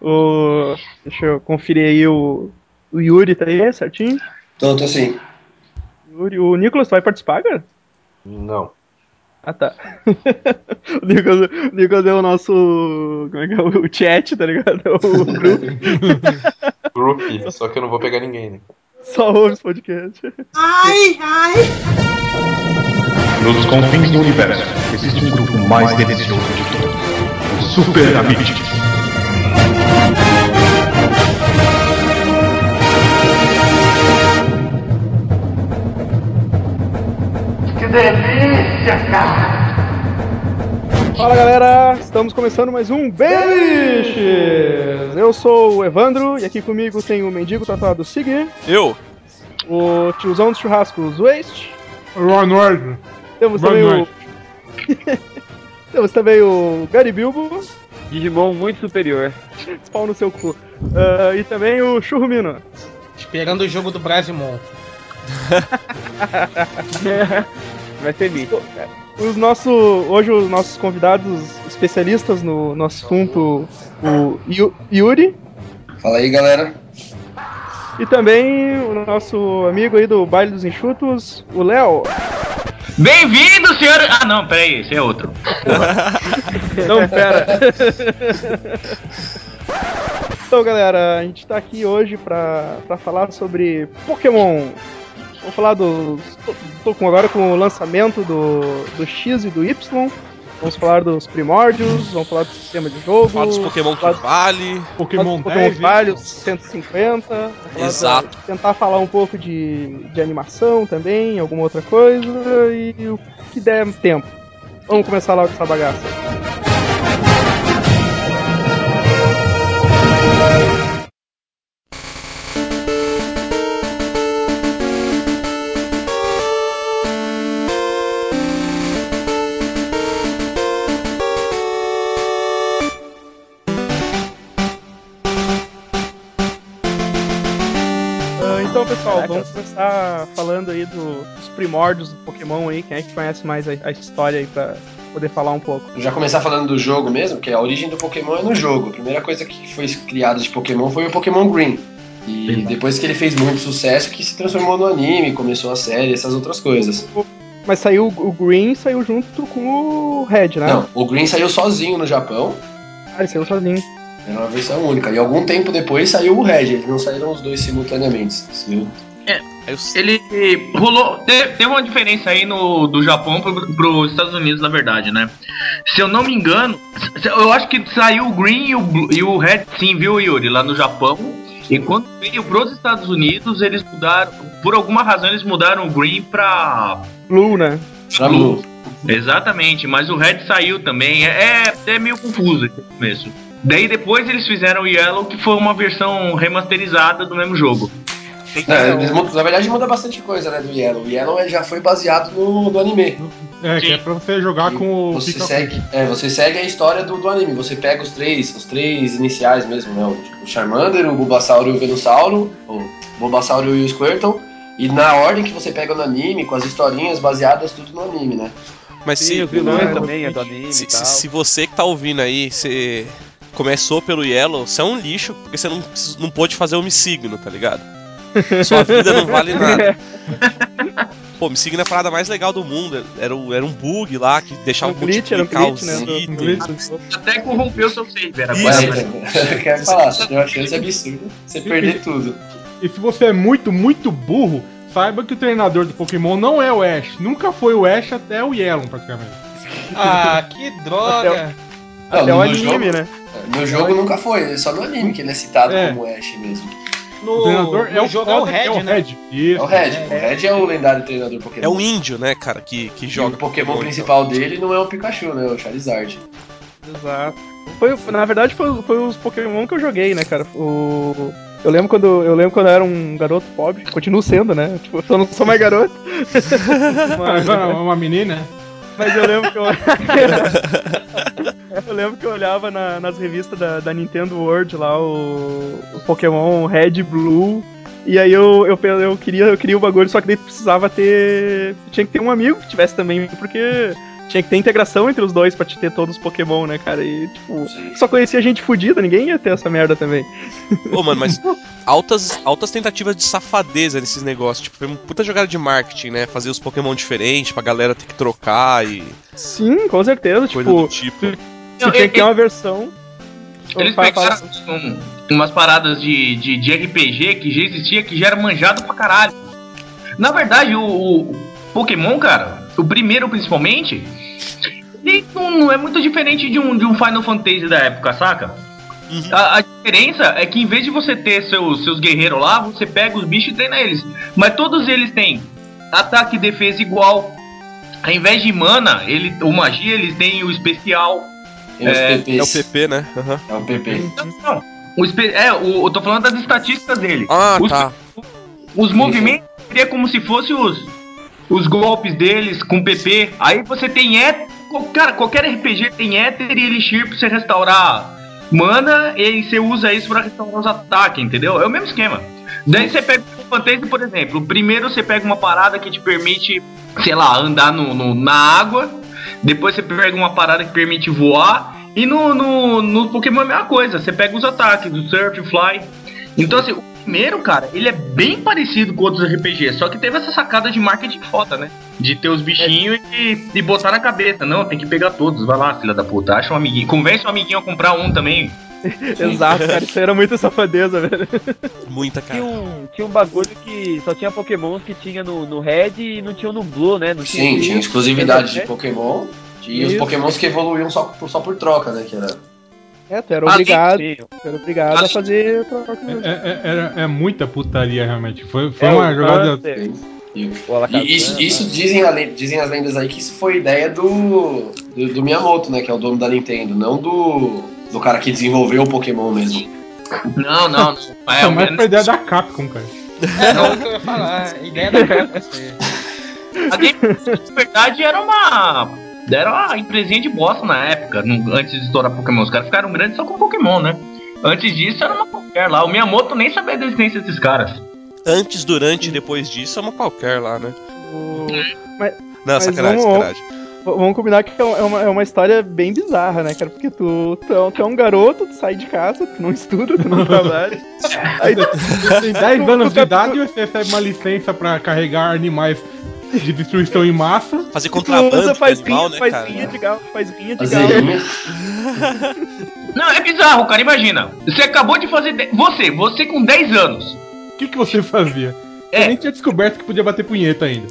O... Deixa eu conferir aí o. O Yuri tá aí, certinho? Tô, tô sim. Yuri, o Nicolas vai participar, cara? Não. Ah, tá. o Nicolas, o Nicolas é o nosso. Como é que é? O chat, tá ligado? É O grupo. Group, só que eu não vou pegar ninguém, né? Só ouve os podcasts. Ai, ai. Nos confins do universo, existe um grupo mais delicioso de todos. Os Super Amigos. Fala galera, estamos começando mais um Bebiches! Eu sou o Evandro e aqui comigo tem o mendigo tatuado Sig, Eu? o tiozão dos churrascos Waste, noite. temos Boa também noite. o. temos também o Gary Bilbo, Digimon muito superior. spawn no seu cu, Ah, e também o Churrumino. Esperando o jogo do Brasimon. Vai ser mítico. Os nossos, hoje os nossos convidados especialistas no, no assunto, o Yu- Yuri, Fala aí, galera. e também o nosso amigo aí do Baile dos Enxutos, o Léo. Bem-vindo, senhor. Ah, não, peraí, esse é outro. Não, pera. então, galera, a gente tá aqui hoje pra, pra falar sobre Pokémon. Vamos falar dos. Tô, tô com, agora com o lançamento do, do X e do Y. Vamos falar dos primórdios, vamos falar do sistema de jogo. Fala dos Pokémon que falar vale. Pokémon Pokémon 10. Vale, os 150. vamos falar Exato. da- tentar falar um pouco de, de animação também, alguma outra coisa, e o que der tempo. Vamos começar logo essa bagaça. Vamos começar falando aí do- dos primórdios do Pokémon aí. Quem é que conhece mais a, a história aí pra poder falar um pouco? Já começar falando do jogo mesmo, que a origem do Pokémon é no jogo. A primeira coisa que foi criada de Pokémon foi o Pokémon Green. E depois que ele fez muito sucesso, que se transformou no anime, começou a série, essas outras coisas. Mas saiu o Green saiu junto com o Red, né? Não, o Green saiu sozinho no Japão, Ah, ele saiu sozinho. era uma versão única. E algum tempo depois saiu o Red, eles não saíram os dois simultaneamente. viu? Aí eu- Ele rolou. te- Teve uma diferença aí no, do Japão pro, pros Estados Unidos, na verdade, né? Se eu não me engano, eu acho que saiu o Green e o, Blue- e o Red, sim, viu, Yuri, lá no Japão. E quando veio pros Estados Unidos, eles mudaram. Por alguma razão, eles mudaram o Green pra. Blue, né? Pra Blue. Exatamente, mas o Red saiu também. É, é meio confuso esse começo. Daí depois eles fizeram o Yellow, que foi uma versão remasterizada do mesmo jogo. Não, mudam- na verdade muda bastante coisa, né, do Yellow. O Yellow já foi baseado no, no anime. É, que é pra você jogar com o Você Pikachu. segue, é, você segue a história do, do anime. Você pega os três, os três iniciais mesmo, né? O, o Charmander, o Bulbasaur e o Venusauro, o Bulbasaur e o Squirtle. E na ordem que você pega no anime, com as historinhas baseadas tudo no anime, né? Mas Sim, se, os vilões não, também, é do anime se, e tal. se, se você que tá ouvindo aí, você começou pelo Yellow, você é um lixo, porque você não, não pôde fazer o Missigno, tá ligado? Sua vida não vale nada. Pô, Missigno é a parada mais legal do mundo. Era, o- era um bug lá que deixava Um glitch, era um multiplicar glitch, os né? do- itens. um glitch. Até corrompeu seu save, era Isso. quase. Ué, eu quero falar, você tem uma chance absurda você perder tudo. E se você é muito, muito burro, saiba que o treinador do Pokémon não é o Ash. Nunca foi o Ash até o Yellow, praticamente. Ah, que droga. Não, Até no o anime, jogo, né? No jogo nunca foi, é só no anime que ele é citado É. como Ash mesmo. O No, treinador no jogo é o foda, Red, né? Isso. É o Red, o Red é o lendário treinador Pokémon. É um índio, né, cara, que, que E joga. o Pokémon principal dele não é o Pikachu, né? É o Charizard. Exato. Foi, na verdade, foi, foi os Pokémon que eu joguei, né, cara? O... Eu lembro quando eu lembro quando eu era um garoto pobre, continuo sendo, né? Tipo, só não sou mais garoto. mas, Agora é uma menina. Mas eu lembro que eu. eu lembro que eu olhava na- nas revistas da, da Nintendo World lá o, o Pokémon Red Blue. E aí eu, eu, eu, queria, eu queria o bagulho, só que daí precisava ter. Tinha que ter um amigo que tivesse também, porque tinha que ter integração entre os dois pra te ter todos os Pokémon, né, cara? E, tipo, só conhecia gente fodida, ninguém ia ter essa merda também. Ô, mano, mas altas, altas tentativas de safadeza nesses negócios. Tipo, foi uma puta jogada de marketing, né? Fazer os Pokémon diferentes pra galera ter que trocar e Sim, com certeza. coisa tipo, do tipo. você Eu- tinha eu- que ter uma versão. Eles pegaram um- umas paradas de, de, de RPG que já existia, que já era manjado pra caralho. Na verdade, o, o Pokémon, cara, o primeiro principalmente, ele não, é muito diferente de um, de um Final Fantasy da época, saca? Uhum. A, a diferença é que em vez de você ter seus, seus guerreiros lá, você pega os bichos e treina eles. Mas todos eles têm ataque e defesa igual. Ao invés de mana, ele, ou magia, eles têm o especial. É, PPs. É o PP, né? Aham. É o PP. Não, não. O espe- é, o, eu tô falando das estatísticas dele. Ah, os, tá. os movimentos seria como se fosse os, os golpes deles com PP. Aí você tem éter. Cara, qualquer RPG tem éter e elixir pra você restaurar mana e você usa isso pra restaurar os ataques, entendeu? É o mesmo esquema. Daí você pega o Fantasy, por exemplo. Primeiro você pega uma parada que te permite, sei lá, andar no, no- na água. Depois você pega uma parada que permite voar. E no, no, no Pokémon é a mesma coisa. Você pega os ataques do Surf, Fly. Então, assim, o primeiro, cara, ele é bem parecido com outros RPGs. Só que teve essa sacada de marketing foda, né? De ter os bichinhos e, e botar na cabeça. Não, tem que pegar todos. Vai lá, filha da puta. Acha um amiguinho. Convence um amiguinho a comprar um também. Exato, cara. Isso era muita safadeza, velho. Muita, cara. Tinha um, tinha um bagulho que só tinha pokémons que tinha no, no Red e não tinha no Blue, né? Não Sim, tinha tinha exclusividade de É. Pokémon. E os. Pokémons que evoluíam só por, só por troca, né? Que era. É, tu era obrigado, era obrigado a fazer troca. É, é, era- é muita putaria, realmente. Foi, foi É, uma jogada. Hunter, E, e isso, isso dizem, a dizem as lendas aí que isso foi ideia do, do, do Miyamoto, né? Que é o dono da Nintendo, não do, do cara que desenvolveu o Pokémon mesmo. Não, não. não. É, É, mas foi ideia da Capcom, cara. É, não, o que eu ia falar. A ideia da você. A Game de verdade, era uma. Era uma empresinha de bosta na época, no- antes de estourar Pokémon. Os caras ficaram grandes só com Pokémon, né? Antes disso era uma qualquer lá. O Miyamoto nem sabia da existência desses caras. Antes, durante e depois disso é uma qualquer lá, né? O- Não, Mas sacanagem, vamos- sacanagem. Vamos combinar que é uma, é uma história bem bizarra, né, cara? Porque tu, tu, é, um- tu é um garoto, tu sai de casa, tu não estuda, tu não trabalha. Aí tu, Você tem 10 tu- anos tu- de idade e você recebe uma licença pra carregar animais de destruição em massa. Fazer contrabando usa, de faz animal, rinha, né, faz cara? rinha de galo, faz rinha de galo. Não, é bizarro, cara. Imagina. Você acabou de fazer. de- Você, você com 10 anos. O que, que você fazia? É. Eu nem tinha descoberto que podia bater punheta ainda.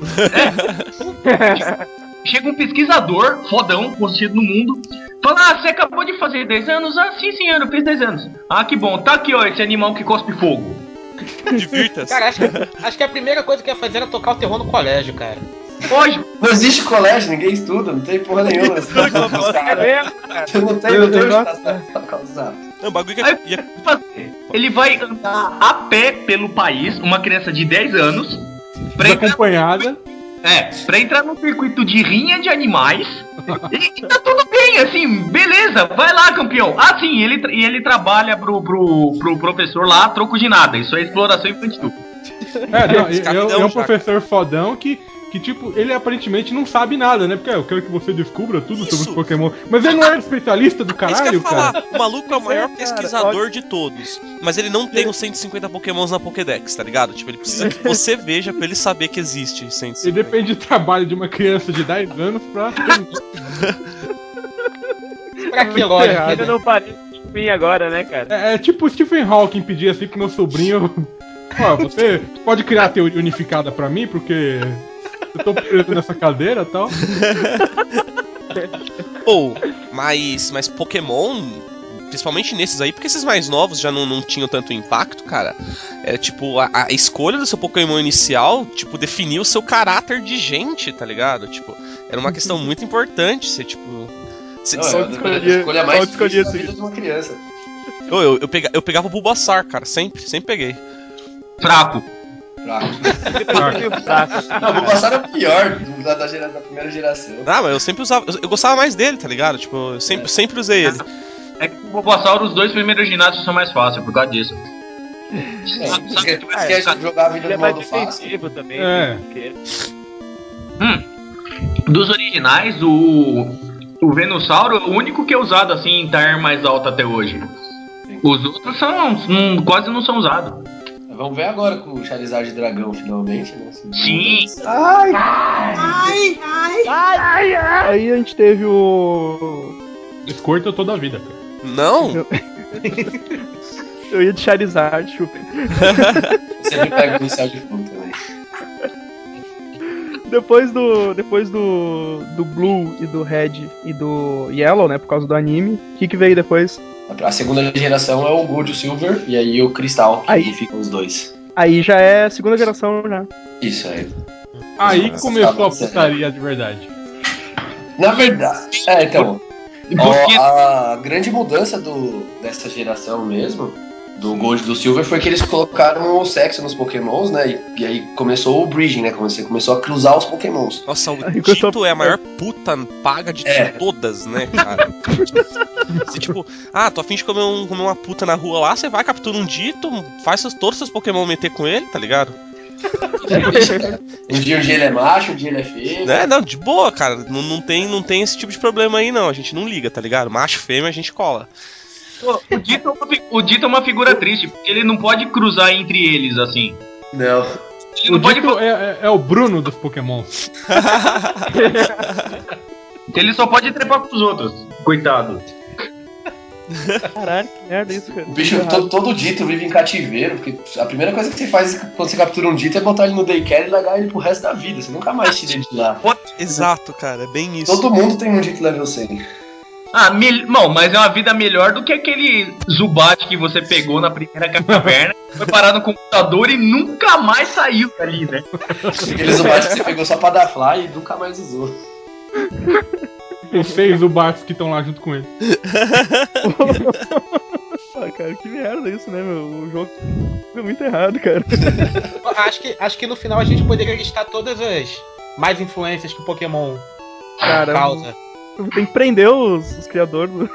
Chega um pesquisador, fodão, conhecido no mundo. Fala, ah, você acabou de fazer 10 anos? Ah, sim, senhor, eu fiz 10 anos. Ah, que bom. Tá aqui, ó, esse animal que cospe fogo. Divirta-se. Cara, acho que, acho que a primeira coisa que ia fazer era tocar o terror no colégio, cara. Hoje, Não existe colégio, ninguém estuda, não tem porra nenhuma. Os É. Não tem, Eu- não tem. Não, o bagulho que Aí- ia, fazer? Ele vai andar a pé pelo país, uma criança de 10 anos, pra entrar, Desacompanhada. é, pra entrar no circuito de rinha de animais. E, e tá tudo bem, assim, beleza, vai lá, campeão. Ah, sim, ele, e ele trabalha pro, pro, pro professor lá, troco de nada. Isso é exploração infantil. É, não, eu, eu, é um professor fodão que, que, tipo, ele aparentemente não sabe nada, né? Porque ah, eu quero que você descubra tudo sobre Isso. os Pokémon. Mas ele não é especialista do É caralho, cara. O maluco é o maior cara, pesquisador de todos. Mas ele não tem os 150 pokémons na Pokédex, tá ligado? Tipo, ele precisa que você veja pra ele saber que existe E 150. depende do trabalho de uma criança de 10 anos pra. Pra que lógica? errado. Ainda não parece com mim agora, né, cara? É, é tipo o Stephen Hawking pedir assim pro meu sobrinho. Ó, você pode criar a teoria unificada pra mim, porque eu tô preso nessa cadeira e tal. Ou, mas, mas Pokémon, principalmente nesses aí, porque esses mais novos já não, não tinham tanto impacto, cara. É tipo, a, a escolha do seu Pokémon inicial, tipo, definia o seu caráter de gente, tá ligado? Tipo, era uma questão muito importante. Você, tipo. Você, Não, você- é a escolha mais difícil da vida de uma criança. eu, eu, eu, pega- eu pegava o Bulbasaur, cara, sempre, sempre peguei. Fraco. Fraco. Meio fraco. Não, vou passar o pior do- da, da, gera- da primeira geração. Ah, mas eu sempre usava. Eu, eu gostava mais dele, tá ligado? Tipo, eu sempre, sempre usei ele. É que o Bulbasaur, os dois primeiros ginásios são mais fáceis por causa disso. É, você quer, você quer jogar a vida Ele é no mais modo fácil? defensivo também. É. né? Porque- Hum. Dos originais, o, o Venusauro é o único que é usado assim em tier mais alto até hoje. Os outros são hum, quase não são usados. Vamos ver agora com o Charizard Dragão, finalmente, né? Sim. Ai! Ai, ai. Aí a gente teve o. Squirtle toda a vida, cara. Não? Eu ia de Charizard, chupa. Sempre pega o inicial de né? Depois do. Depois do. do Blue e do Red e do Yellow, né? Por causa do anime. O que, que veio depois? A segunda geração é o Gold e o Silver, e aí o Cristal, que Aí. ficam os dois. Aí já é a segunda geração já. Isso aí. Aí Nossa, começou a tá putaria de verdade. Na verdade. É, então. Porque- ó, a grande mudança do, dessa geração mesmo, do Gold e do Silver, foi que eles colocaram o sexo nos Pokémons, né? E, e aí começou o Breeding, né? Você começou a cruzar os Pokémons. Nossa, o Tito é a maior puta paga de É. todas, né, cara? Você, tipo, ah, tô afim de comer, um- comer uma puta na rua lá, você vai, captura um Dito, faz seus, todos os seus Pokémon meter com ele, tá ligado? Um dia, um dia ele é macho, um dia ele é feio. É, não, de boa, cara. Não, não, tem, não tem esse tipo de problema aí, não. A gente não liga, tá ligado? Macho, fêmea, a gente cola. O Dito, é o Dito é uma figura triste, porque ele não pode cruzar entre eles assim. Não. Ele O não pode. Dito é, é- é o Bruno dos Pokémon. Ele só pode trepar com os outros. Coitado. Caralho, que merda isso, cara. O bicho todo, todo dito vive em cativeiro, porque a primeira coisa que você faz quando você captura um dito é botar ele no daycare e largar ele pro resto da vida. Você nunca mais tira ele de lá. Exato, cara, é bem isso. Todo mundo tem um dito level 100. Ah, mel... Bom, mas é uma vida melhor do que aquele Zubat que você pegou na primeira caverna, foi parar no computador e nunca mais saiu dali, né? Aquele Zubat que você pegou só pra dar fly e nunca mais usou. Os seis Zubats que estão lá junto com ele. Ah, cara, que merda isso, né, meu? O jogo é muito errado, cara. Acho que, acho que no final a gente poderia listar todas as mais influências que o Pokémon Cara, causa. Tem que prender os, os criadores do.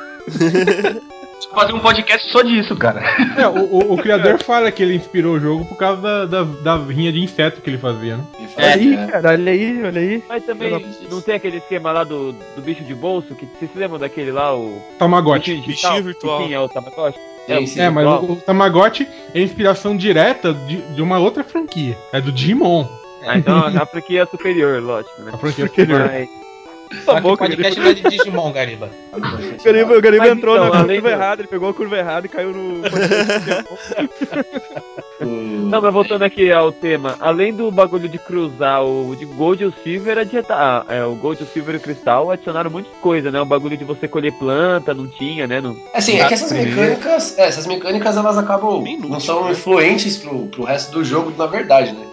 Fazer um podcast só disso, cara. É, o, o- o criador fala que ele inspirou o jogo por causa da, da, da rinha de inseto que ele fazia, né? E É, aí, é, cara, olha aí, olha aí. Mas também não tem aquele esquema lá do, do bicho de bolso, que vocês se lembram daquele lá, o Tamagotchi. bichinho virtual. Sim, é o Tamagotchi. Sim, É, sim. É, mas o, o Tamagotchi é inspiração direta de, de uma outra franquia. É do Digimon. Ah, então a franquia é superior, lógico, né? A franquia superior. Mas, Só que o boca, podcast não é de Digimon, Gariba. O Gariba, o Gariba Mas entrou então, na curva do- errada, ele pegou a curva errada e caiu no. Não, mas voltando aqui ao tema, além do bagulho de cruzar o de Gold e o Silver, adianta, ah, é, o Gold, o Silver e o Cristal adicionaram muita coisa, né? O bagulho de você colher planta, não tinha, né? Não... Assim, é que essas mecânicas, é, essas mecânicas elas acabam Bem não são né? influentes pro, pro resto do jogo, na verdade, né?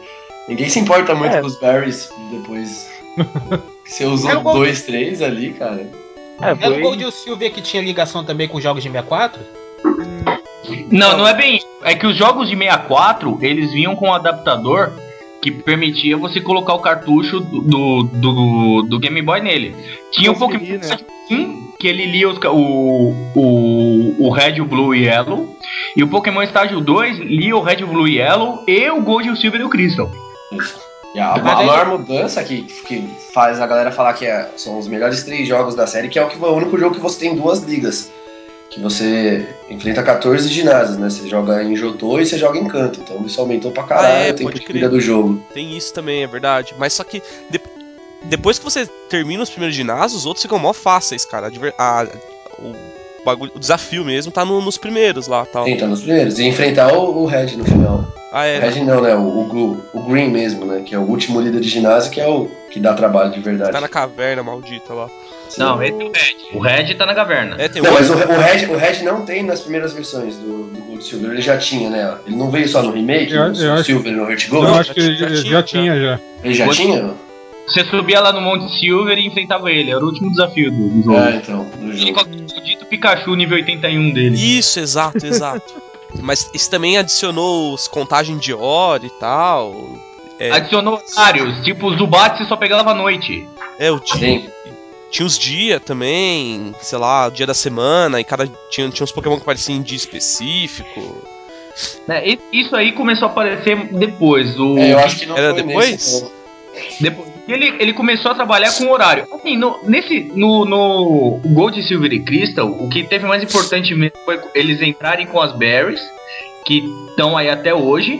Ninguém se importa muito É. com os berries depois. Você usou Era o dois, três ali, cara. É, Era o foi... Gold e o Silver que tinha ligação também com os jogos de 64? Não, não é bem isso. É que os jogos de 64, eles vinham com um adaptador que permitia você colocar o cartucho do, do, do, do Game Boy nele. Tinha um Consegui, Pokémon né? Estágio 1, que ele lia os o, o, o Red, o Blue e Yellow. E o Pokémon Estágio 2 lia o Red, o Blue e Yellow e o Gold, o Silver e o Crystal. E a, Mas aí- maior mudança que, que faz a galera falar que é- são os melhores três jogos da série, que é o, que, o único jogo que você tem duas ligas. Que você enfrenta 14 ginásios, né? Você joga em Jotô e você joga em canto. Então isso aumentou pra caralho Ah, é, o tempo de vida do jogo. Tem isso também, é verdade. Mas só que de- depois que você termina os primeiros ginásios, os outros ficam mó fáceis, cara. A a- o, bagulho, o desafio mesmo tá no- nos primeiros lá tal. Sim, tá nos primeiros. E enfrentar o, o Red no final. Ah, O é. Red não, né? O, o, o Green mesmo, né? Que é o último líder de ginásio, que é o que dá trabalho de verdade. Tá na caverna maldita lá. Sim. Não, esse é o Red. O Red tá na caverna. É, tem Não, outro. mas o, o, Red, o Red não tem nas primeiras versões do, do Gold Silver, ele já tinha, né? Ele não veio só no remake, Eu- no eu acho- Silver e no Heart Eu Gold? acho que já já, tinha, já tinha já. Ele já Gold- tinha? Você subia lá no Monte Silver e enfrentava ele. Era o último desafio do, do jogo. É, então, do jogo. o dito Pikachu nível 81 dele. Isso, exato, exato. Mas isso também adicionou os contagem de hora e tal. É, Adicionou horários, tipo o Zubat você só pegava à noite. é o dia. Sim. Tinha os dias também, sei lá, o dia da semana, e cada. Tinha, tinha uns Pokémon que apareciam em dia específico. E- Isso aí começou a aparecer depois. O... É, eu acho que não Era foi depois? nesse. Depois, E ele, ele começou a trabalhar com horário. Assim, no, nesse, no, no Gold, Silver e Crystal, o que teve mais importante mesmo foi eles entrarem com as berries, que estão aí até hoje,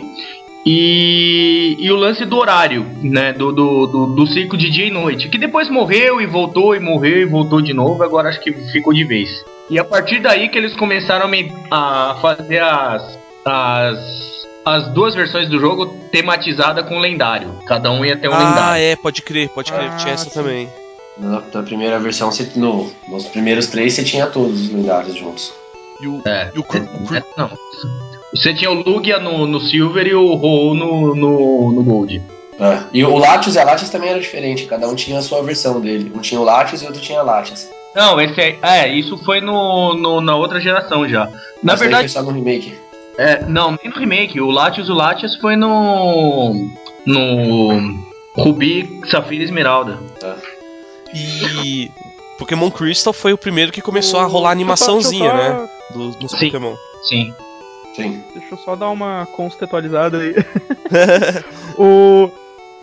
e, e o lance do horário, né? Do, do, do, do ciclo de dia e noite, que depois morreu e voltou, e morreu e voltou de novo, agora acho que ficou de vez. E a partir daí que eles começaram a fazer as, as, as duas versões do jogo tematizadas com lendário. Cada um ia ter um ah, lendário. é, pode crer, pode crer. Ah, Tinha essa sim. também. Na, na primeira versão, você, no, nos primeiros três, você tinha todos os lendários juntos. E o, É. e o Cru- o Cru- É, não. Você tinha o Lugia no, no Silver e o Ho no, no, no Gold. É. E o Latios e a Latias também era diferente, cada um tinha a sua versão dele. Um tinha o Latios e o outro tinha a Latias. Não, esse é, é isso foi no, no- na outra geração já. Na Mas verdade, foi só no remake. É, não, nem no remake. O Latios e o Latias foi no. No. Rubi, Safira e Esmeralda. E Pokémon Crystal foi o primeiro que começou a rolar eu animaçãozinha, só- né? Dos, dos Sim. Pokémon. Sim. Sim. Deixa eu só dar uma contextualizada aí. o,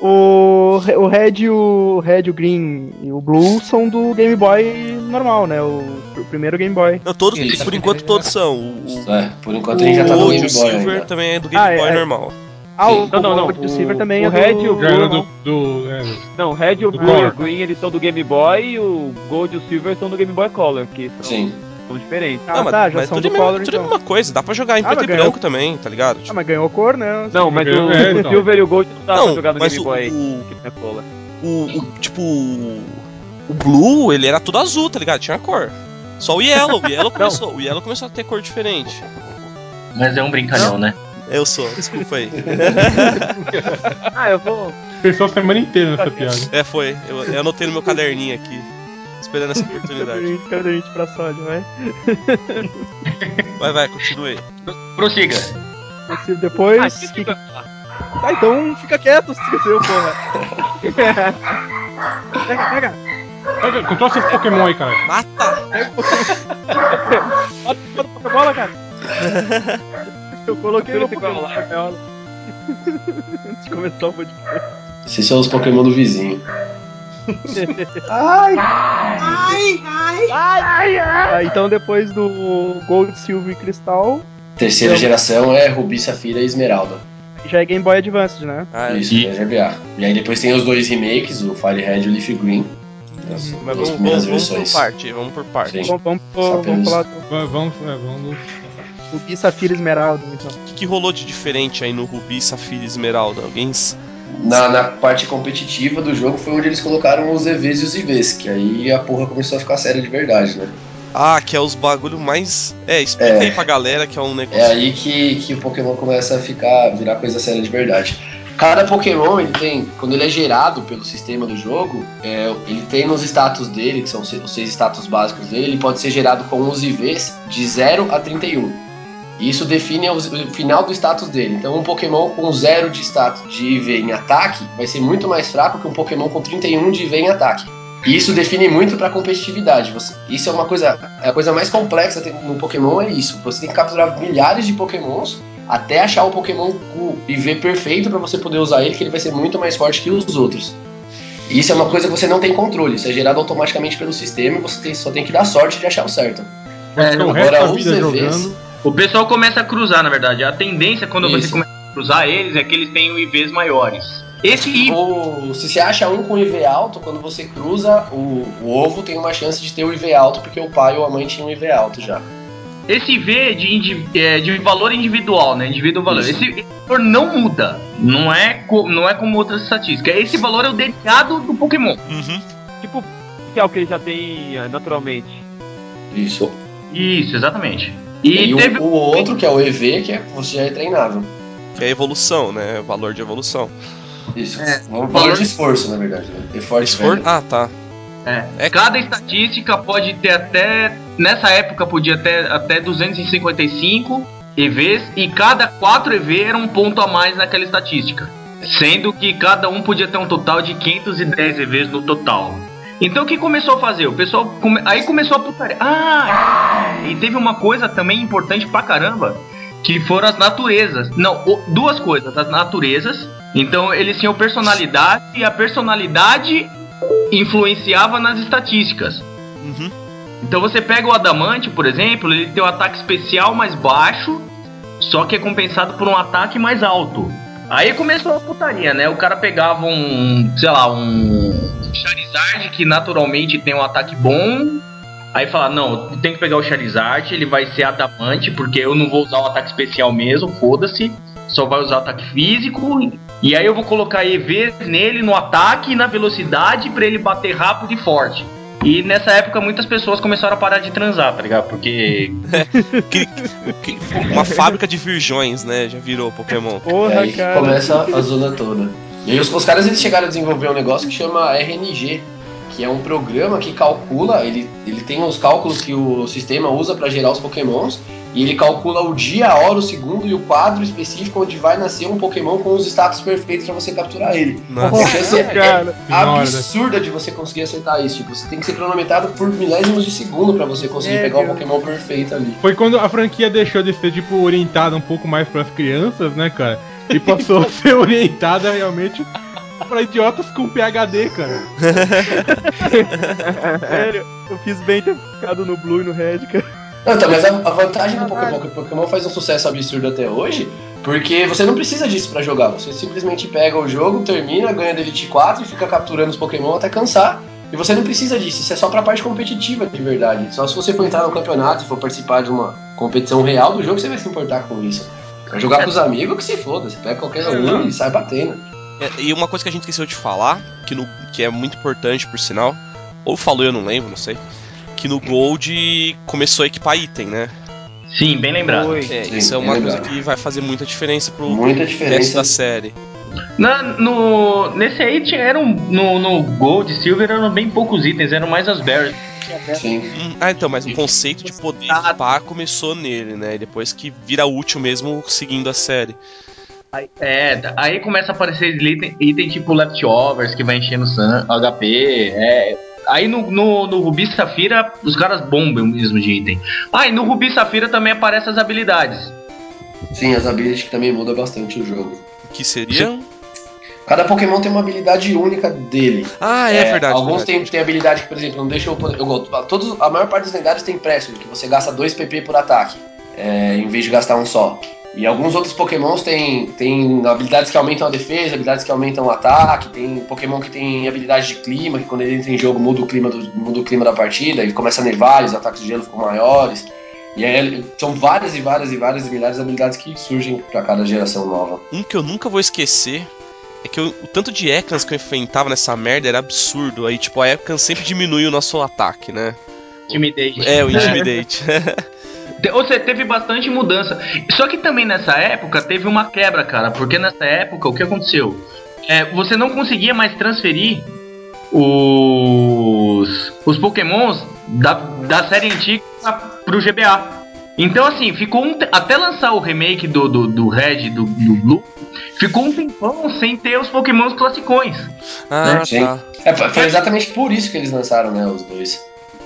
o, o Red, e o Red, o Green e o Blue são do Game Boy normal, né? O, o primeiro Game Boy. Não, todos, Isso. por enquanto todos são. O, o É, por enquanto ele já tá no Gold e Game o Boy Silver ainda. também é do Game Ah, Boy é. normal. Ah, o, Não, não, não. o Gold e o Silver também o é do... Red e o Já era Blue. do. do é, Não, o Red, o Blue e o Green eles são do Game Boy e o Gold e o Silver são do Game Boy Color, que são, Sim. São diferentes. Ah, não, mas, tá, já mas são tudo, do é mesmo- Color, tudo é a então. mesma coisa, dá pra jogar em Ah, preto e ganhou- branco também, tá ligado? Ah, mas ganhou cor, né? Não, mas o, É, o então. Silver e o Gold não dá Não, pra jogar no mas Game o- Boy, o- é Color. O, o- tipo, o o Blue, ele era tudo azul, tá ligado? Tinha cor. Só o Yellow, o Yellow começou, o Yellow começou a ter cor diferente. Mas é um brincalhão, né? Eu sou, desculpa aí. Ah, eu vou. Pensou a semana inteira nessa piada. É, foi. Eu, eu anotei no meu caderninho aqui. Esperando essa oportunidade. Caderninho caderninho de pra sódio, vai. Vai, vai, continue aí. Prossiga. Esse Depois... Ah, de falar. Tá, então fica quieto, se esqueceu, porra. pega, pega. Pega, Controla seus Pokémon aí, cara. Mata! Bota bota a Pokébola, cara. Eu coloquei Pokémon na gaiola. Antes de começar o podcast. Esses são os Pokémon do vizinho. Ah, então depois do Gold, Silver e Cristal, Terceira Então- geração é Rubi, Safira e Esmeralda. já é Game Boy Advance, né? Ah, Isso, E- já é GBA. E aí depois tem os dois remakes, o Fire Red e o Leaf Green. As mas duas vamos, primeiras vamos, vamos por versões. parte, vamos por parte. Sim. Vamos, vamos, vamos pelos- falar do Va- Vamos, é, vamos. Rubi, Safira e Esmeralda, então. O que, que rolou de diferente aí no Rubi, Safira e Esmeralda? Alguém. Na, na parte competitiva do jogo foi onde eles colocaram os EVs e os IVs, que aí a porra começou a ficar séria de verdade, né? Ah, que é os bagulho mais. É, explica É. aí pra galera que é um negócio. É aí que, que o Pokémon começa a ficar, virar coisa séria de verdade. Cada Pokémon, ele tem, quando ele é gerado pelo sistema do jogo, é, ele tem nos status dele, que são os seis status básicos dele, ele pode ser gerado com os IVs de 0 a 31. E isso define o final do status dele. Então, um Pokémon com 0 de status de IV em ataque vai ser muito mais fraco que um Pokémon com 31 de IV em ataque. E isso define muito pra competitividade. Você- isso é uma coisa. A coisa mais complexa no Pokémon é isso. Você tem que capturar milhares de Pokémons até achar o Pokémon com IV perfeito pra você poder usar ele, que ele vai ser muito mais forte que os outros. E isso é uma coisa que você não tem controle, isso é gerado automaticamente pelo sistema e você tem- só tem que dar sorte de achar o certo. O agora resto da os vida EVs. jogando. O pessoal começa a cruzar, na verdade. A tendência quando você Isso. começa a cruzar eles é que eles tenham IVs maiores. Esse IV Ou se você acha um com IV alto, quando você cruza, o, o ovo tem uma chance de ter o IV alto, porque o pai ou a mãe tinham um IV alto já. Esse V de, indi- é, de valor individual, né? Indivíduo valor. Isso. Esse valor não muda. Não é, não é como outras estatísticas. Esse valor é o dedicado do Pokémon. Uhum. Tipo, que é o que ele já tem eh, naturalmente. Isso. Isso, exatamente. E, E, o, teve. o outro, que é o EV, que é, você já é treinável. Que é evolução, né? Valor de evolução. Isso. É, Um valor valor- de esforço, na verdade. Né? Value. Ah, tá. É, É- Cada estatística pode ter até. Nessa época podia ter até 255 EVs e cada 4 EV era um ponto a mais naquela estatística. Sendo que cada um podia ter um total de 510 EVs no total. Então o que começou a fazer? O pessoal. come- Aí começou a putaria. Ah! E teve uma coisa também importante pra caramba. Que foram as naturezas. Não, duas coisas. As naturezas Então eles tinham personalidade e a personalidade influenciava nas estatísticas. Uhum. Então você pega o Adamante, por exemplo, ele tem um ataque especial mais baixo, só que é compensado por um ataque mais alto. Aí começou a putaria, né? O cara pegava um, sei lá, um Charizard que naturalmente tem um ataque bom. Aí fala, não, tem que pegar o Charizard, ele vai ser adamante, porque eu não vou usar o ataque especial mesmo, foda-se. Só vai usar o ataque físico. E aí eu vou colocar EV nele no ataque e na velocidade pra ele bater rápido e forte. E nessa época muitas pessoas começaram a parar de transar, tá ligado? Porque. Que- que- uma fábrica de virgões, né? Já virou Pokémon. É Porra, aí que cara. começa a zona toda. E aí os, os caras eles chegaram a desenvolver um negócio que chama RNG, que é um programa que calcula, ele, ele tem os cálculos que o sistema usa para gerar os pokémons, e ele calcula o dia, a hora, o segundo e o quadro específico onde vai nascer um pokémon com os status perfeitos para você capturar ele. Nossa. A chance é, cara. é absurda de você conseguir acertar isso. Tipo, você tem que ser cronometrado por milésimos de segundo para você conseguir É, pegar o Deus. pokémon perfeito ali. Foi quando a franquia deixou de ser, tipo, orientada um pouco mais pras crianças, né, cara? E passou a ser orientada realmente pra idiotas com PHD, cara. Sério, eu fiz bem ter ficado no Blue e no Red, cara. Não, então, mas a, a vantagem do Pokémon é que o Pokémon faz um sucesso absurdo até hoje, porque você não precisa disso pra jogar. Você simplesmente pega o jogo, termina, ganha da Elite 4 e fica capturando os Pokémon até cansar. E você não precisa disso, isso é só pra parte competitiva de verdade. Só se você for entrar no campeonato e for participar de uma competição real do jogo, você vai se importar com isso. Pra jogar com os amigos, que se foda. Você pega qualquer um e sai batendo. É, E uma coisa que a gente esqueceu de falar, que, no, que é muito importante por sinal, ou falou eu não lembro, não sei, que no Gold começou a equipar item, né? Sim, bem lembrado. É, Sim, isso é uma coisa lembrado. que vai fazer muita diferença pro Muita resto diferença. da série. Na, no, nesse aí tinha, eram, no, no Gold e Silver eram bem poucos itens, eram mais as berries. Sim. Hum, Ah, então, mas o conceito de poder equipar começou nele, né? E depois que vira útil mesmo seguindo a série. É, aí começa a aparecer item, item tipo leftovers que vai enchendo HP. É. Aí no, no, no Rubi e Safira os caras bombam mesmo de item. Ah, e no Rubi Safira também aparecem as habilidades. Sim, as habilidades que também muda bastante o jogo. Que seriam. Cada Pokémon tem uma habilidade única dele. Ah, é, verdade. Alguns verdade. têm, têm habilidade que, por exemplo, não deixa eu, eu gosto- todos A maior parte dos lendários tem Pressure, que você gasta 2 PP por ataque, é, em vez de gastar um só. E alguns outros Pokémons têm, têm habilidades que aumentam a defesa, habilidades que aumentam o ataque, tem Pokémon que tem habilidade de clima, que quando ele entra em jogo muda o clima, do, muda o clima da partida, e começa a nevar, e os ataques de gelo ficam maiores. E aí, são várias e várias e várias e milhares de habilidades que surgem pra cada geração nova. Um que eu nunca vou esquecer é que eu- o tanto de Ekans que eu enfrentava nessa merda era absurdo. Aí, tipo, a Ekans sempre diminui o nosso ataque, né? Intimidate. É, o Intimidate. Ou seja, teve bastante mudança. Só que também nessa época teve uma quebra, cara. Porque nessa época o que aconteceu? É, você não conseguia mais transferir os, os pokémons da, da série antiga pro GBA. Então assim, ficou um te- até lançar o remake do, do, do Red e do, do Blue, ficou um tempão sem ter os pokémons classicões. ah, Sim. tá. É, foi foi exatamente por isso que eles lançaram, né, os dois.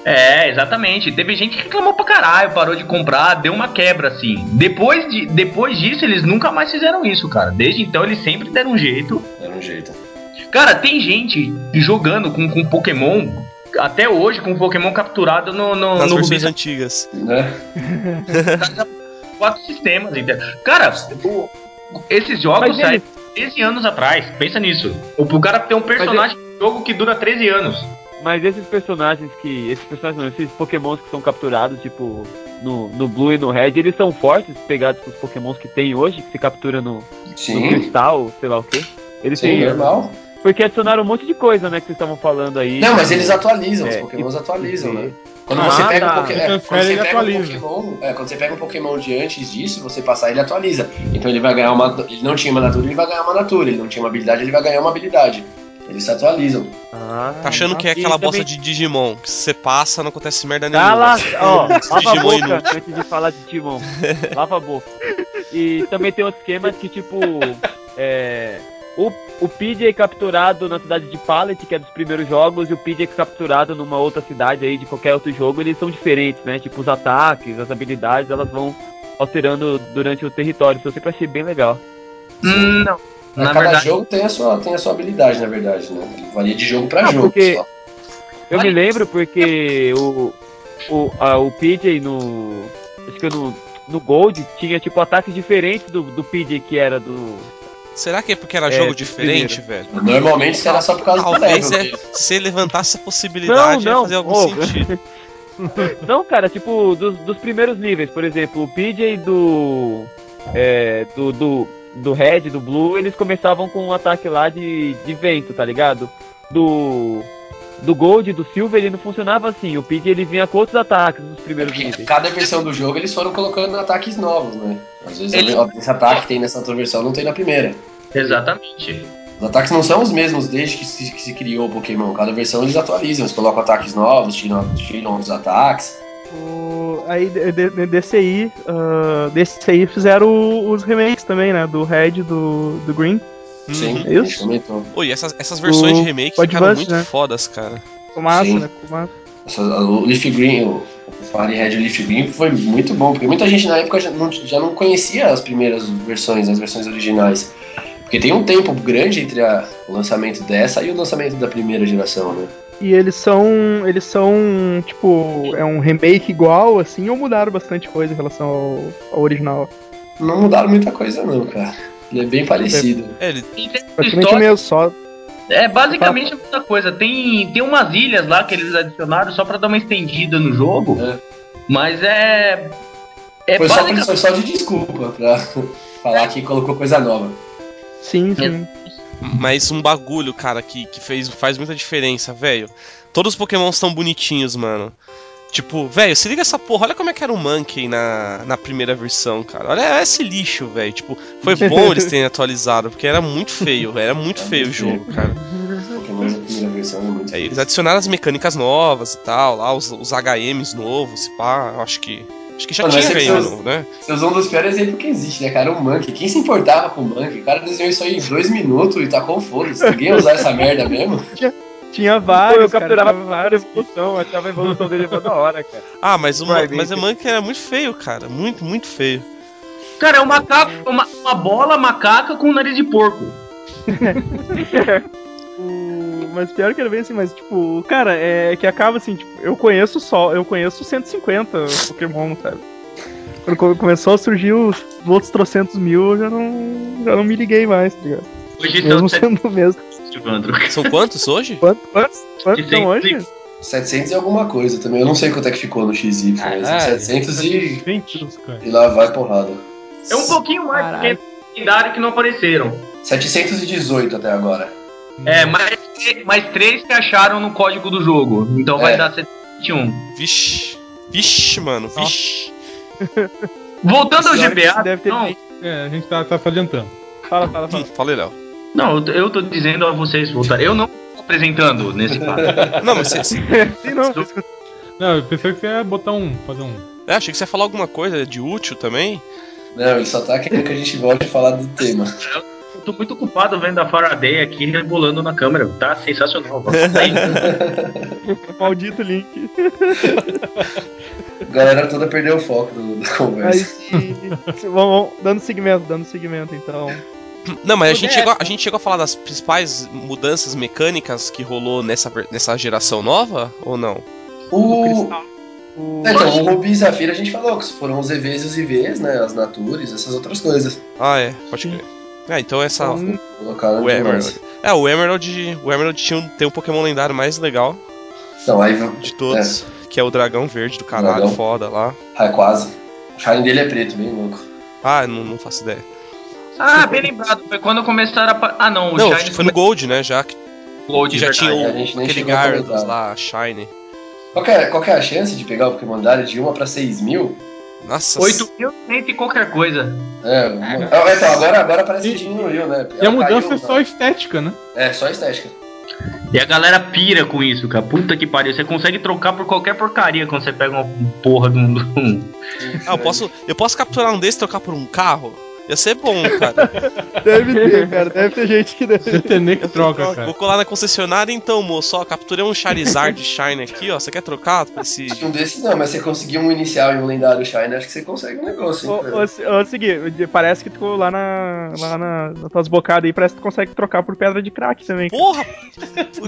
É, exatamente. Teve gente que reclamou pra caralho, parou de comprar, deu uma quebra, assim. Depois, de, depois disso, eles nunca mais fizeram isso, cara. Desde então, eles sempre deram um jeito. Era um jeito. Cara, tem gente jogando com, com Pokémon, até hoje, com Pokémon capturado no, no, Nas no versões Rubi antigas. Né? quatro sistemas, entendeu? Cara, o- esses jogos saíram 13 anos atrás. Pensa nisso. O, o cara tem um personagem no jogo que dura 13 anos. Mas esses personagens que. Esses personagens não, esses pokémons que são capturados, tipo, no, no Blue e no Red, eles são fortes pegados com os pokémons que tem hoje, que se captura no, no cristal, sei lá o quê. Eles sim, têm. normal. Porque adicionaram um monte de coisa, né, que vocês estavam falando aí. Não, mas eles atualizam, os É, pokémons e- atualizam, e- né? Quando Ah, você pega tá. um Pokémon. Ele quando transfere, você pega um. Pokémon. É, quando você pega um Pokémon de antes disso, você passar, ele atualiza. Então ele vai ganhar uma. Ele não tinha uma natura, ele vai ganhar uma natura. Ele não tinha uma habilidade, ele vai ganhar uma habilidade. Eles se atualizam. Ah, Tá achando que é aquela também- bosta de Digimon, que se você passa, não acontece merda nenhuma. Cala, ó, lava a Digimon boca inútil. antes de falar de Timon. Lava a boca. E também tem outros esquemas que, tipo, é, o, o PJ capturado na cidade de Pallet, que é dos primeiros jogos, e o PJ capturado numa outra cidade aí de qualquer outro jogo, eles são diferentes, né? Tipo, os ataques, as habilidades, elas vão alterando durante o território. Isso eu sempre achei bem legal. Hum, não. Na Cada verdade, jogo tem a, sua, tem a sua habilidade, na verdade, né? Varia de jogo pra Ah, jogo. porque- só. Eu me lembro porque o, o, a, o PJ no. Acho que no, no Gold tinha tipo ataques diferentes do, do PJ que era do. Será que é porque era É, jogo diferente, velho? Normalmente será só por causa do Talvez level. é, se ele levantasse essa possibilidade, Não, ia não, fazer algum ô. sentido. Não, cara, tipo, dos, dos primeiros níveis, por exemplo, o PJ do. É, do, do, do Red, do Blue, eles começavam com um ataque lá de, de vento, tá ligado? Do. Do Gold, do Silver, ele não funcionava assim. O PJ ele vinha com outros ataques nos primeiros Porque níveis. cada versão do jogo eles foram colocando ataques novos, né? Às vezes Ele- esse ataque que tem nessa outra versão não tem na primeira. exatamente. Os ataques não são os mesmos desde que se, que se criou o Pokémon. Cada versão eles atualizam, eles colocam ataques novos, tiram, tiram outros ataques. O- aí ah, desse aí fizeram os remakes também, né? Do Red e do, do Green. Sim, gente Isso. Oi, essas, essas versões O de remake ficaram Bust, muito né? fodas, cara. Massa, Sim. né? Massa. Essa- o Leaf Green, o, o Fire Red e o Leaf Green foi muito bom, porque muita gente na época já não, já não conhecia as primeiras versões, as versões originais. Porque tem um tempo grande entre a- o lançamento dessa e o lançamento da primeira geração, né? E eles são. Eles são. Tipo, é um remake igual, assim, ou mudaram bastante coisa em relação ao, ao original? Não mudaram muita coisa não, cara. Ele é bem parecido. É, ele, de Praticamente o história, mesmo, só. é basicamente a mesma coisa. Tem, tem umas ilhas lá que eles adicionaram só pra dar uma estendida no jogo. É. Mas é. É foi, só, basicamente. foi só de desculpa pra falar que colocou coisa nova. Sim, sim. Mas um bagulho, cara, que, que fez, faz muita diferença, velho. Todos os Pokémon estão bonitinhos, mano. Tipo, velho, se liga essa porra, olha como é que era o Monkey na, na primeira versão, cara. Olha esse lixo, velho. Tipo, foi bom eles terem atualizado, porque era muito feio, velho. Era muito feio o jogo, cara. Os Pokémon da primeira versão é eles adicionaram as mecânicas novas e tal, lá, os, os HMs novos, pá, eu acho que. Acho que já Mano, tinha vocês- novo, né? Vocês usam um dos piores exemplos que existe, né, cara? O Monkey. Quem se importava com o Monkey? O cara desenhou isso aí em dois minutos e tacou foda-se. Ninguém ia usar essa merda mesmo. Tinha Pô, vários. eu cara, capturava tinha várias evolução, achava a evolução dele toda hora, cara. Ah, mas o, mas o. Monkey era muito feio, cara. Muito, muito feio. Cara, é um macaco, uma, uma bola macaca com nariz de porco. Mas pior que era bem assim, mas tipo, cara, é que acaba assim, tipo, eu conheço só, eu conheço 150 Pokémon, sabe? Quando come- começou a surgir os outros trocentos mil, eu já não, já não me liguei mais, tá ligado? Hoje Mesmo são sendo o mesmo. São quantos hoje? Quantos, quantos, quantos são hoje? 700 e alguma coisa também. Eu não sei quanto é que ficou no XY, mas Caralho. 700 e, e lá vai porrada. É um pouquinho mais Caralho. porque tem lendário que não apareceram. 718 até agora. É, mais, mais três que acharam no código do jogo. Então vai É. dar 121. Vixe. Vixe, mano. Vixe. Voltando ao GBA, deve ter não. É, a gente tá, tá se adiantando. Fala, fala, fala. Fala aí, Léo. não, eu tô- dizendo a vocês voltarem. Eu não tô apresentando nesse caso. Não, mas você. Sim, não, Não, eu pensei que você ia botar um. fazer um. É, achei que você ia falar alguma coisa de útil também. Não, ele só tá querendo que a gente volte a falar do tema. Eu tô muito ocupado vendo a Faraday aqui rebolando na câmera. Tá sensacional. maldito link. A galera toda perdeu o foco do- da Aí, conversa. se- vamos, vamos, dando segmento, dando segmento, então. Não, mas a gente, chegou, a gente chegou a falar das principais mudanças mecânicas que rolou nessa, nessa geração nova? Ou não? O... O... É, Então, o Rubi e Zafira a gente falou que foram os EVs e os IVs, né? As Natures, essas outras coisas. Ah, é, pode crer. É, então essa. Então, O. Emerald. É, o Emerald. O Emerald tinha um, tem um Pokémon lendário mais legal Não, aí de todos, que é o dragão verde do caralho, Dragão. foda lá. Ah, quase. O shine dele é preto, bem louco. Ah, não, não faço ideia. ah, bem lembrado. Foi quando começaram a. Ah, não. O não, Shine foi no Gold, né? Já que, Gold, já verdade. tinha o, aquele Gyarados lá, Shine. Qual que, é, qual que é a chance de pegar o Pokémon lendário de 1 pra 6 mil? Nossa. 8.100 e qualquer coisa. É, uma... Ah, então, agora, agora parece que diminuiu, né? E a mudança caiu, é só estética, né? É, só estética. E a galera pira com isso, cara. Puta que pariu. Você consegue trocar por qualquer porcaria quando você pega uma porra de um. Ah, eu posso, eu posso capturar um desses e trocar por um carro? Ia ser bom, cara. Deve ter, cara. Deve ter gente que deve. CTN que troca, cara. Vou colar na concessionária então, moço. Ó, capturei um Charizard Shine aqui, ó. Você quer trocar por esse. Um desses não, mas você conseguir um inicial e um lendário Shine, acho que você consegue um negócio. Ô, ô, ô, seguir, parece que tu lá na. lá na, nas tuas bocadas aí, parece que tu consegue trocar por pedra de crack também. cara. Porra!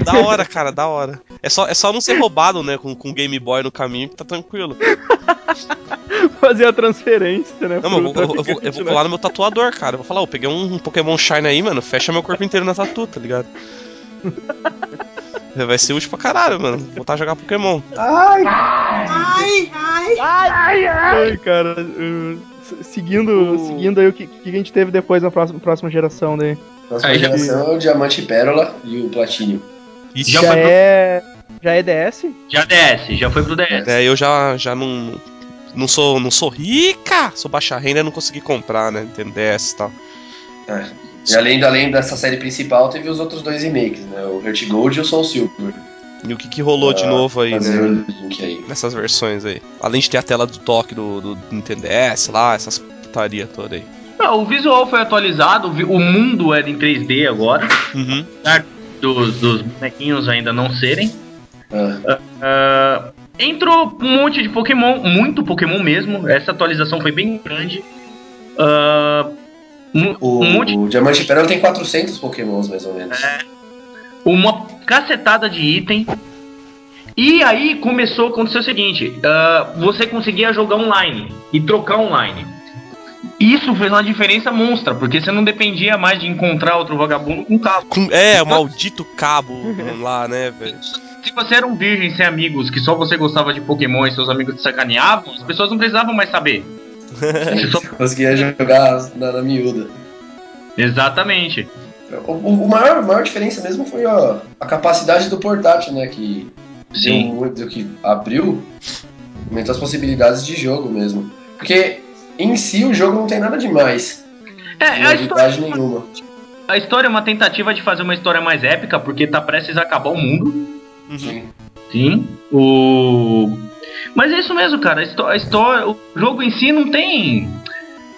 Da hora, cara, da hora. É só, é só não ser roubado, né? Com, com Game Boy no caminho que tá tranquilo. Fazer a transferência, né? Não, mas eu eu, vou, eu vou né? colar no meu tatuador, cara. Eu vou falar, ó, peguei um, Pokémon Shine aí, mano. Fecha meu corpo inteiro na tatu, tá ligado? Vai ser útil pra caralho, mano. Voltar a jogar Pokémon. Ai, ai, ai, Ai, cara. uh, se- seguindo, seguindo aí o que, que a gente teve depois na próxima, próxima geração daí. Próxima Aí já- geração é o Diamante e Pérola e o Platinum. Ixi, Já Já, foi pro- é. Já é DS? Já DS, já foi pro DS. É, eu já, já não. Não sou, não sou rica! Sou baixa renda e não consegui comprar, né? Nintendo DS e tal. É. E além, além dessa série principal, teve os outros dois remakes, né? O Heart Gold e o Soul Silver. E o que, que rolou de Ah, novo aí, né? aí. Nessas versões aí. Além de ter a tela do toque do, do Nintendo DS lá, essas putaria toda aí. Não, o visual foi atualizado, o mundo é em 3D agora, Uhum. apesar dos, dos bonequinhos ainda não serem. Ah, Ah, entrou um monte de Pokémon, muito Pokémon mesmo. Essa atualização foi bem grande. Ah, um, o, um monte, o Diamante e Pérola tem 400 Pokémons, mais ou menos. uma cacetada de item. E aí começou a acontecer o seguinte: ah, você conseguia jogar online e trocar online. Isso fez uma diferença monstra, porque você não dependia mais de encontrar outro vagabundo com cabo. Com- é, o maldito cabo lá, né, velho? Se você era um virgem sem amigos, que só você gostava de Pokémon e seus amigos te sacaneavam, as pessoas não precisavam mais saber. Você só- Conseguia jogar na, na miúda. Exatamente. O, o- o maior, a maior diferença mesmo foi a, a capacidade do portátil, né? Que, Sim. deu muito- que abriu, aumentou as possibilidades de jogo mesmo. Porque em si o jogo não tem nada demais. É, a história, nenhuma. a história é uma tentativa de fazer uma história mais épica, porque tá prestes a acabar o mundo. Uhum. Sim. Sim. O. Mas é isso mesmo, cara. A histó- a história, o jogo em si não tem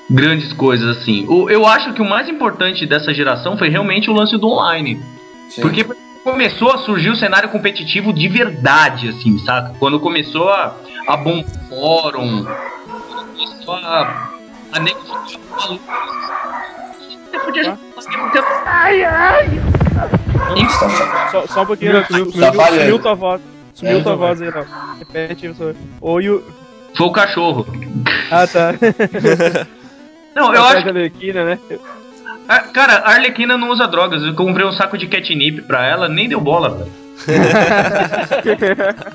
grandes coisas assim. O- eu acho que o mais importante dessa geração foi realmente o lance do online. Sim. Porque começou a surgir o cenário competitivo de verdade, assim, saca? Quando começou a, a bom fórum, quando começou a, a nego ficar maluco. Você podia tá, tá- Só, só um pouquinho, Sumiu, sumiu, sumiu, sumiu, sumiu. tua voz. Sumiu É, tua voz aí, Léo. Repete, só. Oi, o. foi o cachorro. Ah, tá. Não, eu acho da Arlequina, né? Ah, Cara, a Arlequina não usa drogas. Eu comprei um saco de catnip pra ela, nem deu bola, velho.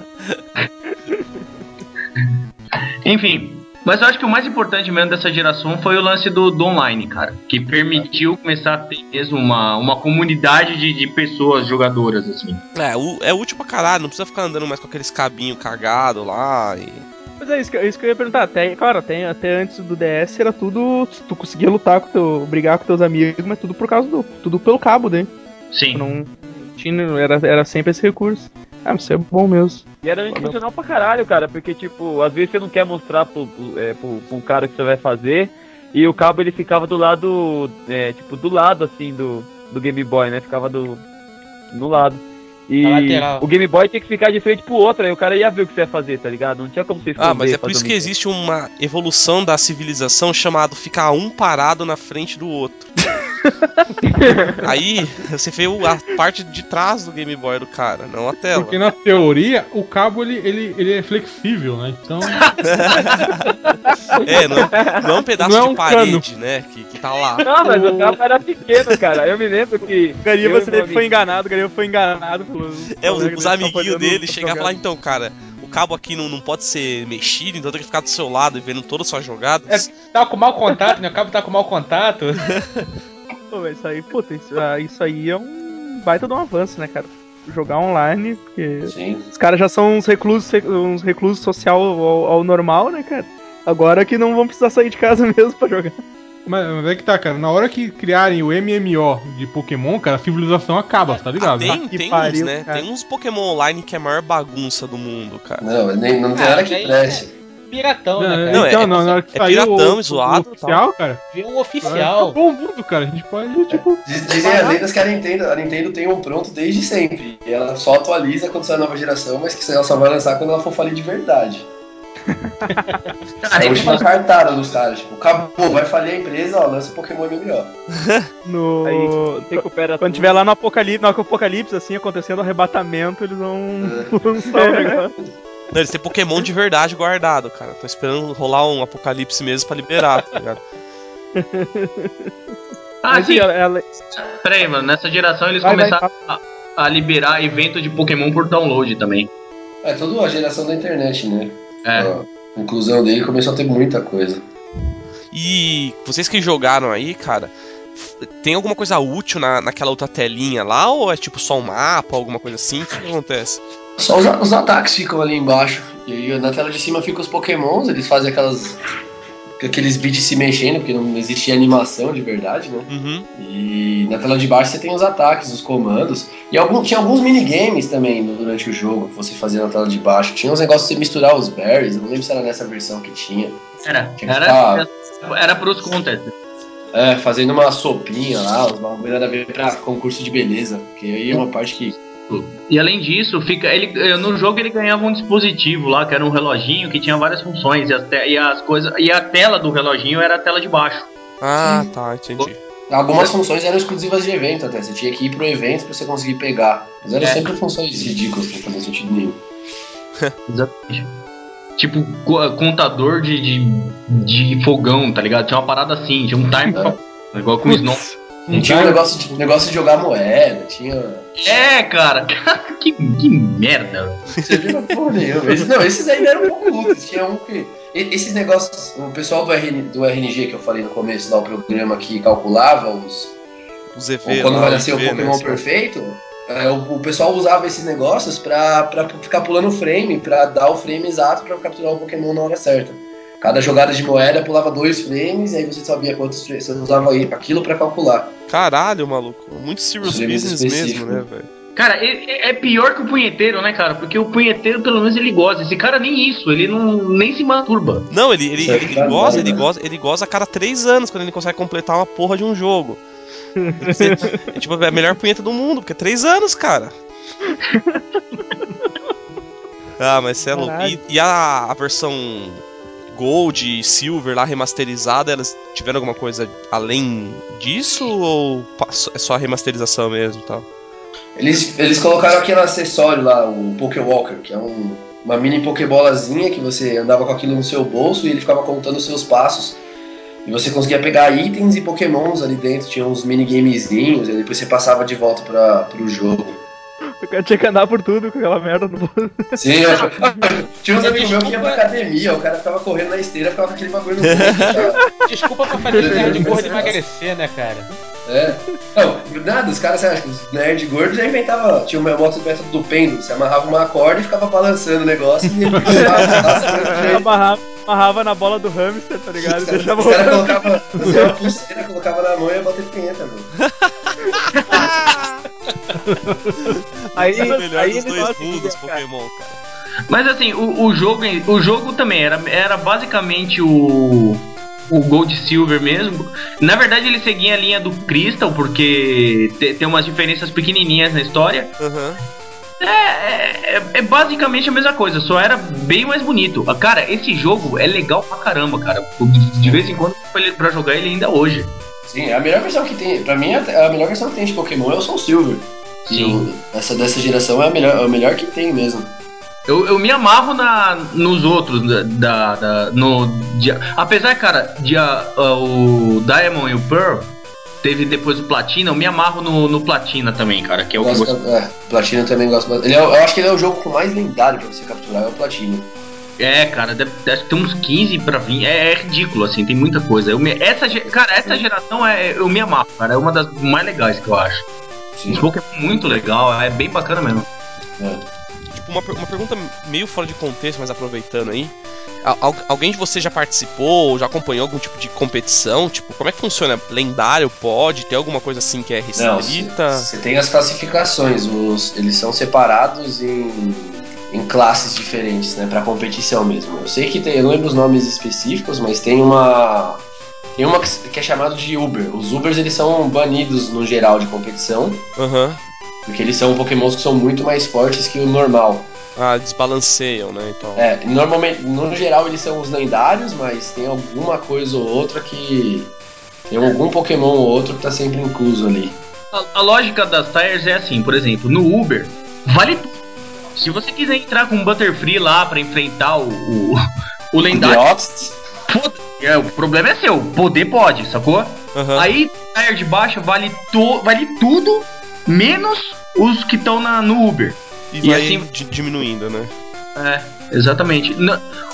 Enfim, mas eu acho que o mais importante mesmo dessa geração foi o lance do, do online, cara. Que permitiu começar a ter mesmo uma, uma comunidade de, de pessoas jogadoras, assim. É, o- é útil pra caralho, não precisa ficar andando mais com aqueles cabinhos cagados lá. E... Mas é isso que, isso que eu ia perguntar. Até, claro, até, até antes do DS era tudo. Tu conseguia lutar com teu. brigar com teus amigos, mas tudo por causa do. Tudo pelo cabo, né? Sim. Não. Tinha, era, era sempre esse recurso. Ah, mas isso é bom mesmo. E era funcional pra caralho, cara, porque, tipo, às vezes você não quer mostrar pro, pro, é, pro, pro cara que você vai fazer, e o cabo ele ficava do lado, é, tipo, do lado, assim, do, do Game Boy, né? Ficava do. no lado. E o Game Boy tinha que ficar de frente pro outro, aí o cara ia ver o que você ia fazer, tá ligado? Não tinha como você esconder. Ah, mas é por isso um que existe uma evolução da civilização chamado ficar um parado na frente do outro. Aí você vê o- a parte de trás do Game Boy do cara, não a tela. Porque na teoria o cabo ele, ele, ele é flexível, né? Então. É, não, não é um pedaço Não é um de parede, né? Que, que tá lá. Não, mas o cabo era pequeno, cara. Eu me lembro que. Garia, eu e você foi amigo- enganado, Garia foi enganado pelos. É, os, amiguinhos dele e falam, jogada. então, cara, o cabo aqui não, não pode ser mexido, então tem que ficar do seu lado e vendo todas as suas jogadas. É, tava com mau contato, né? O cabo tá com mau contato. Pô, mas isso aí, puta, isso, ah, isso aí é um baita de um avanço, né, cara? Jogar online, porque Sim. os caras já são uns reclusos, uns reclusos social ao, ao normal, né, cara? Agora que não vão precisar sair de casa mesmo pra jogar. Mas, mas é que tá, cara. Na hora que criarem o MMO de Pokémon, cara, a civilização acaba, tá Ah, ligado? tem, que tem uns, pariu, né? cara. Tem uns Pokémon online que é a maior bagunça do mundo, cara. Não, nem, não tem Ah, nada que preste. Piratão, né, cara? Não, é- então, na hora que é saiu piratão, o, zoado o oficial, cara. Vê um oficial. Acabou o mundo, cara. A gente pode, tipo. Diz- Dizem as lendas que a Nintendo, a Nintendo tem um pronto desde sempre. E ela só atualiza quando sai a nova geração, mas que ela só vai lançar quando ela for falir de verdade. Cara, é a última cartada dos caras. Tipo, acabou, vai falir a empresa, ó, lança Pokémon MMO. No... Aí recupera Quando tudo. tiver lá no apocalipse, no apocalipse, assim, acontecendo o arrebatamento, eles vão lançar o negócio. Não, eles têm Pokémon de verdade guardado, cara. Tô esperando rolar um apocalipse mesmo pra liberar, tá ligado? Ah, Mas, sim. ela- Peraí, mano. Nessa geração eles Vai, vai, começaram a, a liberar evento de Pokémon por download também. É toda a geração da internet, né? É. A inclusão dele começou a ter muita coisa. E vocês que jogaram aí, cara, tem alguma coisa útil na, naquela outra telinha lá? Ou é tipo só um mapa, alguma coisa assim? O que acontece? Só os, os ataques ficam ali embaixo. E aí na tela de cima ficam os pokémons, eles fazem aquelas. aqueles bits se mexendo, porque não existia animação de verdade, né? Uhum. E na tela de baixo você tem os ataques, os comandos. E algum, tinha alguns minigames também durante o jogo que você fazia na tela de baixo. Tinha uns negócios de você misturar os berries, eu não lembro se era nessa versão que tinha. Era. Tinha que Era, ficar, era pros contests. é, fazendo uma sopinha lá, os bagulho nada a ver pra concurso de beleza. Que aí é uma parte que. E além disso, fica ele eh, no jogo ele ganhava um dispositivo lá, que era um reloginho que tinha várias funções e as, te- e as coisas e a tela do reloginho era a tela de baixo. Ah, tá, entendi. Algumas funções eram exclusivas de evento até. Você tinha que ir pro evento pra você conseguir pegar. Mas eram É. sempre funções ridículas, que não faziam sentido nenhum. Exatamente. Tipo, co- contador de, de, de fogão, tá ligado? Tinha uma parada assim, tinha um timer pra- igual com o Snow. E tinha um negócio de, negócio de jogar moeda, tinha. É, cara, que, que merda. Você viu porra nenhuma. Esses, não, esses aí eram um pouco úteis. Tinha um que. Esses negócios. O pessoal do, RN, do RNG que eu falei no começo lá, o programa que calculava os. Os ou EV quando lá, vai nascer o né, Pokémon assim. perfeito. é, o, o pessoal usava esses negócios pra, pra ficar pulando o frame, pra dar o frame exato pra capturar o Pokémon na hora certa. Cada jogada de moeda pulava dois frames, e aí você sabia quantos frames. Você usava aí aquilo pra calcular. Caralho, maluco. Muito serious Frames business específico. mesmo, né, velho? Cara, é, pior que o punheteiro, né, cara? Porque o punheteiro, pelo menos, ele gosta. Esse cara nem isso, ele não nem se masturba. Não, ele, ele, é ele, verdade, goza, né? ele goza, ele goza a cada três anos quando ele consegue completar uma porra de um jogo. É, tipo, é a melhor punheta do mundo, porque é três anos, cara. ah, mas você é louco. E, e a, a versão Gold e Silver lá remasterizada, elas tiveram alguma coisa além disso? Ou é só a remasterização mesmo tal? Eles, eles colocaram aquele acessório lá, o Pokéwalker, que é um- uma mini Pokébolazinha que você andava com aquilo no seu bolso e ele ficava contando os seus passos. E você conseguia pegar itens e pokémons ali dentro, tinha uns minigamezinhos, e depois você passava de volta para pro jogo. O cara tinha que andar por tudo com aquela merda no bolso. Sim, eu, tinha uns amigos meus que iam pra academia, o cara ficava correndo na esteira ficava com aquele bagulho no bolso, cara. Desculpa pra fazer nerd gordo emagrecer, né, cara? É. Não, nada, os caras, acha que os nerd gordos já inventavam. Tinha uma moto método do pêndulo, você amarrava uma corda e ficava balançando o negócio e ele ficava amarrava, amarrava na bola do hamster, tá ligado? E deixava Os caras colocavam fazia uma pulseira, colocava na mão e ia bater punheta, mano. Aí, o melhor aí dos eles dois mundos. Pokémon, cara. Mas assim, o, o jogo, o jogo também era, era basicamente o o Gold Silver mesmo. Na verdade, ele seguia a linha do Crystal, porque te- tem umas diferenças pequenininhas na história. Aham. É, é, é basicamente a mesma coisa, só era bem mais bonito. Ah, Cara, esse jogo é legal pra caramba, cara. De vez em quando pra jogar ele ainda hoje. Sim, a melhor versão que tem, pra mim, a a melhor versão que tem de Pokémon é o Soul Silver. Sim. E Essa dessa geração é a melhor, é a melhor que tem mesmo. Eu, eu me amarro na, nos outros, da, da, da- no, de- apesar, cara, de a- a- o Diamond e o Pearl teve depois o Platina, eu me amarro no, no Platina também, cara, que é Eu o que gosto, você... é, Platina também gosto bastante. Ele é, eu acho que ele é o jogo com mais lendário pra você capturar, é o Platina. É, cara, deve, deve ter uns 15 pra vir, é, é ridículo, assim, tem muita coisa. Eu me- essa, cara, essa geração é, eu me amarro, cara, é uma das mais legais que eu acho. Sim. Esse Pokémon é muito legal, é bem bacana mesmo. É. Tipo, uma, uma pergunta meio fora de contexto, mas aproveitando aí. Al- al- alguém de vocês já participou, já acompanhou algum tipo de competição? Tipo, como é que funciona? Lendário pode? Tem alguma coisa assim que é restrita? você tem as classificações, os, eles são separados em em classes diferentes, né, para competição mesmo. Eu sei que tem, eu não lembro os nomes específicos, mas tem uma tem uma que, é chamada de Uber. Os Ubers eles são banidos no geral de competição, Aham. porque eles são Pokémons que são muito mais fortes que o normal. Ah, desbalanceiam, né? Então. É, normalmente, no geral eles são os lendários, mas tem alguma coisa ou outra que tem algum Pokémon ou outro que tá sempre incluso ali. A, a lógica das tires é assim, por exemplo, no Uber, vale tudo. Se você quiser entrar com um Butterfree lá pra enfrentar o, o, o lendário, é, o problema é seu, poder pode, sacou? Aham. Aí, tire de baixa vale, to, vale tudo, menos os que estão no Uber. E, e vai assim- di- diminuindo, né? É, exatamente.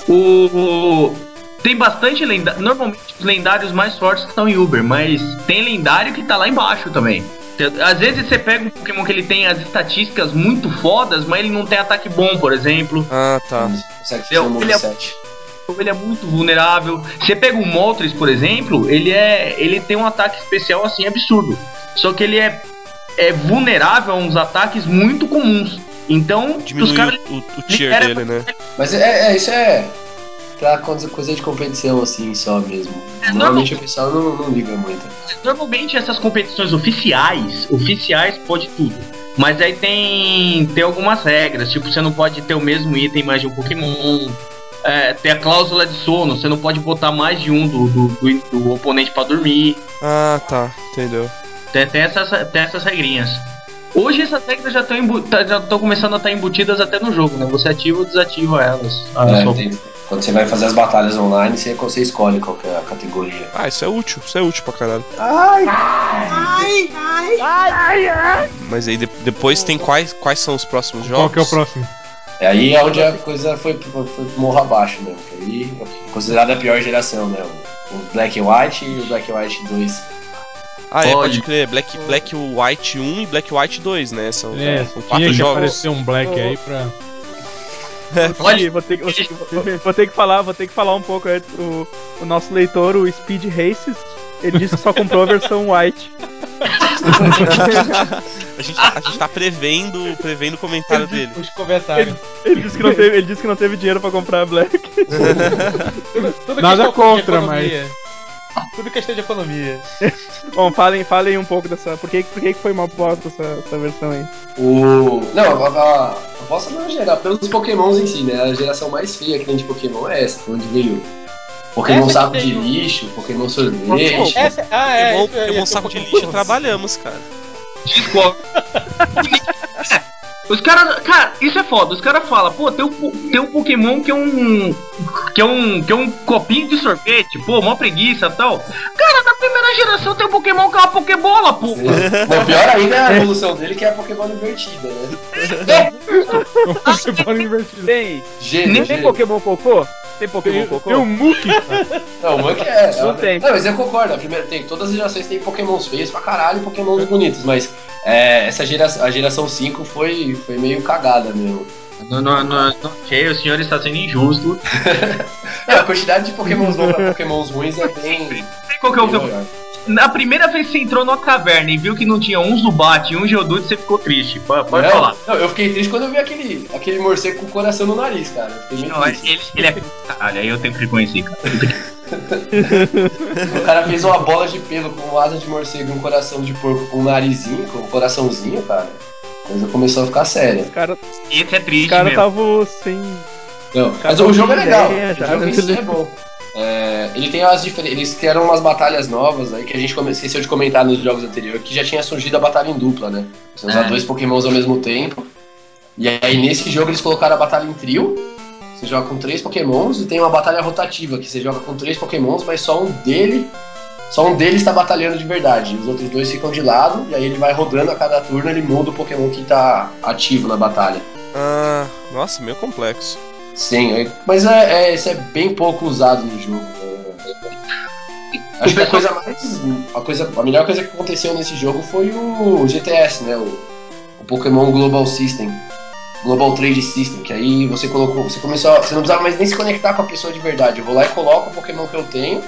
O, o- tem bastante lendário. Normalmente os lendários mais fortes estão em Uber, mas tem lendário que tá lá embaixo também. Às vezes você pega um Pokémon que ele tem as estatísticas muito fodas, mas ele não tem ataque bom, por exemplo. Ah, tá. consegue fazer Eu- um ele é- ele é muito vulnerável. Você pega um Moltres, por exemplo, ele é. ele tem um ataque especial assim absurdo. Só que ele é, é vulnerável a uns ataques muito comuns. Então, os Diminui caras. o, o, o tier dele, né? Mas é, é, isso é pra coisa, de competição assim só mesmo. É, Normalmente o pessoal não, não liga muito. Normalmente essas competições oficiais, oficiais pode tudo. Mas aí tem, tem algumas regras, tipo, você não pode ter o mesmo item mais de um Pokémon. É, tem a cláusula de sono, você não pode botar mais de um do, do, do- do oponente pra dormir. Ah, tá. Entendeu. Tem, tem essas, tem essas regrinhas. Hoje essas regras já estão estão começando a estar embutidas até no jogo, né? Você ativa ou desativa elas. Ah, É, quando você vai fazer as batalhas online, você, você escolhe qual que é a categoria. Ah, isso é útil. Isso é útil pra caralho. Ai, ai, ai. Mas aí de- depois tem quais, quais são os próximos jogos? Qual que é o próximo? É aí é onde a coisa foi, foi, morro abaixo mesmo. Que aí é considerada a pior geração, né? O, o Black and White e o Black and White 2. Ah, é, Pode. pode crer. Black, Black White 1 e Black White 2, né? São, É, são tinha quatro que jogos. aparecer um Black aí pra. Olha, vou ter, que- vou, ter, que- vou ter que falar, vou ter que falar um pouco antes. O, o nosso leitor, o Speed Races, ele disse que só comprou a versão white. A gente, tá- a gente tá prevendo, prevendo o comentário dele. Os comentários. Ele disse que não teve, ele disse que não teve dinheiro pra comprar a Black. Nada contra, economia. Tudo questão de economia. Bom, falem, falem um pouco dessa. Por que, por que foi uma bosta essa, essa versão aí? O. Não, a, a, a aposta não é geral, pelos Pokémons em si, né? A geração mais feia que tem de Pokémon é essa, onde veio Pokémon Essa saco de o- lixo, Pokémon sorvete. Essa, ah, é. Pokémon, isso aí, Pokémon esse saco de Pokémon- lixo trabalhamos, cara. É, Os caras, cara, isso é foda. Os caras falam, pô, tem um, tem um Pokémon que é um. que é um. que é um copinho de sorvete, pô, mó preguiça e tal. Cara, na primeira geração tem um Pokémon que é uma Pokébola, pô. Não, pior ainda é a evolução dele, que é a Pokémon invertida, né? Pokémon invertido. Tem, Gênio, tem. Pokémon Cocô? Tem Pokémon Tem, Cocô? tem um Muki. Não, o Monkey é. Não é- tem. Não, mas eu concordo. A primeira, tem, todas as gerações tem Pokémons feios pra caralho e Pokémons bonitos, mas é, essa geração, a geração 5 foi, foi meio cagada mesmo. Não, não, não, ok, o senhor está sendo injusto. É, a quantidade de Pokémons bons pra Pokémons ruins é bem. Sei qual que o. Na primeira vez que você entrou numa caverna e viu que não tinha um Zubat e um Geodude, você ficou triste. Pode, pode não, falar. não, eu fiquei triste quando eu vi aquele, aquele morcego com o coração no nariz, cara. Não, ele, ele é. Caralho, aí eu tenho que reconhecer, cara. O cara fez uma bola de pelo com asa de morcego e um coração de porco com um narizinho, com um coraçãozinho, cara. Coisa começou a ficar séria. Os caras Esse é triste cara mesmo. estavam sem. Não, Cara, mas o jogo é legal. ideia o já, jogo em si é bom. É, ele tem as diferentes. Eles criaram umas batalhas novas aí que a gente esqueceu de comentar nos jogos anteriores, que já tinha surgido a batalha em dupla, né? Você usar É. dois pokémons ao mesmo tempo. E aí nesse jogo eles colocaram a batalha em trio. Você joga com três pokémons e tem uma batalha rotativa, que você joga com três pokémons, mas só um dele. Só um deles está batalhando de verdade. Os outros dois ficam de lado, e aí ele vai rodando a cada turno, ele muda o Pokémon que tá ativo na batalha. Ah, nossa, meio complexo. Sim, mas é, é- isso é bem pouco usado no jogo. É, Acho que a coisa mais. A, coisa, a melhor coisa que aconteceu nesse jogo foi o GTS, né? O, o Pokémon Global System. Global Trade System, que aí você colocou. Você começou. Você não precisava mais nem se conectar com a pessoa de verdade. Eu vou lá e coloco o Pokémon que eu tenho.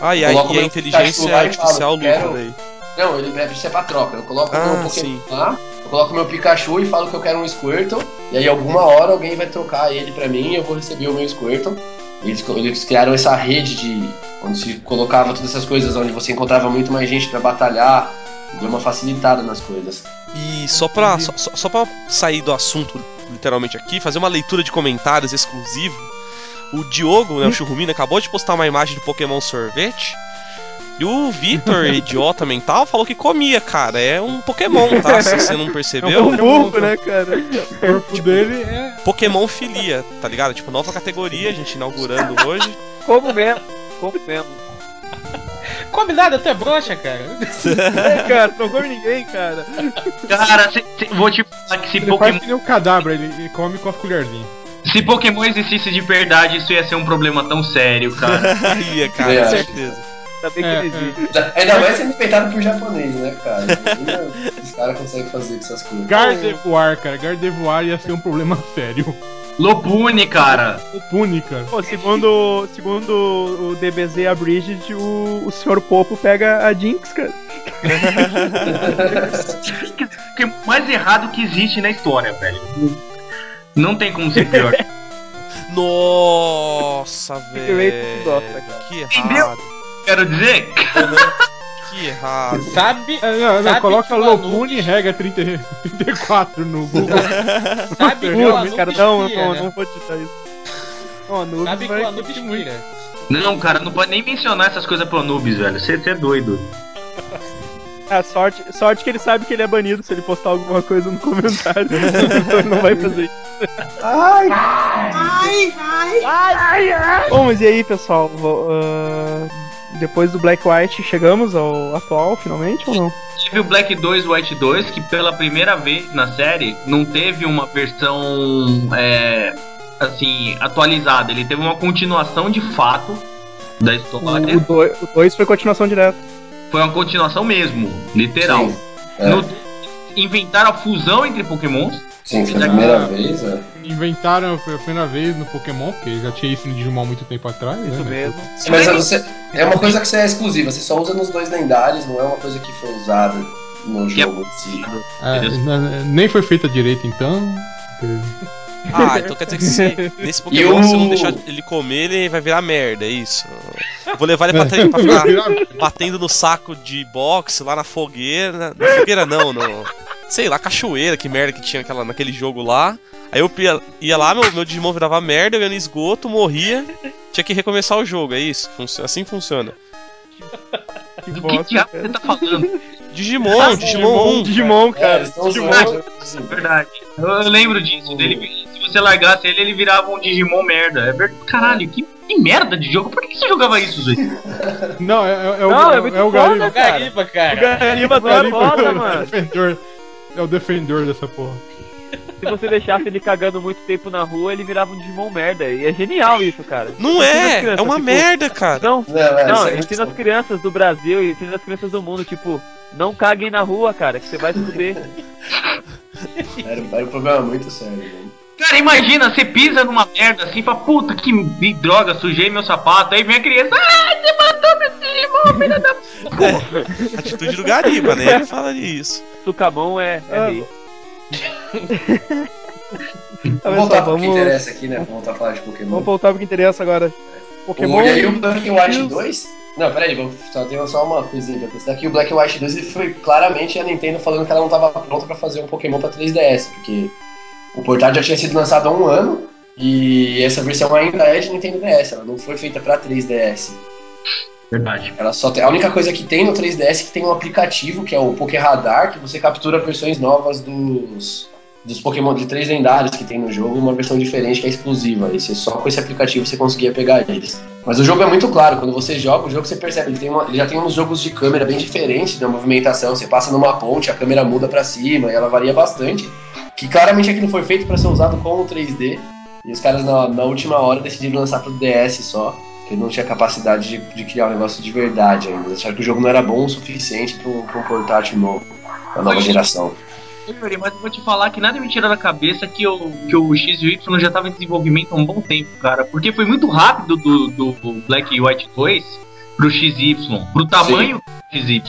Ah, e a, Coloca e a inteligência artificial quero- daí. Não, ele é isso é pra troca. Eu coloco Ah, meu Pokémon sim. lá, eu coloco meu Pikachu e falo que eu quero um Squirtle, e aí alguma hora alguém vai trocar ele pra mim e eu vou receber o meu Squirtle. Eles, eles criaram essa rede de. onde se colocava todas essas coisas, onde você encontrava muito mais gente pra batalhar, deu uma facilitada nas coisas. E só pra, só, só, só pra sair do assunto, literalmente aqui, fazer uma leitura de comentários exclusivo. O Diogo, né, o Churrumino, acabou de postar uma imagem do Pokémon Sorvete. E o Vitor, idiota mental, falou que comia, cara. É um Pokémon, tá? Se você não percebeu. É um burro, né, cara? O corpo dele é. Pokémon Filia, tá ligado? Tipo, nova categoria, a gente inaugurando hoje. Como mesmo, como mesmo. Come nada, tu é broxa, cara. É, cara, não come ninguém, cara. Cara, cê- cê- vou te falar que se Ele Pokémon, faz que nem um cadáver, ele, ele come com as colherzinhas. se Pokémon existisse de verdade, isso ia ser um problema tão sério, cara. Ia, cara, É. com certeza. Ainda bem que É, ele existe. Ainda mais sendo inventado por japonês, né, cara? Os caras conseguem fazer com essas coisas. Gardevoir, cara. Gardevoir ia ser um problema sério. Lopune, cara. O Pune, cara. Pô, segundo, segundo o DBZ Abridged, o, o Sr. Popo pega a Jinx, cara. Que é mais errado que existe na história, velho. Não tem como ser pior. Nossa, velho. Que Entendeu? Quero dizer, Que errado. Sabe, É, não, não, Sabe coloca que o Lopune e rega 30, 34 no Google. sabe que o Anubis cara, não, inspira, não, né? não vou digitar isso. Ó, Anubis Sabe que vai o Anubis inspira. Não, cara, não pode nem mencionar essas coisas pro Anubis, velho. Você é doido. Ah, sorte, sorte que ele sabe que ele é banido se ele postar alguma coisa no comentário. então não vai fazer isso. Ai, ai. Bom, mas e aí, pessoal? Ah, depois do Black White, chegamos ao atual, finalmente, ou não? Tive o Black 2 White 2, que pela primeira vez na série não teve uma versão é, assim, atualizada. Ele teve uma continuação de fato da história. O 2 foi continuação direta. Foi uma continuação mesmo, literal. Sim. É. No- inventaram a fusão entre Pokémons. Sim, foi a primeira vez, é. Inventaram pela primeira vez no Pokémon, porque já tinha isso no Digimon há muito tempo atrás, né? Isso mas- mesmo. Sim, Mas você, é uma coisa que você é exclusiva, você só usa nos dois lendários, não é uma coisa que foi usada no Que é- jogo em si. É, n- nem foi feita direito então. Ah, então quer dizer que se nesse Pokémon o- se eu não deixar ele comer, ele vai virar merda, é isso. Eu vou levar ele pra, pra ficar batendo no saco de boxe lá na fogueira. Na fogueira não, no. Sei lá, cachoeira, que merda que tinha aquela, naquele jogo lá. Aí eu ia, ia lá, meu, meu Digimon virava merda, eu ia no esgoto, morria, tinha que recomeçar o jogo, é isso. Func- assim funciona. Que Do que bosta, diabo você tá falando? Digimon, Digimon 1. Digimon, É, cara. estão Digimon. Verdade. Eu, eu lembro disso. Dele, se você largasse ele, ele virava um Digimon merda. É verdade. Caralho, que, que merda de jogo. Por que você jogava isso, Zé? Não, é, é- é o, Não, é é, muito é o foda, Gariba. cara. Gariba, cara. Gariba O tá Gariba foda, é o mano. defensor. É o defensor dessa porra. Se você deixasse ele cagando muito tempo na rua, ele virava um Digimon merda. E é genial isso, cara. Não é, é crianças, uma tipo, merda, cara. Não, Não, é, não, é ensina as crianças do Brasil e ensina as crianças do mundo, tipo, não caguem na rua, cara, que você vai se fuder. Era, era um problema muito sério, mano. Cara, imagina, você pisa numa merda assim, fala, puta, que droga, sujei meu sapato. Aí vem a criança, ah, você matou meu Digimon, filha da Atitude do Gariba, né? Ele falaria isso. Sucamão é, é Ah, rei. Tá, Vamos voltar pro que vamos, interessa aqui, né? Vamos voltar a falar de Pokémon. vamos voltar pro que interessa agora. Pokémon. O, e aí o Black White X. 2? Não, peraí, vou, só tenho só uma coisinha pra testar aqui. O Black White 2 ele foi claramente a Nintendo falando que ela não estava pronta pra fazer um Pokémon pra 3DS, porque o portátil já tinha sido lançado há um ano e essa versão ainda é de Nintendo DS, ela não foi feita pra 3DS. Verdade. Ela só tem, a única coisa que tem no 3DS é que tem um aplicativo, que é o Poké Radar, que você captura versões novas dos, dos Pokémon de três lendários que tem no jogo, uma versão diferente que é exclusiva. E você, só com esse aplicativo você conseguia pegar eles. Mas o jogo é muito claro, quando você joga, o jogo você percebe, ele, tem uma- ele já tem uns jogos de câmera bem diferentes da movimentação. Você passa numa ponte, a câmera muda pra cima e ela varia bastante. Que claramente aquilo foi feito para ser usado com o 3D. E os caras na, na última hora decidiram lançar pro DS só. Porque não tinha capacidade de, de criar um negócio de verdade ainda. Acharam que o jogo não era bom o suficiente para um, pra um portátil novo, da nova geração. Yuri, mas eu vou te falar que nada me tira da cabeça que o, que o X e o Y já tava em desenvolvimento há um bom tempo, cara. Porque foi muito rápido do, do Black e White 2 pro XY, pro tamanho do XY.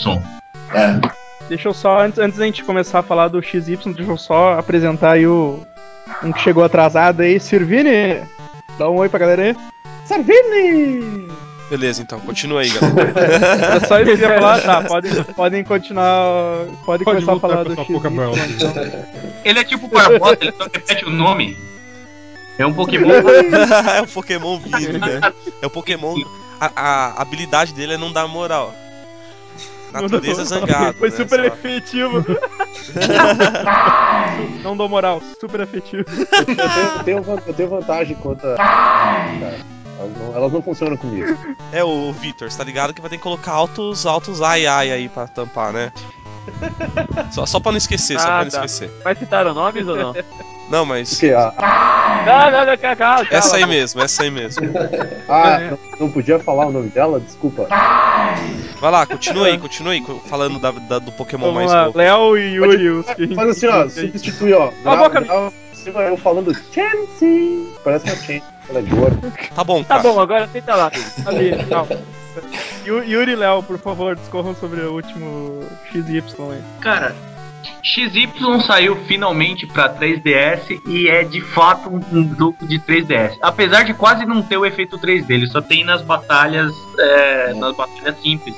É. Deixa eu só, antes, antes da gente começar a falar do XY, deixa eu só apresentar aí o. Um que chegou atrasado aí, Sirvini! Dá um oi pra galera aí. Servini! Beleza, então, continua aí, galera. Era só isso que eu ia falar, tá? Podem, podem continuar. Podem Pode começar a falar do. Pokémon. então. Ele é tipo o ele só repete o nome. É um Pokémon. é o Pokémon Vini, né? É o Pokémon. A, a habilidade dele é não dar moral. Natureza zangado. Foi né? super Só- efetivo. Não dou moral, super efetivo. Eu tenho, eu tenho van- eu tenho vantagem contra. Elas, não, elas não funcionam comigo. É o Vitor, você tá ligado que vai ter que colocar altos, altos ai ai aí pra tampar, né? Só, só pra não esquecer, só Ah, pra não tá. esquecer. Mas citaram nomes ou não? Não, mas. Porque a, Não, não, não, calma, calma. Essa aí mesmo, essa aí mesmo. ah, não, não podia falar o nome dela? Desculpa. Vai lá, continua aí, continua aí, falando da, da- do Pokémon Vamos mais lá, novo. Léo e Yuri, os que Faz assim, ó, substitui, ó. Cala a boca, grava eu falando Chansey. Parece uma Chansey, ela é gorda. Tá bom, Tá cara. bom, agora senta lá. Ali, calma. Yu- Yuri e Léo, por favor, discorram sobre o último XY aí. Cara, XY saiu finalmente pra 3DS e é de fato um, um jogo de 3DS. Apesar de quase não ter o efeito 3D, ele só tem nas batalhas, é, nas batalhas simples.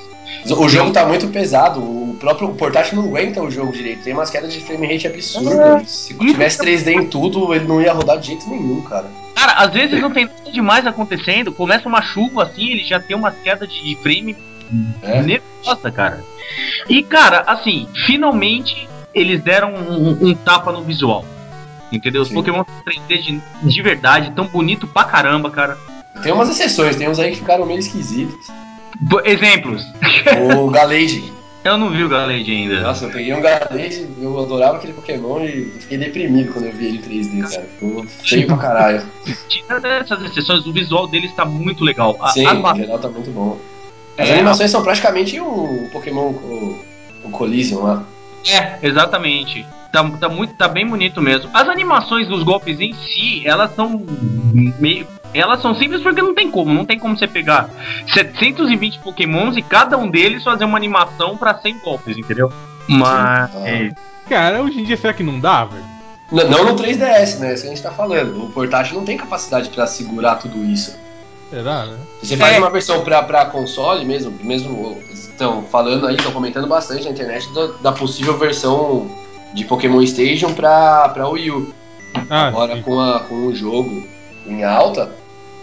O jogo tá muito pesado, o próprio portátil não aguenta o jogo direito, tem umas quedas de frame rate absurdas. Se tivesse 3D em tudo, ele não ia rodar de jeito nenhum, cara. Cara, às vezes não tem nada demais acontecendo, começa uma chuva assim, ele já tem uma queda de de frame É. nervosa, cara. E cara, assim, finalmente eles deram um, um tapa no visual. Entendeu? Os Sim. Pokémon 3D de, de verdade, tão bonito pra caramba, cara. Tem umas exceções, tem uns aí que ficaram meio esquisitos. Exemplos. O Galade. Eu não vi o Galade ainda. Nossa, eu peguei um Galade, eu adorava aquele Pokémon e fiquei deprimido quando eu vi ele em 3D, cara. Ficou feio pra caralho. Tirando essas exceções, o visual dele está muito legal. A, Sim, a ba- geral tá muito bom. As É, animações são praticamente o Pokémon, o, o Coliseum lá. É, exatamente. Tá, tá, muito, tá bem bonito mesmo. As animações dos golpes em si, elas são meio. Elas são simples porque não tem como. Não tem como você pegar 720 pokémons e cada um deles fazer uma animação pra 100 golpes, entendeu? Mas. Cara, hoje em dia será que não dá, velho? Não, não no 3DS, né? Isso que a gente tá falando. O portátil não tem capacidade pra segurar tudo isso. Será, né? Se você faz É. uma versão pra, pra console mesmo, mesmo estão falando aí, estão comentando bastante na internet da, da possível versão de Pokémon Stadium pra, pra Wii U. Ah, Agora sim. com, a, com o jogo em alta.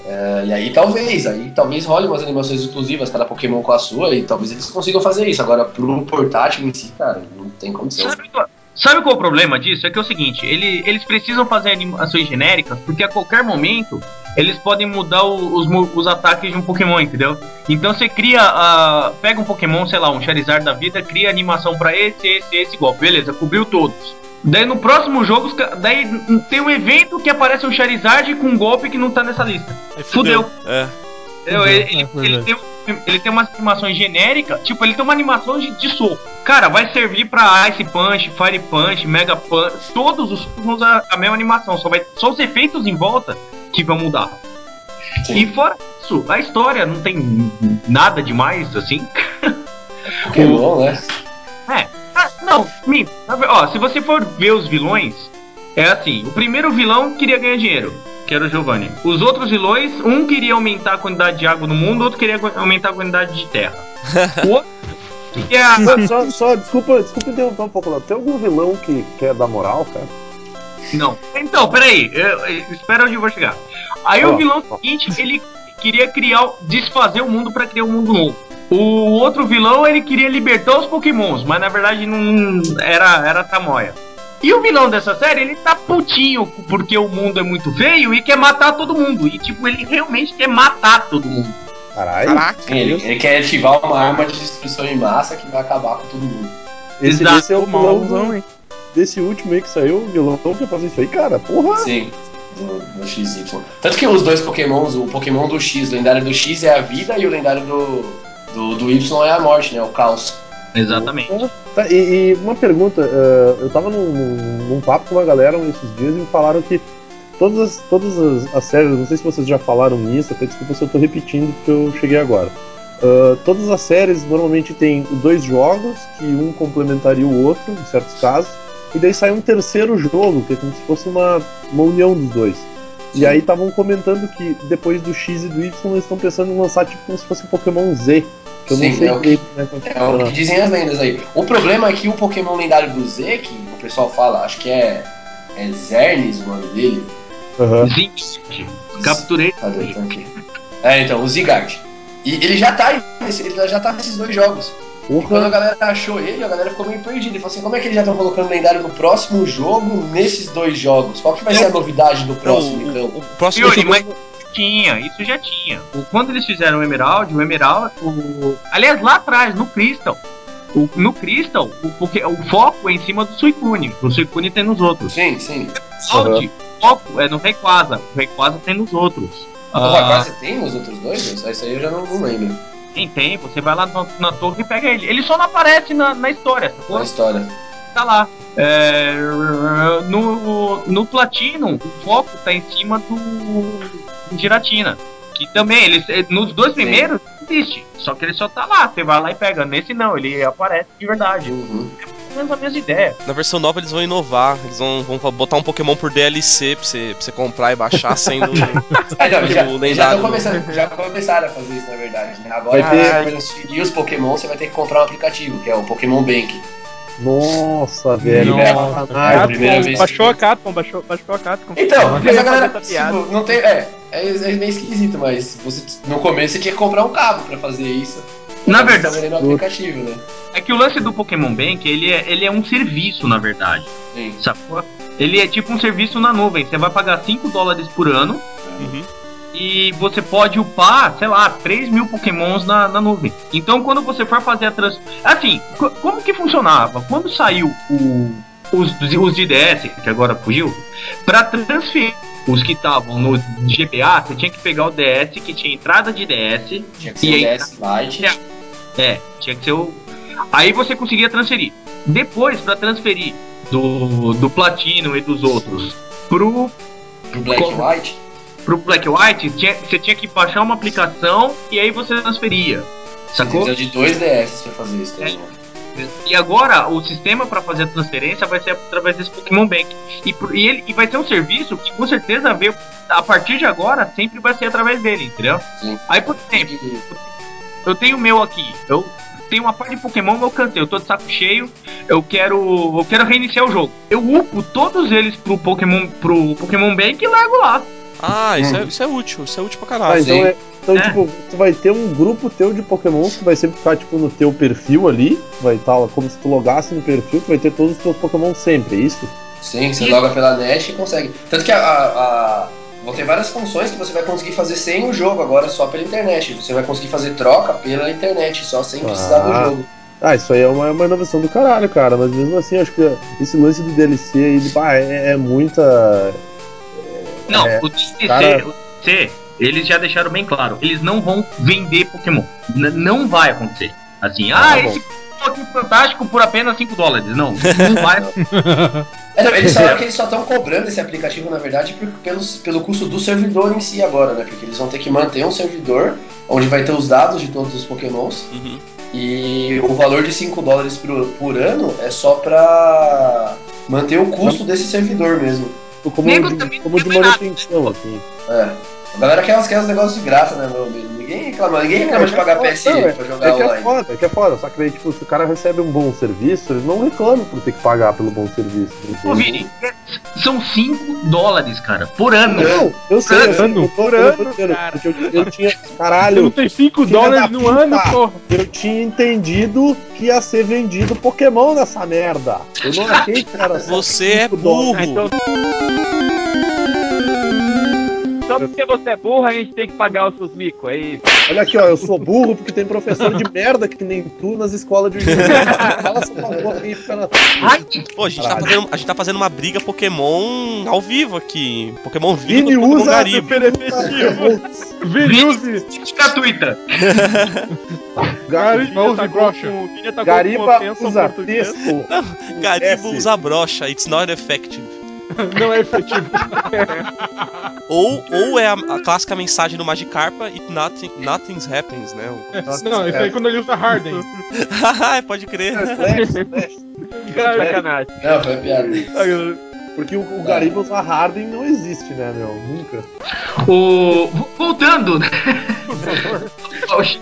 É, e aí talvez, aí talvez role umas animações exclusivas cada Pokémon com a sua e talvez eles consigam fazer isso. Agora pro portátil em si, cara, não tem condição. Sabe sabe qual é o problema disso? É que é o seguinte, ele- eles precisam fazer animações genéricas, porque a qualquer momento eles podem mudar o- os, os ataques de um Pokémon, entendeu? Então você cria, a pega um Pokémon, sei lá, um Charizard da vida, cria animação pra esse, esse, esse golpe, beleza, cobriu todos. Daí no próximo jogo, daí tem um evento que aparece um Charizard com um golpe que não tá nessa lista. Aí Fudeu. É. Ele, é ele- ele tem, ele tem umas animações genéricas, tipo, ele tem uma animação de, de soco. Cara, vai servir pra Ice Punch, Fire Punch, Mega Punch, todos os socos usam a mesma animação, só, vai, só os efeitos em volta que vão mudar. Sim. E fora isso, a história não tem nada demais, assim. Pokémon, né? É. Ah, não, ver- Ó, se você for ver os vilões, é assim: o primeiro vilão queria ganhar dinheiro, que era o Giovanni. Os outros vilões, um queria aumentar a quantidade de água no mundo, o outro queria aumentar a quantidade de terra. O outro queria. Só, só, só- desculpa, desculpa interromper um pouco lá. Tem algum vilão que quer dar moral, cara? Não. Então, peraí, eu, eu, espera onde eu vou chegar. Aí Ó, o vilão seguinte, ele queria criar, desfazer o mundo pra criar um mundo novo. O outro vilão, ele queria libertar os pokémons, mas na verdade não era, era tamoia. E o vilão dessa série, ele tá putinho porque o mundo é muito feio e quer matar todo mundo. E tipo, ele realmente quer matar todo mundo. Caralho. Caraca. Ele, ele quer ativar uma arma de destruição em massa que vai acabar com todo mundo. Esse, Exato. esse é o vilão hein? desse último aí que saiu, o vilão quer fazer isso aí, cara. Porra! Sim, do, do XY. Tanto que os dois Pokémons, o Pokémon do X, o lendário do X é a vida e o lendário do, do, do Y é a morte, né? O caos. Exatamente. Tá, e, e uma pergunta, eh, eu tava num, num- papo com uma galera esses dias e me falaram que todas as, todas as, as séries, não sei se vocês já falaram nisso, até desculpa se eu tô repetindo porque eu cheguei agora. ah, todas as séries normalmente tem dois jogos, que um complementaria o outro, em certos casos, e daí sai um terceiro jogo, que é como se fosse uma, uma união dos dois. E aí estavam comentando que depois do X e do Y eles estão pensando em lançar tipo como se fosse Pokémon Z. Eu Sim, não sei é o que- como é que É o dizem as lendas aí. O problema é que o Pokémon lendário do Z, que o pessoal fala, acho que é, é Zernis o nome dele. Aham. Zinc. Capturei. Cadê? Tá aqui. É, então, o Zigard. E ele já tá, aí nesse- ele já tá nesses dois jogos. E quando a galera achou ele, a galera ficou meio perdida. E falou assim: como é que eles já estão colocando lendário no próximo jogo nesses dois jogos? Qual que vai ser a novidade do próximo, então? O próximo Yuri, jogo. mas tinha, isso já tinha. O- Quando eles fizeram o Emerald, o Emerald. O... Aliás, lá atrás, no Crystal. o- no Crystal, o, porque o foco é em cima do Suicune. O Suicune tem nos outros. Sim, sim. Emerald, o foco é no Rayquaza. O Rayquaza tem nos outros. O Rayquaza tem nos outros dois? Isso aí eu já não, não lembro. Tem, tem. Você vai lá na, na torre e pega ele. Ele só não aparece na, na história, sacou? Na história. Tá lá. É, no, no Platinum, o foco tá em cima do, Giratina. Que também, ele, nos dois primeiros, existe. Só que ele só tá lá. Você vai lá e pega. Nesse não, ele aparece de verdade. Uhum. É mais ou menos a mesma ideia. Na versão nova eles vão inovar, eles vão, vão botar um Pokémon por DLC pra você, pra você comprar e baixar sendo não, já, o já, lendário. começando, já começaram a fazer isso, na verdade. Né? Agora, Vai ter- pra os Pokémon, você vai ter que comprar um aplicativo, que é o Pokémon Bank. Nossa, velho. Nossa. vez Baixou a Capcom, baixou, baixou a Capcom. Então, mas a galera tipo, não tem. É, é, é meio esquisito, mas você, no começo você tinha que comprar um cabo pra fazer isso. Na verdade- aplicativo, né? É que o lance do Pokémon Bank, ele é, ele é um serviço, na verdade. Sim. Sacou? Ele é tipo um serviço na nuvem. Você vai pagar 5 dólares por ano Uhum. E você pode upar, sei lá, 3 mil pokémons na, na nuvem. Então quando você for fazer a trans... Assim, co- como que funcionava? Quando saiu o, os, os de DS, que agora fugiu, pra transferir os que estavam no GBA, você tinha que pegar o DS que tinha entrada de DS. Tinha que ser e o aí- DS Lite. É, tinha que ser o. Aí você conseguia transferir. Depois, pra transferir do, do Platino e dos outros pro, Pro Black White. Pro Black White, tinha- você tinha que baixar uma aplicação e aí você transferia. Você Sacou? precisa de dois DS pra fazer isso também. né? E agora o sistema para fazer a transferência vai ser através desse Pokémon Bank. E, e ele e vai ser um serviço que com certeza veio a partir de agora sempre vai ser através dele, entendeu? Sim. Aí por exemplo, eu tenho o meu aqui. Eu tenho uma parte de Pokémon que eu cansei, eu tô de saco cheio. Eu quero. Eu quero reiniciar o jogo. Eu upo todos eles pro Pokémon, pro Pokémon Bank e largo lá. Ah, isso, Hum. é, isso é útil, isso é útil pra Ah, caralho. então, sim. é, então É. tipo, tu vai ter um grupo teu de Pokémon que vai sempre ficar, tipo, no teu perfil ali. Vai estar lá como se tu logasse no perfil, tu vai ter todos os teus Pokémon sempre, é isso? Sim, você loga pela net e consegue. Tanto que a, a, a- vão ter várias funções que você vai conseguir fazer sem o jogo, agora só pela internet. Você vai conseguir fazer troca pela internet, só sem precisar do Ah. jogo. Ah, isso aí é uma, é uma inovação do caralho, cara. Mas mesmo assim, acho que esse lance do DLC aí, bah, é, é muita. Não, É, o DLC, cara- o eles já deixaram bem claro. Eles não vão vender Pokémon. N- não vai acontecer. Assim, ah, tá bom. esse Pokémon fantástico por apenas 5 dólares. Não, não vai. É, não, eles falaram que eles só estão cobrando esse aplicativo, na verdade, por- pelo, pelo custo do servidor em si agora, né? Porque eles vão ter que manter um servidor onde vai ter os dados de todos os Pokémons. Uhum. E o valor de 5 dólares por, por ano é só pra manter o custo desse servidor mesmo. Como Nego de, como de manutenção, assim. É. A galera quer, quer uns negócios de graça, né, meu amigo? Ninguém reclama, ninguém reclama de pagar não, é- pra jogar É que é online. foda, é que é foda. Só que daí, tipo, se o cara recebe um bom serviço, ele não reclama por ter que pagar pelo bom serviço. Ô, Vini, são 5 dólares, cara, por ano. Não, eu sei, eu sei. Ano, eu por ano, cara. porque eu, eu tinha. Você não Caralho, tem 5 filha dólares no puta. ano, porra. eu tinha entendido que ia ser vendido Pokémon nessa merda. Eu não achei que era só Você é 5 dólares. Então... Só porque você é burro, a gente tem que pagar os seus micos, é isso. Olha aqui, ó, eu sou burro porque tem professor de merda que nem tu nas escolas de universidade. Fala essa porra aí, fica na. Ai, Pô, a gente, tá fazendo, a gente tá fazendo uma briga Pokémon ao vivo aqui. Pokémon vivo Vini usa Garibo. Vini, use. gratuita. Gariba, O Vini use com- brocha. tá Gariba usa texto. Garibo S. usa brocha, it's not effective. Não é efetivo. Ou, ou é a, a clássica mensagem do Magikarpa e nothing, nothing happens, né? Não, isso aí é quando ele usa Harden. Pode crer. Sacanagem. Não, foi piada. Porque o, o Gariba usar Harden não existe, né, meu? Nunca. O... vo- Voltando, né? ao XY.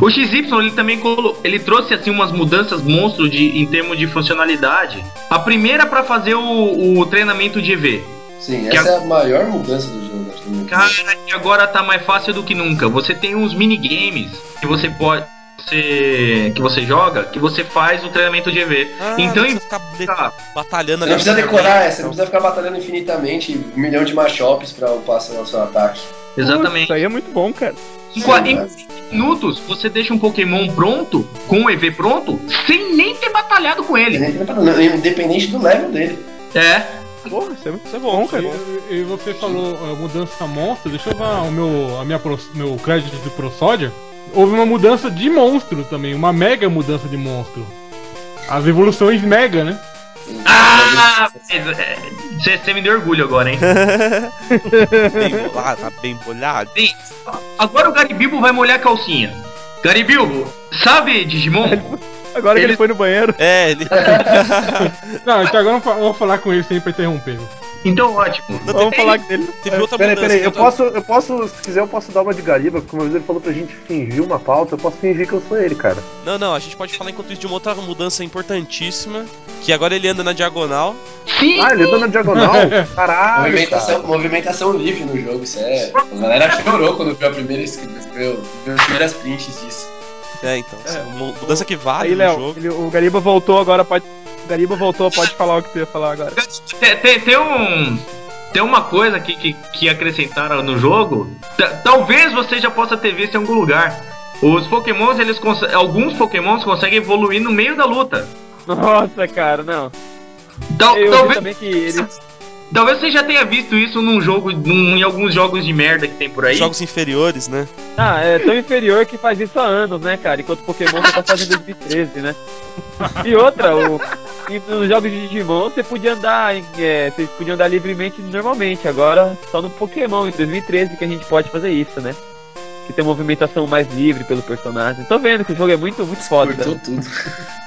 O XY ele também colo- ele trouxe assim umas mudanças monstro de, em termos de funcionalidade. A primeira para fazer o, o treinamento de EV. Sim, Que essa é a maior mudança do jogo, acho que. Cara, e agora tá mais fácil do que nunca. Você tem uns minigames que você pode você, que você joga, que você faz o treinamento de EV. Ah, então, não precisa ficar batalhando não precisa decorar, você não precisa ficar batalhando infinitamente um milhão de machops pra upar seu, seu ataque. Exatamente. Isso aí é muito bom, cara. Em, qua- em minutos, você deixa um Pokémon pronto, com o EV pronto, sem nem ter batalhado com ele. Independente do level dele. É. Porra, isso é, Isso é bom, cara. E, e você falou uh, mudança monstro, deixa eu dar o meu, a minha pro- meu crédito de Prosódia. Houve uma mudança de monstro também, uma mega mudança de monstro. As evoluções mega, né? Ah, você me deu orgulho agora, hein? bem bolado, tá bem bolhado. Sim. Agora o Garibilbo vai molhar a calcinha. Garibilbo, sabe Digimon? Agora que ele foi no banheiro. É, ele. Não, então agora eu vou- eu vou falar com ele sem pra interromper. Então, ótimo. Vamos falar dele. Teve outra Peraí, mudança. peraí, eu posso, eu posso, se quiser, eu posso dar uma de Gariba, porque uma vez ele falou pra gente fingir uma pauta, eu posso fingir que eu sou ele, cara. Não, não, a gente pode falar enquanto isso de uma outra mudança importantíssima. Que agora ele anda na diagonal. Sim! Ah, ele anda na diagonal? Caralho, Movimentação, cara. movimentação livre no jogo, isso é. A galera chorou quando viu a primeira skin, viu, viu as primeiras prints disso. É, então. uma Mudança que vale Aí, no Léo, jogo. ele- o Gariba voltou, agora pode. Gariba voltou, pode falar o que tu ia falar agora. Tem, tem- tem um. Tem uma coisa que, que, que acrescentaram no jogo. T- Talvez você já possa ter visto em algum lugar. Os pokémons, eles alguns pokémons conseguem evoluir no meio da luta. Nossa, cara, não. Tal- Eu talvez, também que eles. talvez você já tenha visto isso num jogo, num- em alguns jogos de merda que tem por aí. Jogos inferiores, né? Ah, é tão inferior que faz isso há anos, né, cara? Enquanto Pokémon já tá fazendo em 2013, né? E outra, o, e nos jogos de Digimon você podia andar, em- é, vocês podiam andar livremente normalmente. Agora só no Pokémon em 2013 que a gente pode fazer isso, né? Que tem movimentação mais livre pelo personagem. Tô vendo que o jogo é muito, muito foda. Tudo.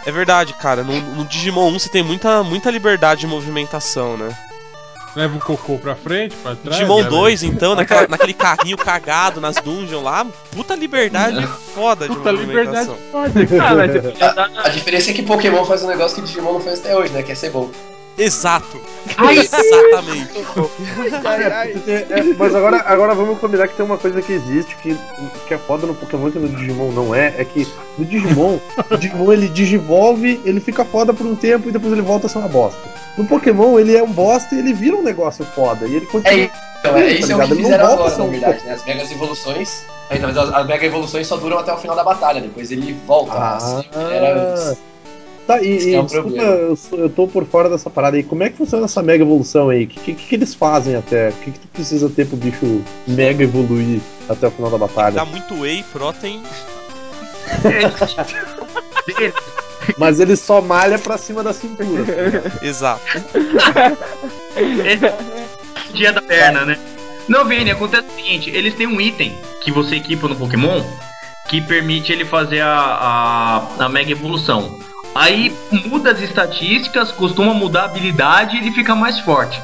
É verdade, cara. No, no Digimon 1 você tem muita, muita liberdade de movimentação, né? Leva o cocô pra frente, pra trás. Digimon leva- 2, então, naquela- naquele carrinho cagado nas dungeons lá, puta liberdade foda de Puta liberdade movimentação. foda, Ah, mas podia andar A diferença é que Pokémon faz um negócio que Digimon não faz até hoje, né? Que é ser bom. Exato. Exatamente. É, mas agora, agora vamos combinar que tem uma coisa que existe que, que é foda no Pokémon que no Digimon não é. É que no Digimon, o Digimon ele digivolve, ele fica foda por um tempo e depois ele volta a ser uma bosta. No Pokémon ele é um bosta e ele vira um negócio foda. E ele continua. É, então, é isso é o que fizeram agora, na verdade, né? As megas evoluções. Talvez as, mega evoluções só duram até o final da batalha, depois ele volta. Ah. assim, era... Tá, e, e é o desculpa, problema. eu, eu tô por fora dessa parada aí. Como é que funciona essa mega evolução aí? O que, que, que eles fazem até? O que, que tu precisa ter pro bicho mega evoluir até o final da batalha? Dá muito whey, protein. Mas ele só malha pra cima da cintura. Exato. dia da perna, né? Não, Vini, acontece o seguinte: eles têm um item que você equipa no Pokémon que permite ele fazer a, a, a Mega Evolução. Aí muda as estatísticas, costuma mudar a habilidade e ele fica mais forte.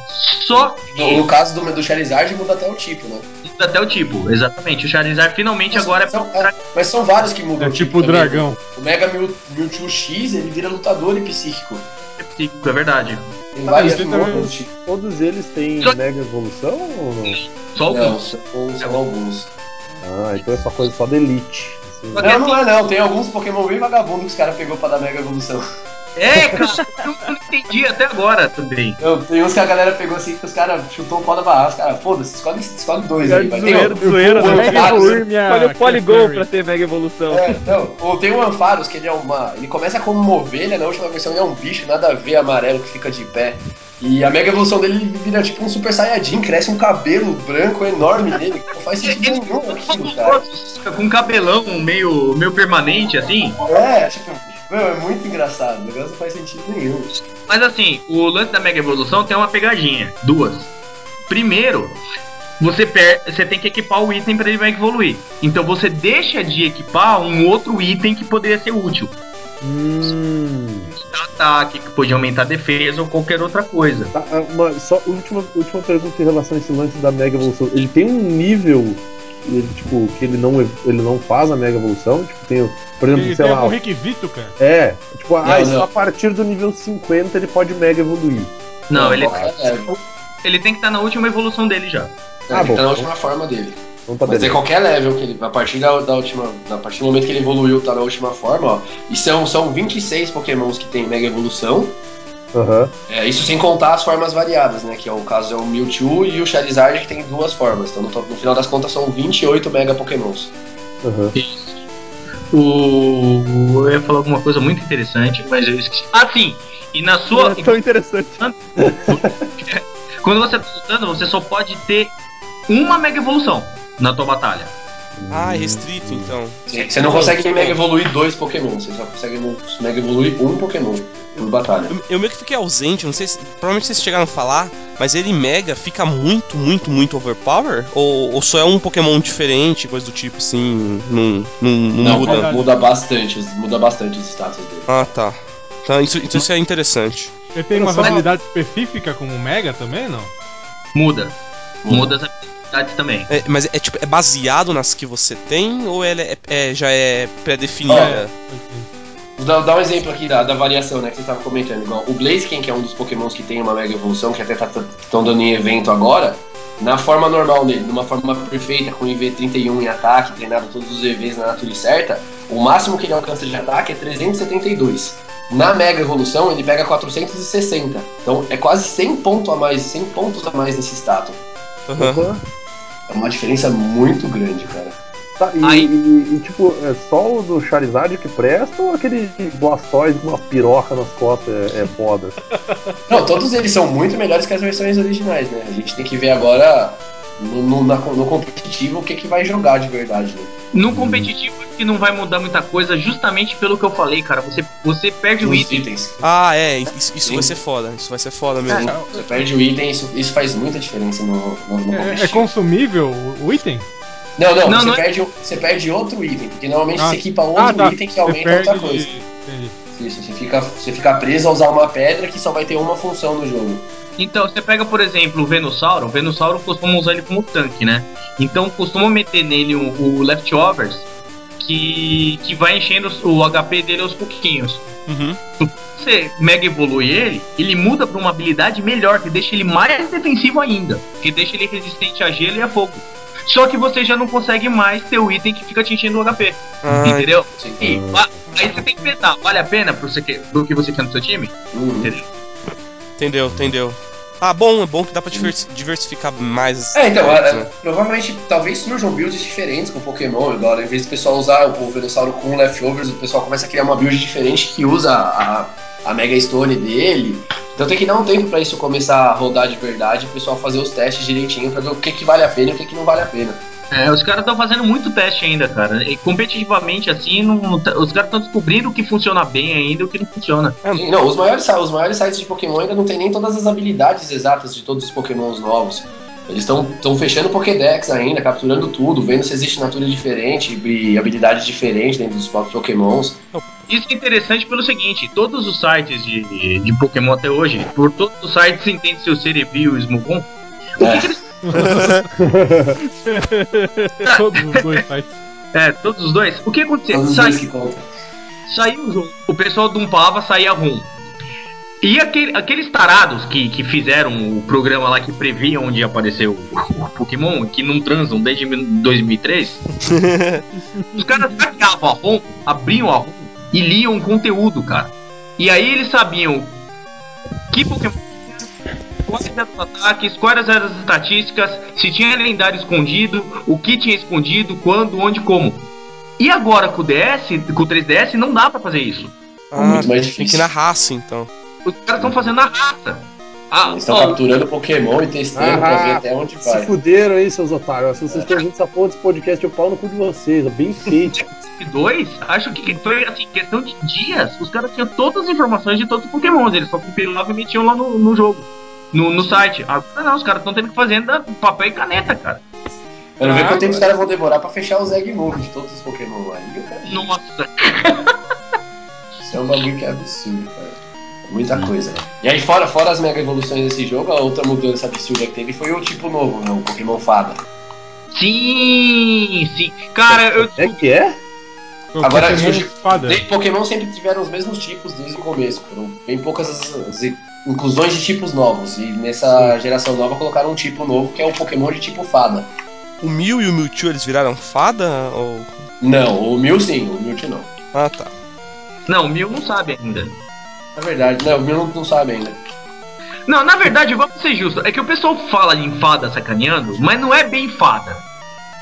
Só No, no caso do, do Charizard muda até o tipo, né? muda até o tipo, exatamente. O Charizard finalmente agora São- é, mas são vários que mudam É o tipo o também. dragão. O Mega Mew, Mewtwo X, ele vira lutador e psíquico. é psíquico, é verdade. Tem vários mas que mudam o tipo. Todos eles têm Só- mega evolução ou não? Só o Não, são, são alguns. Ah, então é só coisa só da elite. Assim. Porque Não, não é não. Tem alguns Pokémon bem vagabundos que os caras pegou pra dar Mega Evolução. É, cara, eu não entendi até agora também. Não, tem uns que a galera pegou assim que os caras chutou o pau da barra. Os caras, foda-se, escolhe, escolhe dois aí. Vai ter Zoeira, o- zoeira, o né? Evoluir minha. Olha o Polygon pra ter Mega Evolução. É, não, ou tem o Ampharos, que ele é uma. Ele começa como uma ovelha, na última versão ele é um bicho, nada a ver, amarelo, que fica de pé. E a mega evolução dele ele vira tipo um super saiyajin, cresce um cabelo branco enorme nele. Não faz sentido nenhum aquilo, cara. Com um cabelão meio, meio permanente, assim. É, tipo, Meu, é muito engraçado. O negócio não faz sentido nenhum. Mas assim, o lance da Mega Evolução tem uma pegadinha. Duas. Primeiro, você, per você tem que equipar o item para ele Mega evoluir. Então você deixa de equipar um outro item que poderia ser útil. Hum. Ataque, que podia aumentar a defesa ou qualquer outra coisa. Tá, ah, uma, só última, última pergunta em relação a esse lance da Mega Evolução. Ele tem um nível. Ele, tipo, que ele não, ele não faz a Mega Evolução? Tipo, tem, por exemplo, Ele sei tem lá. requisito, cara? É, tipo, ah, Não, só não. a partir do nível 50 ele pode Mega evoluir. Não, ele, É, ele tem que estar na última evolução dele já. é, Ah, ele bom. tá na última forma dele. Então tá Mas é qualquer level que ele. A partir da, da última. A partir do momento que ele evoluiu, tá na última forma, ó. E são, são 26 pokémons que tem Mega Evolução. Aham. É, isso sem contar as formas variadas, né? Que é o caso é o Mewtwo e o Charizard que tem duas formas. Então no, no final das contas são 28 Mega Pokémons. Aham. O... Eu ia falar alguma coisa muito interessante, mas eu esqueci. Ah, sim! E na sua. É tão interessante. Quando você tá lutando, você só pode ter uma Mega Evolução na tua batalha. Ah, é restrito então. Você você não consegue Mega Evoluir dois Pokémon, você só consegue Mega Evoluir um Pokémon por batalha. Eu, eu meio que fiquei ausente, não sei se. Provavelmente vocês chegaram a falar, mas ele Mega fica muito, muito, muito overpower? Ou, ou só é um Pokémon diferente, coisa do tipo assim? Não, não, não, Não, muda. muda, muda bastante, muda bastante os status dele. Ah, tá. Então isso, então isso é interessante. Ele tem só. habilidades específicas como Mega também, não? Muda. Muda as habilidades também. É, mas é tipo, é baseado nas que você tem ou ela é, é- já é pré-definida? Vou dar, dar um exemplo aqui da, da variação, né, que você estava comentando. Igual o Blaziken, que é um dos pokémons que tem uma Mega Evolução, que até estão dando em evento agora, na forma normal dele, numa forma perfeita, com IV31 em ataque, treinado todos os EVs na natureza certa, o máximo que ele alcança de ataque é 372. Na Mega Evolução, ele pega 460. Então é quase 100 pontos a mais, 100 pontos a mais nesse status. Aham. Opa. É uma diferença muito grande, cara. Tá, e, Aí- e- e, tipo, é só o do Charizard que presta ou aquele Blastoise com uma piroca nas costas é, é foda? Não, todos eles são muito melhores que as versões originais, né? A gente tem que ver agora no, no, na- no competitivo o que, que vai jogar de verdade, né? No competitivo que não vai mudar muita coisa, justamente pelo que eu falei, cara. Você, você perde o Os item. itens. Ah, é, isso, isso vai ser foda. Isso vai ser foda mesmo. Você perde o item, isso, isso faz muita diferença no, no, no É, é consumível o- item? Não, não, Não, você, não é- perde, o- você perde outro item, porque normalmente Ah, você equipa outro ah, tá. item que aumenta outra coisa. Entendi. Isso, você fica, você fica preso a usar uma pedra que só vai ter uma função no jogo. Então, você pega, por exemplo, o Venusauro. O Venusauro costuma usar ele como tanque, né? Então, costuma meter nele o, o Leftovers, que, que vai enchendo o HP dele aos pouquinhos. Uhum. Você mega evolui ele, ele muda pra uma habilidade melhor, que deixa ele mais defensivo ainda. Que deixa ele resistente a gelo e a fogo. Só que você já não consegue mais ter o item que fica te enchendo o HP. Ah, entendeu? E, aí você tem que pensar, vale a pena pro, você que, pro que você quer no seu time? Uhum. Entendeu? Entendeu, entendeu. Ah, bom, é bom que dá pra diversi- diversificar mais. É, então, é, né? provavelmente, talvez surjam builds diferentes com Pokémon. Agora, em vez do pessoal usar o Venusauro com Leftovers, o pessoal começa a criar uma build diferente que usa a, a Mega Stone dele. Então tem que dar um tempo pra isso começar a rodar de verdade, o pessoal fazer os testes direitinho pra ver o que, que vale a pena e o que, que não vale a pena. É, os caras estão fazendo muito teste ainda, cara. E competitivamente, assim, não- não tá- os caras estão descobrindo o que funciona bem ainda e o que não funciona. Sim, não, os maiores, os maiores sites de Pokémon ainda não tem nem todas as habilidades exatas de todos os Pokémons novos. Eles estão fechando Pokédex ainda, capturando tudo, vendo se existe natura diferente e habilidades diferentes dentro dos próprios Pokémons. Isso é interessante pelo seguinte: todos os sites de, de Pokémon até hoje, por todos os sites entende-se o Cerebi e o Smogon. O que, que eles. Todos os dois sites. É, todos os dois. O que aconteceu? Todos os Sai- dois que contam. saiu o jogo, o pessoal dumpava, saía rum. E aquele- aqueles tarados que, que fizeram o programa lá que previa onde ia aparecer o, o Pokémon, que não transam desde 2003, os caras hackeavam a ROM, abriam a ROM e liam o conteúdo, cara. E aí eles sabiam que Pokémon quais eram os ataques, quais eram as estatísticas, se tinha lendário escondido, o que tinha escondido, quando, onde, como. E agora com o DS, com o 3DS, não dá pra fazer isso. Ah, muito mais tem que ir difícil. na raça, então. Os caras estão fazendo a raça. Ah, Eles estão capturando Pokémon e testando pra ver até onde se vai. fuderam aí, seus otários. Se vocês estão ouvindo essa porra desse podcast, eu pau no cu de vocês. É bem feito. dois, acho que foi assim, questão de dias, os caras tinham todas as informações de todos os Pokémons, eles só compilavam e metiam lá no, no jogo, no, no site. Agora não, os caras estão tendo que fazer ainda papel e caneta, cara. Eu não Ah, vejo quanto tempo os caras vão demorar pra fechar os Egg Move de todos os Pokémon cara, Nossa, Isso é um bagulho que é absurdo, cara. Muita coisa. né? E aí, fora, fora as mega evoluções desse jogo, a outra mudança absurda que teve foi o tipo novo, né? O Pokémon Fada. sim, sim. Cara, eu É que é? Agora, Pokémon Pokémon sempre tiveram os mesmos tipos desde o começo. Foram bem poucas as, as inclusões de tipos novos. E nessa geração nova colocaram um tipo novo que é o Pokémon de tipo Fada. O Mew e o Mewtwo eles viraram fada? Ou... Não, o Mew sim, o Mewtwo não. Ah, tá. não, o Mil não sabe ainda. É verdade, não, o Mew não, sabe ainda. Não, na verdade, vamos ser justos, é que o pessoal fala em fada sacaneando, mas não é bem fada.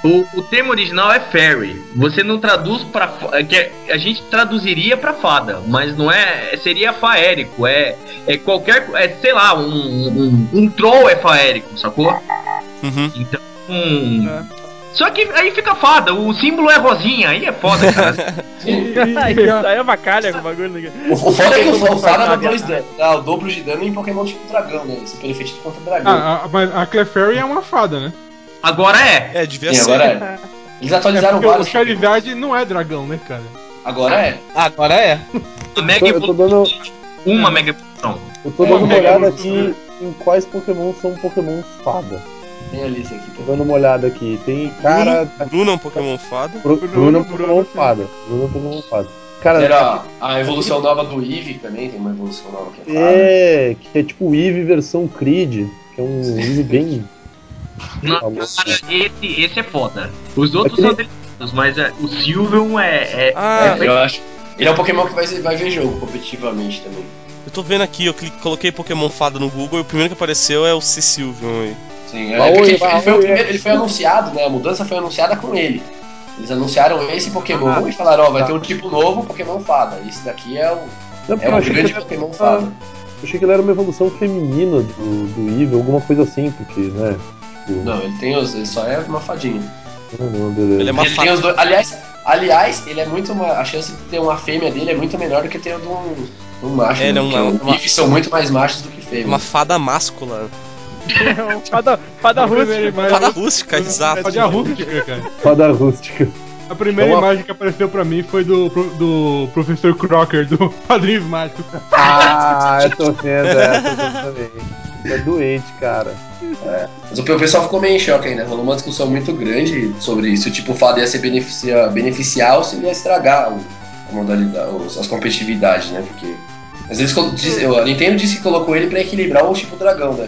O, o termo original é fairy. Você não traduz pra. fa- é que a gente traduziria pra fada, mas não é. Seria faérico. É, é qualquer. É, sei lá, um, um, um troll é faérico, sacou? Uhum. Então. hum, Só que aí fica fada, o símbolo é rosinha, aí é foda, cara. Isso aí é uma calha com o bagulho. né? O, foda é que o, o Fada dá, Sabe, dois dan- dá o dobro de dano em Pokémon tipo dragão, né? Super efetivo contra dragão. Ah, a, mas a Clefairy é uma fada, né? Agora é. É, devia Sim, ser. agora é. Eles atualizaram Porque vários. o Charizard não é dragão, né, cara? Agora é. Agora é. A Mega Eu tô dando, Uma Mega Evolução. eu tô dando uma olhada aqui em quais Pokémon são Pokémon fada. Tem a lista aqui. Tô dando uma olhada aqui. Tem cara. Bruno é um Pokémon fada. Bru- Bruno, Bruno é um Bruno, Pokémon fada. Bruno é um Pokémon fada. Cara, Era a evolução nova do Eevee também, tem uma evolução nova que é fada. é. Que é tipo o Eevee versão Creed. Que é um Eevee bem. Nossa, cara, esse, esse é foda. Os outros Aquele- são delicados, mas é, o Sylveon é. é, Ah, É, eu acho. Ele é um Pokémon que vai, vai ver jogo competitivamente também. eu tô vendo aqui, eu cli- coloquei Pokémon fada no Google e o primeiro que apareceu é o Cecilvion aí. Sim, é, Vai, porque oi, ele, foi, vai, ele primeiro, é. ele foi anunciado, né? A mudança foi anunciada com ele. Eles anunciaram esse Pokémon Ah, e falaram, ó, vai tá. ter um tipo novo Pokémon Fada. Esse daqui é o, Não, é eu o achei que grande era- Pokémon Fada. Eu achei que ele era uma evolução feminina do, do Eevee, alguma coisa assim, porque, né? Tipo, Não, ele tem os. Ele só é uma fadinha. não, não, beleza. Ele é uma Ele tem fada. dois. Aliás, aliás, ele é muito. Ma... A chance de ter uma fêmea dele é muito menor do que ter de um, de um macho. É, ele é uma- uma- são muito mais machos do que fêmeas. Uma fada máscula. Fada, fada A primeira rústica. imagem- Fada rústica, exato. Fada rústica, cara. Fada rústica. A primeira Então, imagem que apareceu pra mim foi do, do professor Crocker, do Padrinhos Mágicos. Ah, eu tô vendo essa também. É doente, cara. Mas o pessoal ficou meio em choque ainda. Rolou uma discussão muito grande sobre se o tipo fada ia ser beneficia, beneficiar ou se ele ia estragar o, a modalidade, os- as competitividades, né? Porque. Às vezes a Nintendo disse que colocou ele pra equilibrar o tipo dragão, né?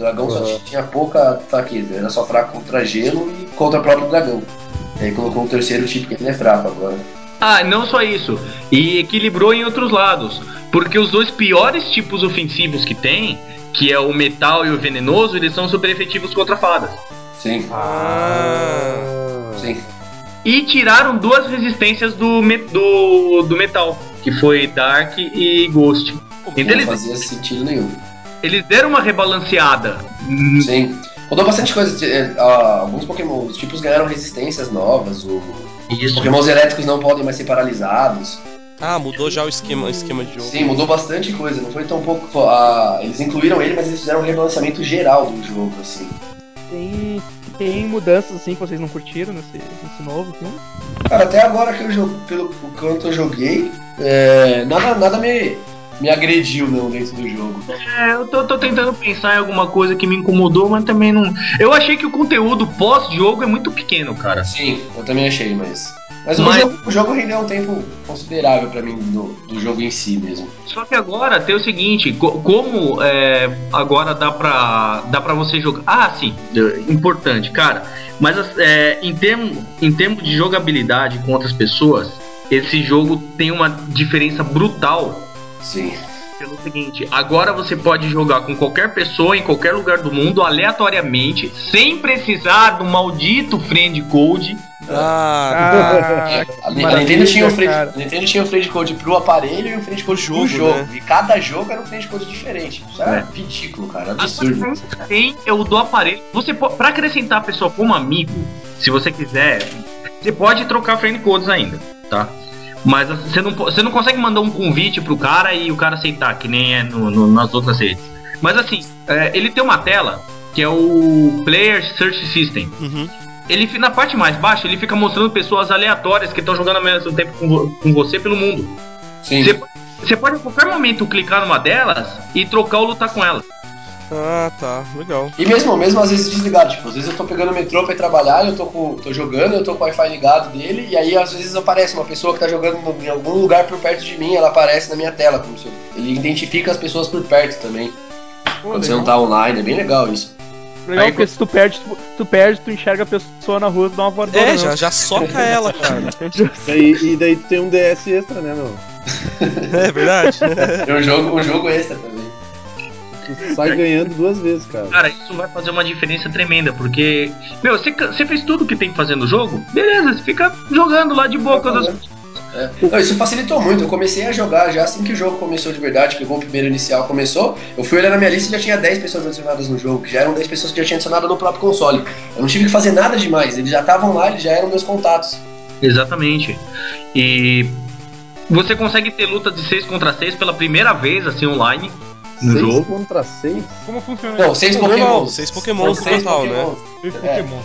O dragão só Uhum. tinha pouca fraqueza, era só fraco contra gelo e contra o próprio dragão. E aí colocou um terceiro tipo que ele é fraco agora. Ah, não só isso. E equilibrou em outros lados. Porque os dois piores tipos ofensivos que tem, que é o metal e o venenoso, eles são super efetivos contra fadas. Sim, Ah. sim. E tiraram duas resistências do, me- do, do metal, que foi Dark e Ghost. Então Não eles, fazia sentido nenhum. Eles deram uma rebalanceada. Sim. Mudou bastante coisa. ah, alguns Pokémon, os tipos ganharam resistências novas. O, os. Pokémons elétricos não podem mais ser paralisados. Ah, mudou já o esquema, o esquema de jogo. Sim, mudou bastante coisa. Não foi tão pouco. ah, eles incluíram ele, mas eles fizeram um rebalanceamento geral do jogo, assim. Tem, tem mudanças assim que vocês não curtiram nesse, nesse novo filme? Cara, até agora que eu jogo, pelo quanto eu joguei, é, nada, nada me, me agrediu não dentro do jogo. É, eu tô, tô tentando pensar em alguma coisa que me incomodou, mas também não. Eu achei que o conteúdo pós-jogo é muito pequeno, cara. Sim, eu também achei, mas. Mas, o, Mas- jogo, o jogo rendeu um tempo considerável pra mim do, do jogo em si mesmo. Só que agora tem o seguinte, co- como é, agora dá pra, dá pra você jogar. Ah, sim, importante, cara. Mas é, em, termo, em termos de jogabilidade com outras pessoas, esse jogo tem uma diferença brutal. Sim. Pelo seguinte, agora você pode jogar com qualquer pessoa em qualquer lugar do mundo aleatoriamente, sem precisar do maldito friend code. Ah, Ah, A, Nintendo tinha um free, cara. a Nintendo tinha um free code pro aparelho e um free code Jogo, pro jogo. né? E cada jogo era um free code diferente. Isso era É. ridículo, cara. Agora, Absurdo. tem é o do aparelho. Você pode, pra acrescentar a pessoa como amigo, se você quiser, você pode trocar friend codes ainda, tá? Mas você não, você não consegue mandar um convite pro cara e o cara aceitar, que nem é no- no- nas outras redes. Mas assim, é, ele tem uma tela que é o Player Search System. Uhum. Ele na parte mais baixa ele fica mostrando pessoas aleatórias que estão jogando ao mesmo tempo com, com você pelo mundo. Sim. Você, você pode a qualquer momento clicar numa delas e trocar ou lutar com elas. Ah, tá. Legal. E mesmo, mesmo às vezes desligado, tipo, às vezes eu tô pegando o metrô pra ir trabalhar, eu tô, com, tô jogando, eu tô com o Wi-Fi ligado dele, e aí às vezes aparece uma pessoa que tá jogando em algum lugar por perto de mim, ela aparece na minha tela, como se eu- ele identifica as pessoas por perto também. Pô, quando você não legal. tá online, é bem legal isso. Legal, Aí, porque se tu perde, tu, tu perde, tu enxerga a pessoa na rua e dá uma voadora. É, não. já, já soca ela, cara. E, e daí tu tem um DS extra, né, meu? É verdade. Tem um jogo, um jogo extra também. Tu sai ganhando duas vezes, cara. Cara, isso vai fazer uma diferença tremenda, porque, meu, você, você fez tudo que tem que fazer no jogo, beleza, você fica jogando lá de boa. Quando as- É. Não, isso facilitou muito. Eu comecei a jogar já assim que o jogo começou de verdade, pegou o primeiro inicial, começou. Eu fui olhar na minha lista e já tinha 10 pessoas adicionadas no jogo, que já eram 10 pessoas que já tinham adicionado no próprio console. Eu não tive que fazer nada demais, eles já estavam lá, eles já eram meus contatos. Exatamente. E você consegue ter luta de 6 contra 6 pela primeira vez, assim, online, no Seis jogo. contra seis? Como funciona Não, seis Normal, Pokémon. seis Pokémons São seis total, né? Pokémons. Esse É. Pokémon.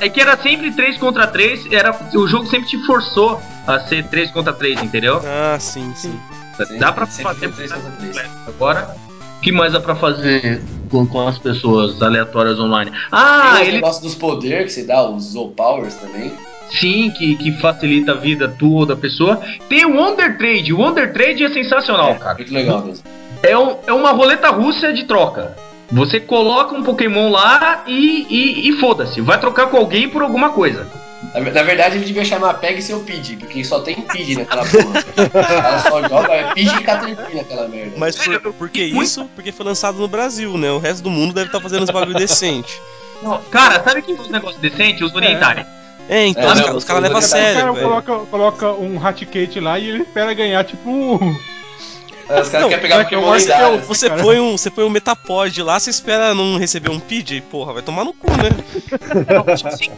É que era sempre 3 contra 3, era, o jogo sempre te forçou a ser 3 contra 3, entendeu? Ah, sim, sim. Sim, Dá pra sempre fazer foi três contra três. Agora, o que mais dá pra fazer com, com as pessoas aleatórias online? Ah, Tem o ele negócio dos poderes que você dá, os Zow Powers também. sim, que, que facilita a vida tua da pessoa. Tem o Wonder Trade. O Wonder Trade é sensacional, cara. Muito legal mesmo. É, um- é uma roleta russa de troca. Você coloca um Pokémon lá e, e, e foda-se. Vai trocar com alguém por alguma coisa. Na, na verdade, ele devia chamar Pegue seu Pidgey, porque só tem Pidgey naquela porra. Ela só joga é Pidgey e Caterpie naquela merda. Mas por, por que isso? Porque foi lançado no Brasil, né? O resto do mundo deve estar fazendo uns bagulho decente. Não, cara, sabe que os negócios decentes? Os orientais. É, então É, os, os caras levam a caras- O cara sério, coloca, coloca um Raticate lá e ele espera ganhar, tipo. É, Os caras Não, querem pegar Pokémon lendário. Você põe um, você põe um Metapod lá, você espera não receber um PJ, porra, vai tomar no cu, né?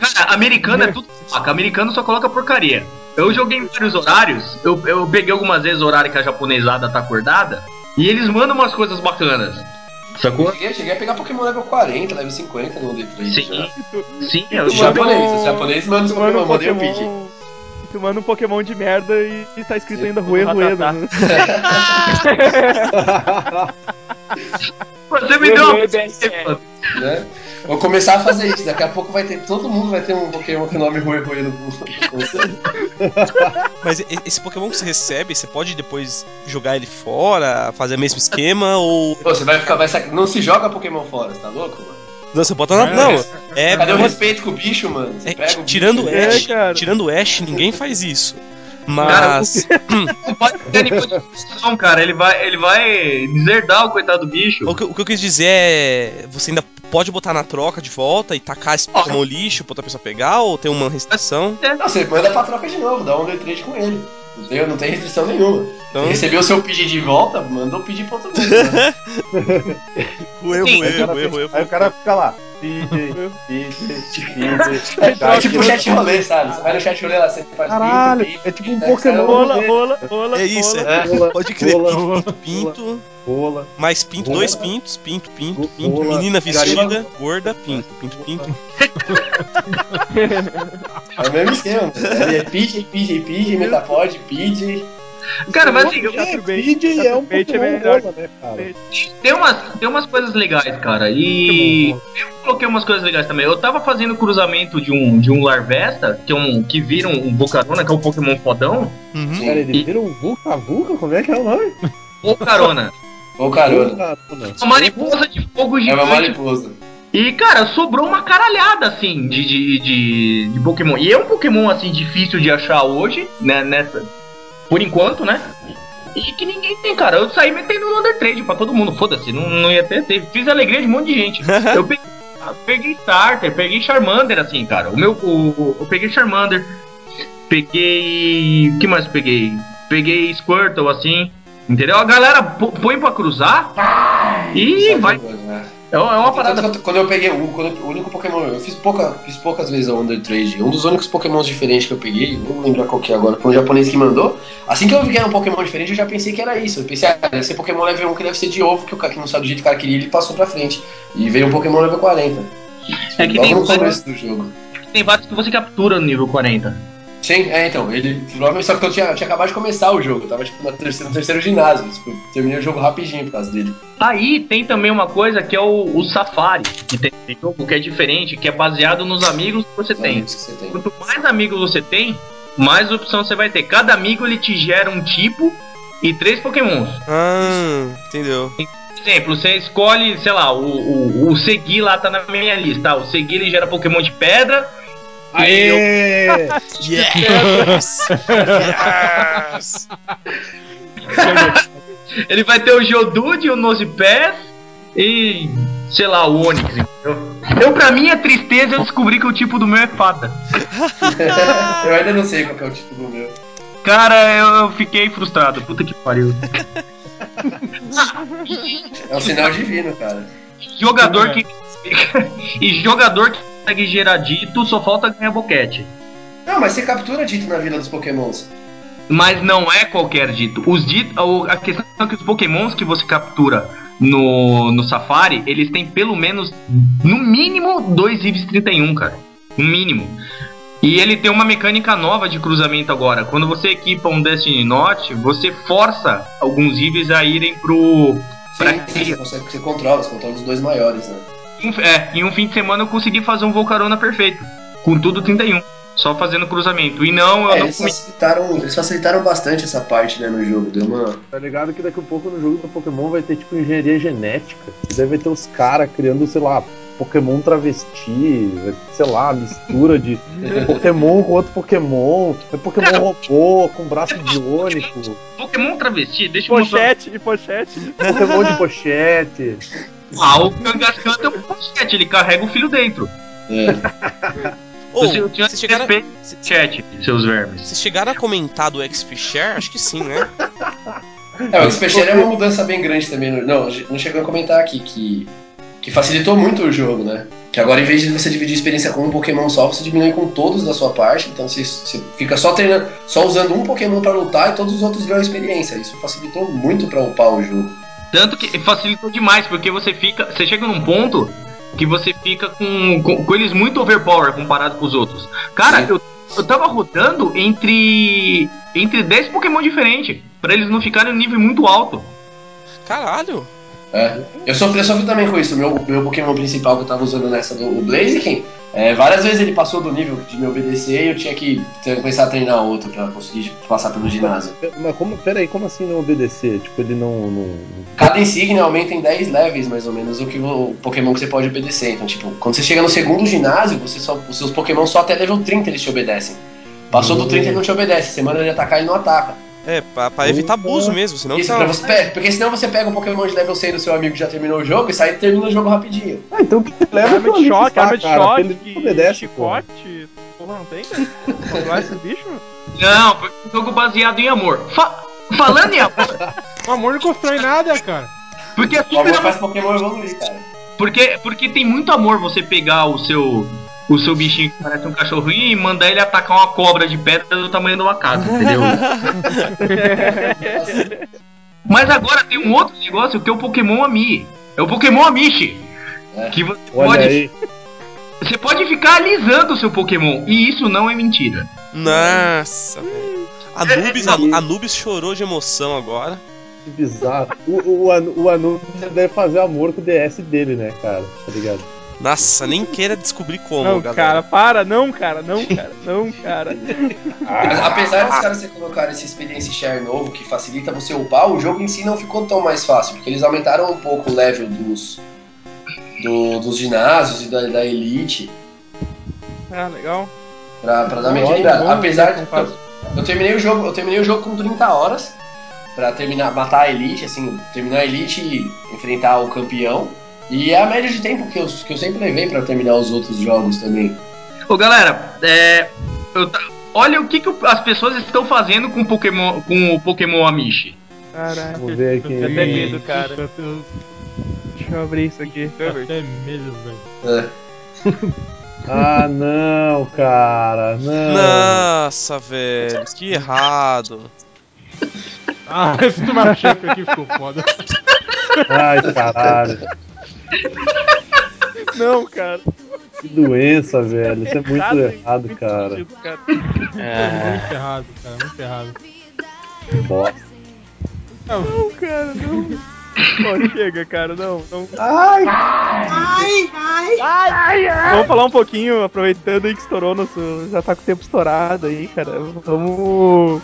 Cara, americano é tudo faca. Americano só coloca porcaria. Eu joguei em vários horários. Eu, eu peguei algumas vezes o horário que a japonesada tá acordada. E eles mandam umas coisas bacanas. Sacou? Eu cheguei, cheguei a pegar Pokémon level 40, level 50 no D3. Sim. já. Sim, Os eu manda japoneses, um- os japoneses mandam os manda Pokémon, mandei o Pidgey. Tu manda um Pokémon de merda e, e tá escrito ainda Rue. Né? Você me deu uma. Né? Vou começar a fazer isso, daqui a pouco vai ter. Todo mundo vai ter um Pokémon com o nome Rui Rui no Mas e- esse Pokémon que você recebe, você pode depois jogar ele fora, fazer o mesmo esquema, ou. Pô, Você vai ficar. Vai sac... Não se joga Pokémon fora, você tá louco, mano? Não, você bota na. Não, é. Cadê o respeito com o bicho, mano? Você é, pega o bicho, tirando o né? Ash, É, cara. tirando o Ash, ninguém faz isso. Mas. Não pode ter cara. Ele vai, ele vai deserdar o coitado do bicho. O que, o que eu quis dizer é. Você ainda pode botar na troca de volta e tacar esse Pokémon lixo pra outra pessoa pegar, ou tem uma restrição? Não, você manda pra troca de novo, dá um D3 com ele. Não tem, não tem restrição nenhuma. Então- recebeu o seu pedido de volta, mandou pedir pra outro mundo. Né? O fica- rueu. Aí o cara fica lá. É tipo chat rolê, sabe? Você vai no chat rolê lá, você faz Caralho, pinto, é tipo um É, Pokémon. Rola, rola, rola. É isso, é. Pode crer. Pinto, pinto, rola. mais pinto, Rola. dois pintos, pinto, pinto, Rola. pinto, menina vestida, gorda, pinto, pinto, pinto. É o mesmo esquema. É PJ, PJ, PJ, Metapod, PJ. Cara, mas assim, bait, PJ é um chato bait Pokémon melhor. rola, né, cara? tem umas, tem umas coisas legais, cara. E eu coloquei umas coisas legais também. Eu tava fazendo cruzamento de um, de um Larvesta, que é um que vira um, um Bocarona, que é um Pokémon fodão. Uhum. Cara, ele vira um Vulca Vulca? Como é que é o nome? Bocarona. Ou carona. Uma mariposa de fogo É gigante. uma mariposa. E, cara, sobrou uma caralhada, assim, de, de, de, de Pokémon. E é um Pokémon, assim, difícil de achar hoje, né, nessa... Por enquanto, né? E que ninguém tem, cara. Eu saí metendo no Under Trade pra todo mundo. Foda-se, não, não ia ter, ter. Fiz alegria de um monte de gente. Eu peguei peguei Starter, peguei Charmander, assim, cara. O meu. O, eu peguei Charmander. Peguei. O que mais eu peguei? Peguei Squirtle, assim. Entendeu? A galera põe pra cruzar e Só vai. jogando, né? É uma é Tanto parada. eu- Quando eu peguei o, quando eu- o único Pokémon, eu fiz, pouca, fiz poucas vezes a Wonder Trade. Um dos únicos Pokémons diferentes que eu peguei, não vou lembrar qual que é agora, foi um japonês que mandou. Assim que eu vi que era um Pokémon diferente, eu já pensei que era isso. Eu pensei, ah, deve ser Pokémon level 1 que deve ser de ovo, que o cara que não sabe do jeito que o cara queria, ele passou pra frente. E veio um Pokémon level 40. É que Logo tem no começo do jogo. Tem vários que você captura no nível 40. Sim, é, então, ele. Provavelmente só que eu tinha, eu tinha acabado de começar o jogo, eu tava tipo no terceiro, no terceiro ginásio. Tipo, terminei o jogo rapidinho por causa dele. Aí tem também uma coisa que é o, o Safari, que tem tem jogo que é diferente, que é baseado nos amigos que você tem. Amigos que você tem. Quanto mais amigos você tem, mais opção você vai ter. Cada amigo ele te gera um tipo e três pokémons. Ah, entendeu. Por exemplo, você escolhe, sei lá, o, o, o Segui lá tá na minha lista. tá? O Segui ele gera Pokémon de pedra. Aê! Yes! yes! Ele vai ter o Geodude, o Nosepass e, sei lá, o Onix, entendeu? Eu, pra minha tristeza, eu descobri que o tipo do meu é fada. eu ainda não sei qual que é o tipo do meu. Cara, eu, eu fiquei frustrado. Puta que pariu. É um sinal divino, cara. Jogador que. e jogador que consegue gerar dito, só falta ganhar boquete. Não, mas você captura dito na vila dos Pokémons. Mas não é qualquer dito. Os dito a questão é que os pokémons que você captura no, no Safari, eles têm pelo menos, no mínimo, dois IVs 31, cara. No mínimo. E ele tem uma mecânica nova de cruzamento agora. Quando você equipa um Destiny Note, você força alguns IVs a irem pro. Pra Sim, sim, você, consegue, você controla, você controla os dois maiores, né? Em um- é, em um fim de semana eu consegui fazer um Volcarona perfeito. Com tudo 31. Só fazendo cruzamento. E não, eu É, não eles comi. facilitaram, eles facilitaram bastante essa parte, né, no jogo. Deu uma. Tá ligado que daqui a pouco no jogo do Pokémon vai ter tipo engenharia genética. Deve ter os caras criando, sei lá, Pokémon travesti, sei lá, mistura de Pokémon com outro Pokémon, é Pokémon robô com braço biônico, Pokémon travesti, deixa eu mostrar. Pochete e pochete. Pokémon de pochete. Ah, o Kangaskhan tem um pochete, ele carrega o filho dentro. É. Você tinha vocês chegaram, respeito chat, seus vermes. vocês chegaram a comentar do XP-Share? Acho que sim, né? É, o Special é uma mudança bem grande também. no- Não, não chegou a comentar aqui que, que facilitou muito o jogo, né? Que agora, em vez de você dividir a experiência com um Pokémon só, você diminui com todos da sua parte. Então você, você fica só treinando, só usando um Pokémon pra lutar e todos os outros ganham experiência. Isso facilitou muito pra upar o jogo. Tanto que facilitou demais, porque você fica. Você chega num ponto que você fica com, com, com eles muito overpower comparado com os outros. Cara, Sim. eu, eu tava rodando entre. entre 10 Pokémon diferentes. Pra eles não ficarem no nível muito alto. Caralho! É. Eu sofri, eu sofri também com isso. O meu, meu Pokémon principal que eu tava usando nessa do o Blaziken, é, várias vezes ele passou do nível de me obedecer e eu tinha que ter- começar a treinar outro pra conseguir passar pelo ginásio. Mas como, peraí, como assim não obedecer? Tipo, ele não. não... Cada insígnia aumenta em 10 levels, mais ou menos, o que o Pokémon que você pode obedecer. Então, tipo, quando você chega no segundo ginásio, você só, os seus Pokémon só até level 30 eles te obedecem. Passou do 30 ele não te obedece. Manda ele atacar, ele não ataca. É, pra, pra evitar abuso mesmo, senão Isso, tá- você, é, porque senão você pega um Pokémon de level 100 do seu amigo que já terminou o jogo e sai e termina o jogo rapidinho. Ah, então que leva Arma de choque, lá, arma de cara, choque, chicote. Porra, não tem, cara? Controlar esse bicho? Não, um jogo baseado em amor. Fa- falando em amor, O amor não constrói nada, cara. porque é O amor super faz Pokémon evoluir, cara. Porque, porque tem muito amor você pegar o seu o seu bichinho que parece um cachorrinho e mandar ele atacar uma cobra de pedra do tamanho de uma casa, entendeu? Mas agora tem um outro negócio que é o Pokémon Ami. É o Pokémon Amishi. É. Que você Olha pode, aí. você pode ficar alisando o seu Pokémon. E isso não é mentira. Nossa, velho. Anubis, Anu- Anubis chorou de emoção agora. Que bizarro. O, o, o Anubis deve fazer amor com o DS dele, né, cara? Tá ligado? Nossa, nem queira descobrir como, Não, galera. cara, para, não, cara, não, cara, não, cara. Apesar dos caras você colocar esse experiência share novo que facilita você upar, o jogo em si não ficou tão mais fácil, porque eles aumentaram um pouco o level dos, do- dos ginásios e da, da elite Ah, legal. pra, pra dar uma equilibrada. Apesar não de. Eu, eu terminei o jogo, eu terminei o jogo com 30 horas pra terminar, matar a elite, assim, terminar a elite e enfrentar o campeão. E é a média de tempo que eu, que eu sempre levei pra terminar os outros jogos também. Ô galera, é, eu olha o que, que as pessoas estão fazendo com o Pokémon, com o Pokémon Amishi. Caralho, Vamos ver aqui. Eu até medo, cara. deixa eu abrir isso aqui. Até medo, velho. É. Ah, não, cara. Não. Nossa, velho, que errado. Ah, esse Tomachef aqui ficou foda. Ai, caralho. Não, cara. Que doença, velho. Isso é muito Errado, errado, Muito cara. sentido, cara. É muito errado, cara, muito errado. Bosta. Não, cara, não. Pô, chega, cara, não, não. Ai, ai, ai, ai. Vamos falar um pouquinho, aproveitando aí que estourou nosso. Já tá com o tempo estourado aí, cara. Vamos.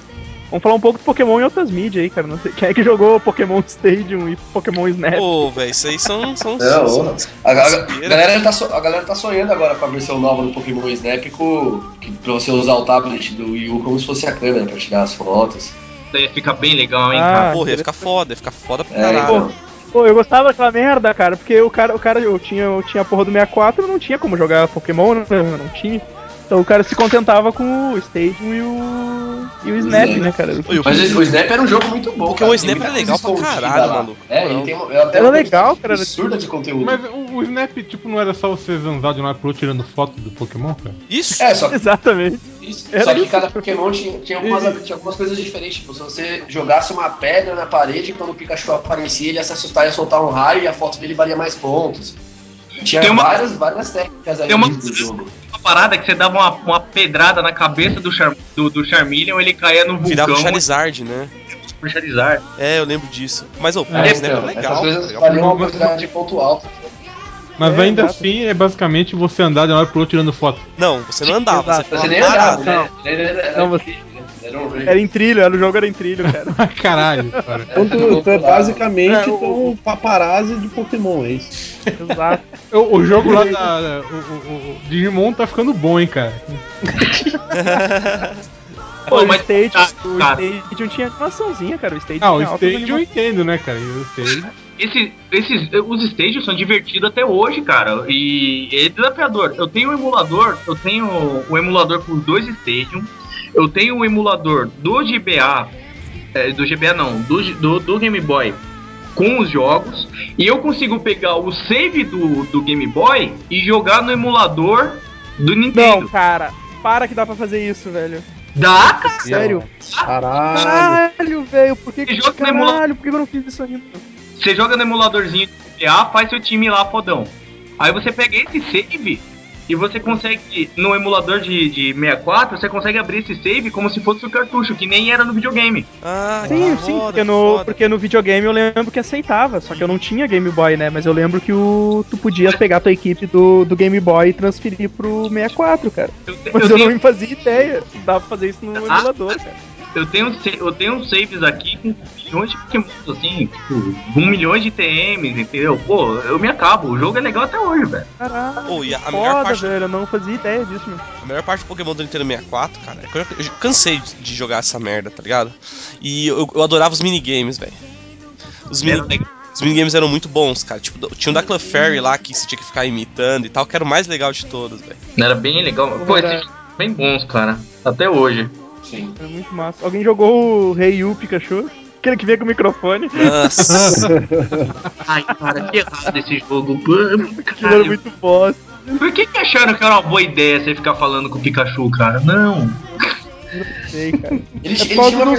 Vamos falar um pouco do Pokémon em outras mídias aí, cara. Não sei quem é que jogou Pokémon Stadium e Pokémon Snap. Pô, velho, isso aí são. são, Não, são- a, a- a galera tá, so- a galera tá sonhando agora com a versão nova do Pokémon Snap com, que, pra você usar o tablet do Wii U como se fosse a câmera pra tirar as fotos. Daí fica bem legal, hein? Ah, Porra, ia ficar foda, ia ficar foda pra É, caralho. então. Pô, eu gostava daquela merda, cara, porque o cara, o cara eu tinha, eu tinha a porra do 64, eu não tinha como jogar Pokémon, né? Eu não tinha. Então o cara se contentava com o Stadium e o. e o Snap, Snap. né, cara? Mas o Snap era um jogo muito bom, Porque cara. o Snap era legal pra caralho, lá. maluco. É, ele tem uma- até Era uma legal, cara, era absurda de conteúdo. Mas o, o Snap, tipo, não era só você zanzar de um lado pro outro tirando foto do Pokémon, cara? Isso? É, só que, Exatamente. isso, Era só que isso. cada Pokémon tinha, tinha, algumas, tinha algumas coisas diferentes. Tipo, se você jogasse uma pedra na parede, quando o Pikachu aparecia, ele ia se assustar e ia soltar um raio e a foto dele valia mais pontos. Tinha Tem uma- várias, várias técnicas aí Tem uma- do jogo. Uma parada que você dava uma, uma pedrada na cabeça do, Char, do, do Charmeleon, ele caía no Virava o vulcão Charizard, né? pro Charizard. É, eu lembro disso. Mas, ô, É, o Snap é então, legal. essas coisas valiam uma quantidade de ponto alto. Mas É, ainda exato. assim é basicamente você andar de um lado pro outro tirando foto. Não, você não andava, você Exato. Você nem olhava, né? Era, Não, você- era um rei. Era em trilho, era, o jogo era em trilho, cara. Caralho, cara. Então tu, tu é basicamente É, o- então, um paparazzi de Pokémon, é isso? Exato. O, o jogo lá da. O, o- o Digimon tá ficando bom, hein, cara. Pô, Pô, o mas- Stadium, ah, o cara. Stadium tinha animaçãozinha, cara. O Stadium Ah, o Stage eu entendo, né, cara? O Stage. Esse, esses, os stages são divertidos até hoje, cara. E é desafiador. Eu tenho um emulador, eu tenho o emulador com os dois Stadium. Eu tenho o emulador do GBA, é, do GBA não, do, do, do Game Boy com os jogos. E eu consigo pegar o save do, do Game Boy e jogar no emulador do Não, Nintendo. cara. Para que dá pra fazer isso, velho. Dá, cara. Sério? Caralho. Caralho, velho. Por que não Caralho, por que eu não fiz isso ainda? Você joga no emuladorzinho do GBA, faz seu time lá fodão. Aí você pega esse save e você consegue, no emulador de, de 64, você consegue abrir esse save como se fosse o cartucho, que nem era no videogame. Ah, Sim, sim, foda, porque que no, foda. porque no videogame eu lembro que aceitava, só que eu não tinha Game Boy, né? Mas eu lembro que o, tu podia pegar a tua equipe do, do Game Boy e transferir pro 64, cara. Eu, Mas eu eu, tenho, não fazia ideia dava pra fazer isso no emulador, cara. Eu, tenho, eu tenho uns saves aqui com milhões de Pokémon, assim, tipo, um milhão de TMs, entendeu? Pô, eu me acabo. O jogo é legal até hoje, velho. Caralho. Pô, e a, a melhor Foda, parte, velho, eu não fazia ideia disso, mano. a melhor parte do Pokémon do Nintendo 64, cara, é que eu, eu cansei de, de jogar essa merda, tá ligado? E eu, eu adorava os minigames, velho. Os, mini, Era legal. os minigames eram muito bons, cara. Tipo, tinha um da Clefairy lá que você tinha que ficar imitando e tal, que era o mais legal de todos, velho. Era bem legal. Pô, Era- esses bem bons, cara. Até hoje. Sim. Era muito massa. Alguém jogou o Rei Yu Pikachu? Aquele que veio com o microfone. Nossa. Ai, cara, que errado esse jogo. Aquilo era caralho. muito bosta. Por que, que acharam que era uma boa ideia você ficar falando com o Pikachu, cara? Não. Não sei, cara. Ele, É ele por tinha causa uma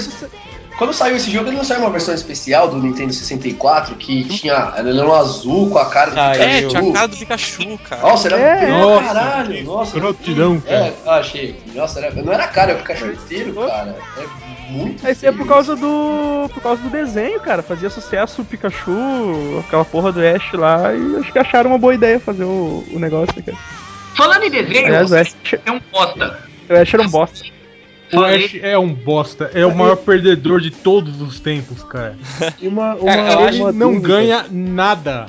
Quando saiu esse jogo, ele não saiu uma versão especial do Nintendo 64 que tinha. Ele era um azul com a cara do Ah, Pikachu. é, tinha a cara do Pikachu, cara. Nossa, era É, feio nossa, caralho. Nossa, escrotidão, É, cara. eu achei. Nossa, era, não era a cara, é o Pikachu inteiro, cara. É muito. Esse é por causa do. por causa do desenho, cara. Fazia sucesso o Pikachu, aquela porra do Ash lá, e acho que acharam uma boa ideia fazer o, o negócio, cara. Falando em desenho, Aliás, o Ash, é um bosta. o Ash era um bosta. O Falei- Ash é um bosta, é o maior perdedor de todos os tempos, cara. Uma, uma, Cara, ele uma não dúvida. ganha nada.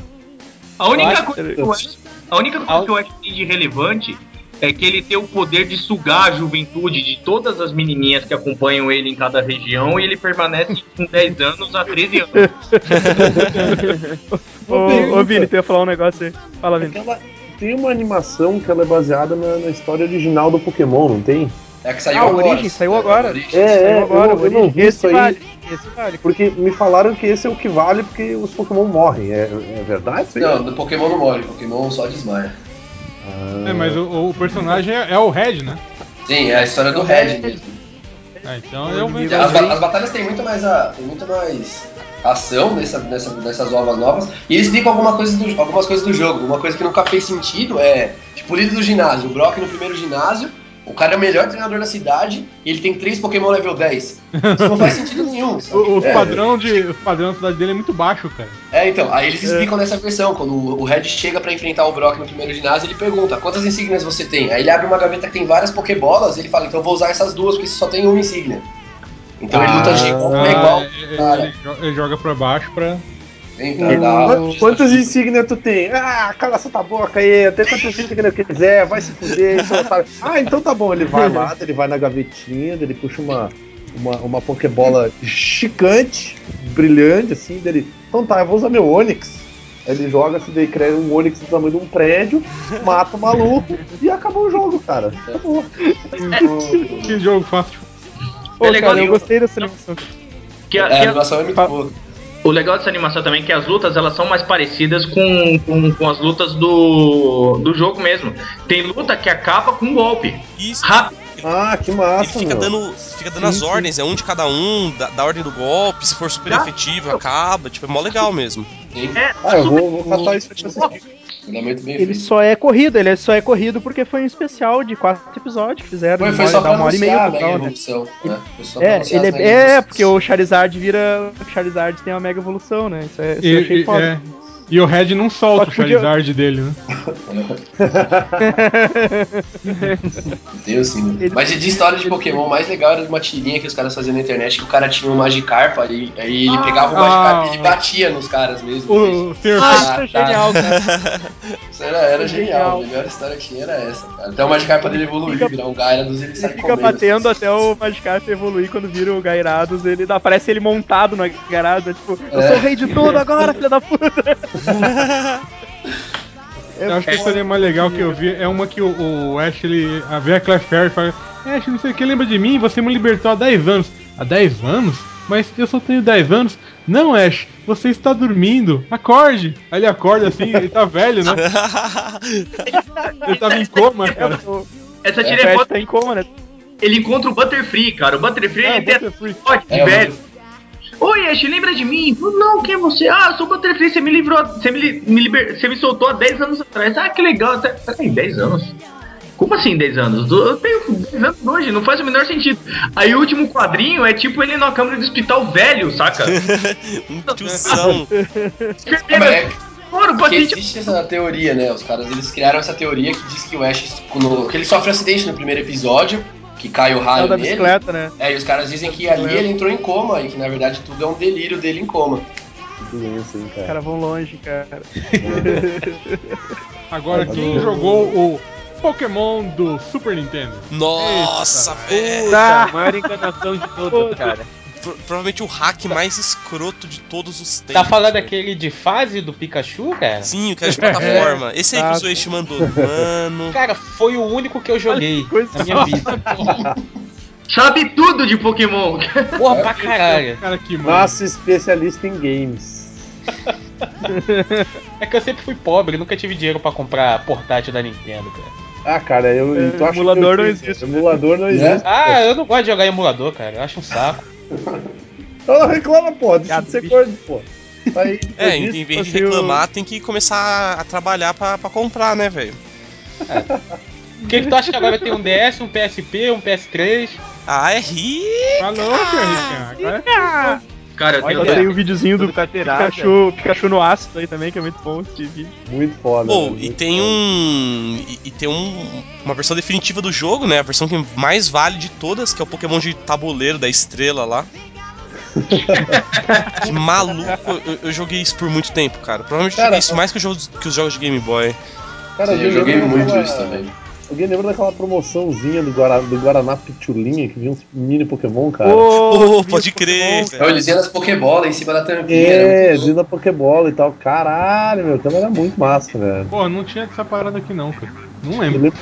A única acho coisa que- que o Ash, a única coisa que o Ash tem de relevante é que ele tem o poder de sugar a juventude de todas as menininhas que acompanham ele em cada região e ele permanece com 10 anos a 13 anos. Ô, ô Vini, tu ia falar um negócio aí. Fala, Vini. Aquela- tem uma animação que ela é baseada na, na história original do Pokémon, não tem? É que saiu Ah, o agora. Origem saiu agora. Origem. É, é, Saiu agora, eu, eu não vi Esse isso aí. vale. Esse vale. Porque me falaram que esse é o que vale porque os Pokémon morrem. É, é verdade? Não, do Pokémon não morre, Pokémon só desmaia. Ah, É, mas o, o personagem é, é o Red, né? Sim, é a história do Red mesmo. Ah, então eu As, ba- as batalhas têm muito mais a, tem muito mais ação nessa, nessa, nessas ovas novas e eles explicam alguma coisa do, algumas coisas do jogo. Uma coisa que nunca fez sentido é, tipo, o líder do ginásio, o Brock no primeiro ginásio, o cara é o melhor treinador da cidade e ele tem três Pokémon level 10. Isso não faz sentido nenhum. O, o É. padrão de, o padrão da cidade dele é muito baixo, cara. É, então, aí eles explicam nessa versão, quando o Red chega pra enfrentar o Brock no primeiro ginásio, ele pergunta, quantas insígnias você tem? Aí ele abre uma gaveta que tem várias Pokébolas, e ele fala, então eu vou usar essas duas, porque só tem uma insígnia. Então ele luta de igual pra igual, Ah, ele, ele joga pra baixo pra. Pra dar Quantas insígnias tu tem? Ah, cala essa tua boca aí, até quantas insígnias quiser, vai se fuder, otário. Ah, então tá bom, ele vai lá, ele vai na gavetinha, ele puxa uma, uma, uma Pokébola chicante, brilhante, assim, dele. Então tá, eu vou usar meu Onix. Ele joga assim, daí cria um Onix do tamanho de um prédio, mata o maluco e acabou o jogo, cara. Acabou. Que jogo fácil. Pô, É legal cara, eu gostei dessa animação. Que a- É, que a a- animação é muito boa. O legal dessa animação também é que as lutas elas são mais parecidas com, com, com as lutas do, do jogo mesmo. Tem luta que acaba com um golpe. Isso. Rápido. Ah, que Ele massa, fica meu. dando, fica dando as ordens, é um de cada um, da, da ordem do golpe, se for super efetivo, acaba, tipo, é mó legal mesmo. É, Ah, eu vou, vou catar isso pra te assistir. Ele é muito bem Ele feito. só é corrido, ele só é corrido porque foi um especial de quatro episódios que fizeram. Foi, foi uma só pra uma hora e meia total, né? Evolução. né? É, ele é, é, porque o Charizard vira. O Charizard tem uma mega evolução, né? Isso, é, isso E, eu achei e- foda. é. E o Red não solta o que podia- Charizard dele, né? Deus sim. Ele- Mas de, de história de Pokémon, o mais legal era de uma tirinha que os caras faziam na internet, que o cara tinha um Magikarp, aí, aí ele pegava o Magikarp e ele batia nos caras mesmo. O Sr. Ah, Ah, isso é tá. genial, cara. Isso era, era Genial. genial. A melhor história que tinha era essa, cara. Até o Magikarp dele evoluir, Fica- virar um Gyarados e ele Ele sai fica comendo. batendo até o Magikarp evoluir quando vira o Gairados. Ele aparece ele montado no Gairados. Tipo, eu É. sou o rei de tudo agora, filha da puta. É Eu acho que a foda. história mais legal que eu vi é uma que o, o Ash, ele a vê a Clefairy e fala Ash, não sei o que, lembra de mim? Você me libertou há 10 anos. Há 10 anos? Mas eu só tenho 10 anos. Não, Ash, você está dormindo. Acorde. Aí ele acorda assim, ele tá velho, né? Ele tava em coma, cara. Essa É, tira é Ash foda. tá em coma, né? Ele encontra o Butterfree, cara. O Butterfree É, ele tem Butterfree. de É, o velho. Oi, Ash, lembra de mim? Não, quem é você? Ah, eu sou o Butterfree, você me livrou, você me, me liber, você me soltou há 10 anos atrás. Ah, que legal. Você tem 10 anos? Como assim 10 anos? Eu tenho 10 anos hoje, não faz o menor sentido. Aí o último quadrinho é tipo ele na câmera do hospital velho, saca? um tiozão. É Mano, porque paciente existe essa teoria, né? Os caras eles criaram essa teoria que diz que o Ash, no- que ele sofre um acidente no primeiro episódio, que cai o É raio da nele. bicicleta, né? É, e os caras dizem que ali ele entrou em coma e que na verdade tudo é um delírio dele em coma. Que doença, hein, Os cara. caras vão longe, cara. Agora, quem jogou o Pokémon do Super Nintendo? Nossa, velho. A maior enganação de todas, cara. Pro- Provavelmente o hack mais escroto de todos os tempos. Tá falando daquele de fase do Pikachu, cara? Sim, o que é de plataforma. Esse aí que o Zoeishi mandou. Mano. Cara, foi o único que eu joguei coisa na minha vida. sabe tudo de Pokémon. Porra, pra caralho. Cara, que. Nossa, especialista em games. É que eu sempre fui pobre, nunca tive dinheiro pra comprar portátil da Nintendo, cara. Ah, cara, eu. É, tu acha que emulador eu não existe. Emulador não existe. Ah, eu não gosto de jogar em emulador, cara. Eu acho um saco. Ela reclama, pô. Deixa de ser gordo, pô. Aí, É, em, vez de reclamar, tem que começar a trabalhar pra, pra comprar, né, velho? O que, que tu acha que agora tem um DS, um PSP, um PS3? Ah, é ri. Falou, Ricardo. Agora Cara, eu Olha, tenho eu tenho o videozinho do. Pikachu, Pikachu no ácido aí também, que é muito bom esse vídeo. Muito foda. Pô, velho, e muito tem foda. um. E, e tem um, uma versão definitiva do jogo, né? A versão que mais vale de todas, que é o Pokémon de tabuleiro da estrela lá. que maluco, eu, eu joguei isso por muito tempo, cara. Provavelmente eu Cara, joguei isso mais que os jogos, que os jogos de Game Boy. Cara, Sim, eu joguei jogando muito aquela- isso também. Alguém lembra daquela promoçãozinha do, Guara, do Guaraná Pitulinha que vinha uns mini Pokémon, cara? Ô, pode crer, É, eles iam nas Pokébola em cima da tampinha. É, né? dentro da Pokébola e tal. Caralho, meu, também era muito massa, velho. Pô, não tinha essa parada aqui não, cara. Não Eu lembro. lembro,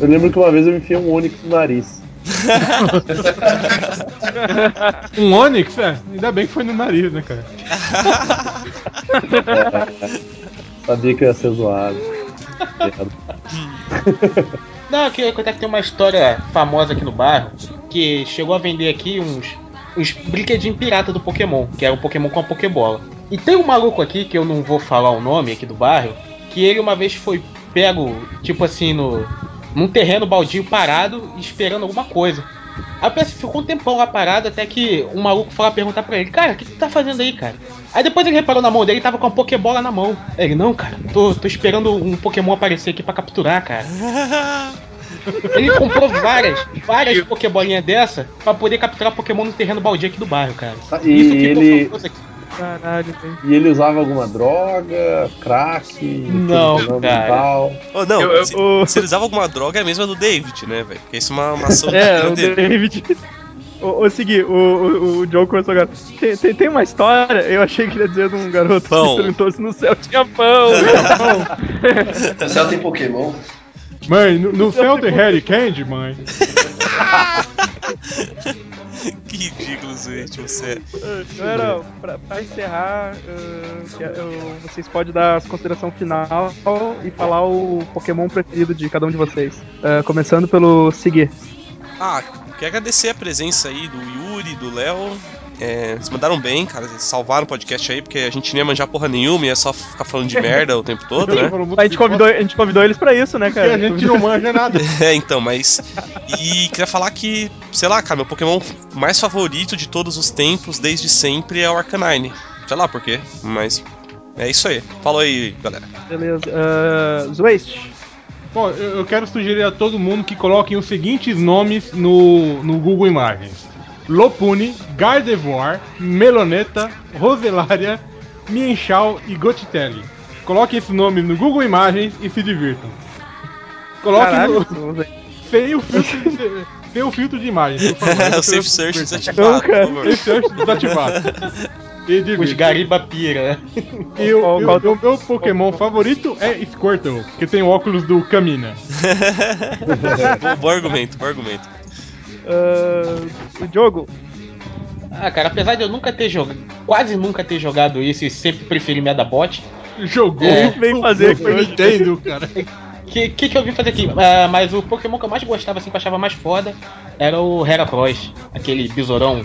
eu lembro que uma vez eu enfiei um Onix no nariz. Um Onix, é. Ainda bem que foi no nariz, né, cara? Sabia que eu ia ser zoado. Não, eu queria contar que tem uma história famosa aqui no bairro que chegou a vender aqui uns, uns brinquedinhos pirata do Pokémon, que era um Pokémon com a Pokébola. E tem um maluco aqui, que eu não vou falar o nome aqui do bairro, que ele uma vez foi pego, tipo assim, no, num terreno baldio parado, esperando alguma coisa. Aí eu pensei, ficou um tempão lá parado até que um maluco foi lá perguntar pra ele, cara, o que tu tá fazendo aí, cara? Aí depois ele reparou na mão dele, tava com a Pokébola na mão. Ele, não, cara, tô, tô esperando um Pokémon aparecer aqui pra capturar, cara. Ele comprou várias, várias Pokébolinhas dessa pra poder capturar Pokémon no terreno baldio aqui do bairro, cara. E Isso ele-. Caralho, velho. E ele usava alguma droga, crack, Não, cara. tal. Ô, não, Eu- eu- se, se ele usava alguma droga é a mesma do David, né, velho? Porque isso é uma, uma ação É, o David. David. Ô, ô Segui, o, o, o Joe começou agora. Tem, tem, tem uma história, eu achei que ele ia dizer de um garoto Pão. que perguntou se no céu tinha pão. O céu tem Pokémon. Mãe, no, no céu tem Harry Candy, mãe. que ridículo, gente, você. Galera, pra, pra encerrar, que- eu- vocês podem dar as consideração final e falar o Pokémon preferido de cada um de vocês. Eh, começando pelo Segui. Ah, quero agradecer a presença aí do Yuri, do Léo. É, eles mandaram bem, cara. Eles salvaram o podcast aí, porque a gente não ia manjar porra nenhuma, ia só ficar falando de merda o tempo todo, né? A gente, convidou, a gente convidou eles pra isso, né, cara? Porque a gente não manja nada. É, então, mas. E queria falar que, sei lá, cara, meu Pokémon mais favorito de todos os tempos, desde sempre, é o Arcanine. Sei lá por quê, mas. É isso aí. Falou aí, galera. Beleza. Uh, Zwaste. Bom, eu eu quero sugerir a todo mundo que coloquem os seguintes nomes no, no Google Imagens: Lopune, Gardevoir, Meloneta, Roselária, Mienshao e Gotitelli. Coloquem esses nomes no Google Imagens e se divirtam. Coloquem Caralho, no, sem, o filtro de, sem o filtro de imagens, por favor. o Safe Search desativado, por cara. favor. Safe Search desativado. E Os. Gariba Pira. E o, Qual- e o meu Pokémon favorito é Squirtle, que tem o óculos do Camina. bom, bom argumento, bom argumento. Uh, o Diogo. Ah, cara, apesar de eu nunca ter jogado, quase nunca ter jogado isso e sempre preferi Medabot, Jogou. É. Vem fazer aqui hoje? Nintendo, cara. O que, que, que eu vim fazer aqui? Ah, mas o Pokémon que eu mais gostava, assim, que eu achava mais foda, era o Heracross, aquele besourão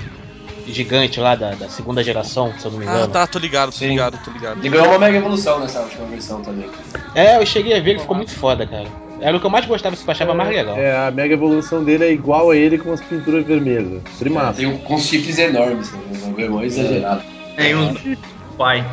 gigante lá da, da segunda geração, se eu não me Ah, engano. tá, tô ligado, tô Sim. ligado, tô ligado. Ele ganhou uma mega evolução nessa última versão também. É, eu cheguei a ver, ele ficou muito foda, cara. Era o que eu mais gostava, eu achava mais legal. É, a mega evolução dele é igual a ele com as pinturas vermelhas. Primaço. Tem um, com os chifres enormes, né? Um vermelho exagerado. Tem uns. Pai.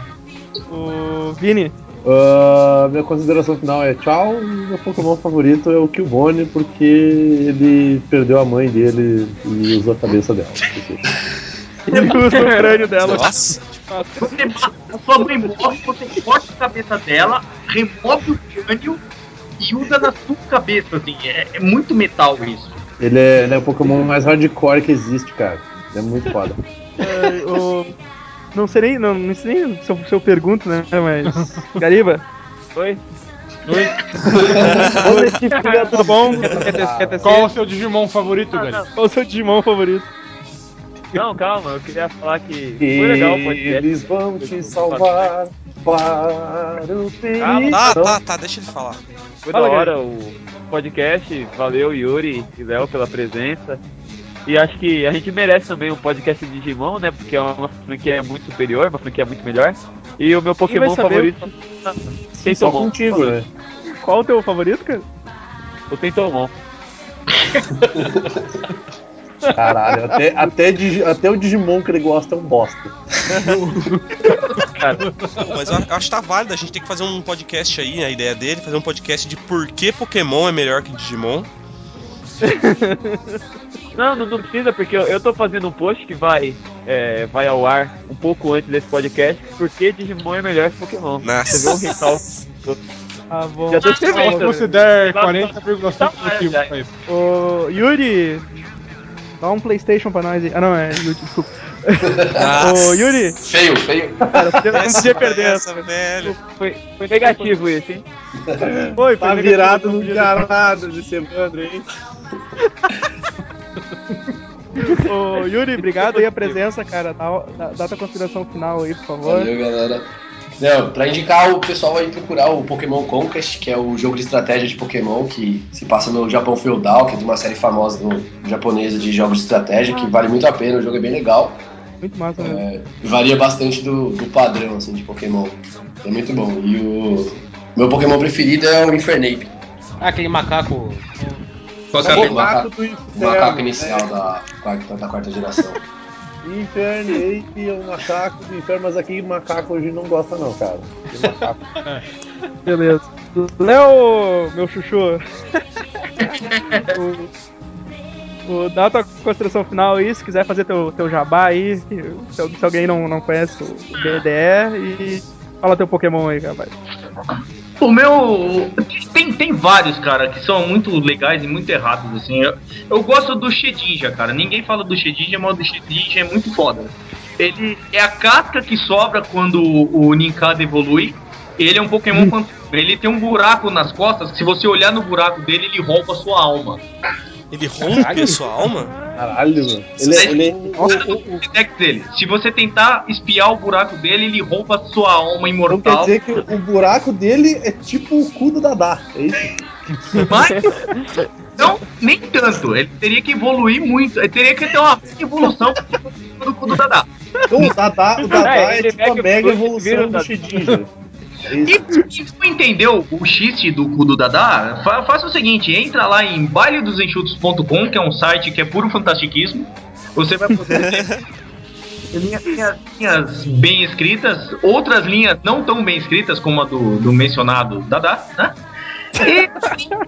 O Vini. Ah, minha consideração final é tchau. Meu Pokémon favorito é o Killbone, porque ele perdeu a mãe dele e usou a cabeça dela. Ele usa o crânio dela. Nossa, Você mata, a sua mãe morre, você corta a cabeça dela, remove o crânio e usa na sua cabeça, assim. É, é muito metal isso. Ele é, ele é o Pokémon mais hardcore que existe, cara. Ele é muito foda. É, o- Não sei nem, não, não sei nem se eu, se eu pergunto, né? Mas. Gariba. Oi? Tudo bom? Quer ter, quer ter Qual o seu Digimon favorito, galera? Qual o seu Digimon favorito? Não, calma, eu queria falar que foi legal o podcast. Eles vão te salvar para o perigo. tá, tá, tá, deixa ele falar. Foi da Fala, hora o podcast. Valeu, Yuri e Léo, pela presença. E acho que a gente merece também um podcast de Digimon, né? Porque é uma franquia muito superior, uma franquia muito melhor. E o meu Pokémon favorito. Só Tentomon. contigo, né? Qual o teu favorito, cara? O Tentomon. Caralho, até, até, até o Digimon que ele gosta é um bosta. Pô, mas eu acho que tá válido, a gente tem que fazer um podcast aí, a ideia dele, fazer um podcast de por que Pokémon é melhor que Digimon. Não, não, não precisa, porque eu, eu tô fazendo um post que vai, é, vai ao ar um pouco antes desse podcast, porque Digimon é melhor que Pokémon. Nossa. Você vê um recalque. Ah, bom. Já Eu visto. considero Tá- 40,5 tá- motivo já. pra isso. Ô, Yuri, dá um PlayStation pra nós aí. Ah, não, é Yuri, desculpa. Ô, Yuri, Feio, feio. cara, você não podia perder essa. velho. Foi, foi negativo isso, hein? Foi, foi Tá negativo, virado não no enganado desse Evandro, hein? Ô, Yuri, obrigado aí a presença, cara. Dá, dá, dá tua consideração final aí, por favor. Valeu, galera. Não, pra indicar o pessoal aí procurar o Pokémon Conquest, que é o jogo de estratégia de Pokémon que se passa no Japão feudal, que é de uma série famosa do, japonesa de jogos de estratégia, que vale muito a pena, o jogo é bem legal. Muito massa mesmo. É, varia bastante do, do padrão assim, de Pokémon. É muito bom. E o meu Pokémon preferido é o Infernape. Ah, aquele macaco. Qual que é a o Macaco macaco, inicial da, quarta, da quarta geração. Infernape é um macaco do inferno, mas aqui macaco hoje não gosta não, cara. Beleza. Léo, meu chuchu. o, o, dá a tua consideração final aí, se quiser fazer teu, teu jabá aí, se, se alguém não, não conhece o BDE, e fala teu Pokémon aí, rapaz. O meu. Tem, tem vários, cara, que são muito legais e muito errados, assim. Eu, eu gosto do Shedinja, cara. Ninguém fala do Shedinja, mas o do Shedinja é muito foda. Ele é a casca que sobra quando o Ninkado evolui. Ele é um Pokémon fantasma. Ele tem um buraco nas costas que se você olhar no buraco dele, ele rouba a sua alma. Ele rompe a sua alma? Caralho, mano. Ele, é- ele, Olha no Pokédex dele. Se você tentar espiar o buraco dele, ele rouba a sua alma então quer imortal. dizer que o buraco dele é tipo o cu do Dadá, é isso? Mas não, nem tanto. Ele teria que evoluir muito. Ele teria que ter uma evolução do cu do Dadá. Então, o Dadá, o Dadá É, é, tipo a mega evolução o do. Shedinja. E se tu entendeu o xiste do cu do Dadá, fa faça o seguinte: entra lá em bailedosenxutos.com, que é um site que é puro fantastiquismo. Você vai poder ter linhas, linhas- linhas bem escritas, outras linhas não tão bem escritas, como a do, do mencionado Dadá, né? E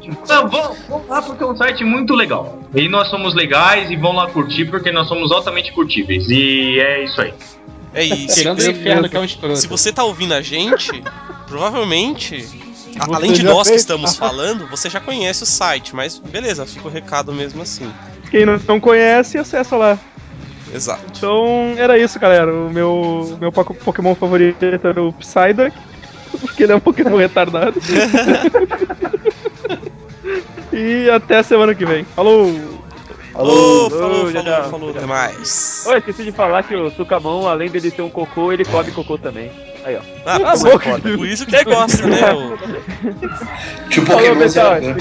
então, vão, vão lá porque é um site muito legal. E nós somos legais e vão lá curtir porque nós somos altamente curtíveis. E é isso aí. É isso. Tirando o Se- inferno, que é um escroto. Se você tá ouvindo a gente, provavelmente, Você além de nós que fez? estamos falando, você já conhece o site, mas beleza, fica o recado mesmo assim. Quem não, conhece, acessa lá. Exato. Então, era isso, galera. O meu, meu Poké- Pokémon favorito era o Psyduck, porque ele é um Pokémon retardado. e até a semana que vem. Falou! Falou, Falou, falou, já, falou, já. falou, até mais. Ô, esqueci de falar que o Sucamon, além dele ser um cocô, ele come cocô também. Aí, ó. Ah, Cala a por, boca. por isso que gosta, né? o- Que o Falou, pessoal. né?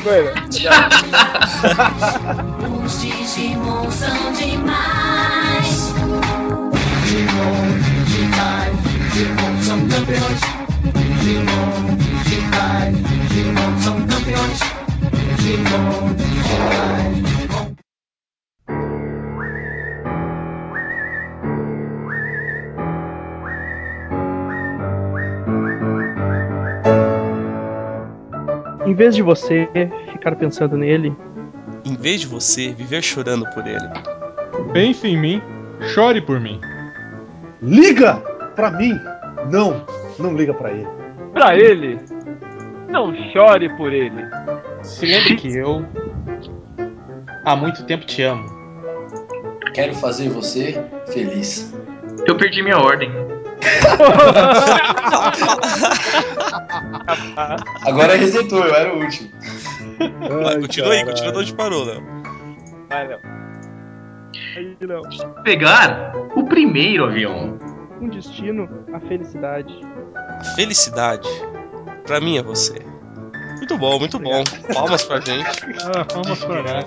Os Digimon são demais. Digimon, digitais, Digimon são campeões. Digimon, digitais, Digimon são campeões. Digimon, digitais, Em vez de você ficar pensando nele, Em vez de você viver chorando por ele, Pense em mim, chore por mim. Liga pra mim! Não, não liga pra ele. Pra ele, não chore por ele. Se lembre que eu há muito tempo te amo. Quero fazer você feliz. Eu perdi minha ordem. Agora resetou, eu era o último. Vai, continua aí, continua de onde parou, Léo. Vai, Léo. aí. Pegar o primeiro avião. Um destino, a felicidade. Felicidade, pra mim é você. Muito bom, muito bom. Palmas pra gente. Ah, vamos chorar.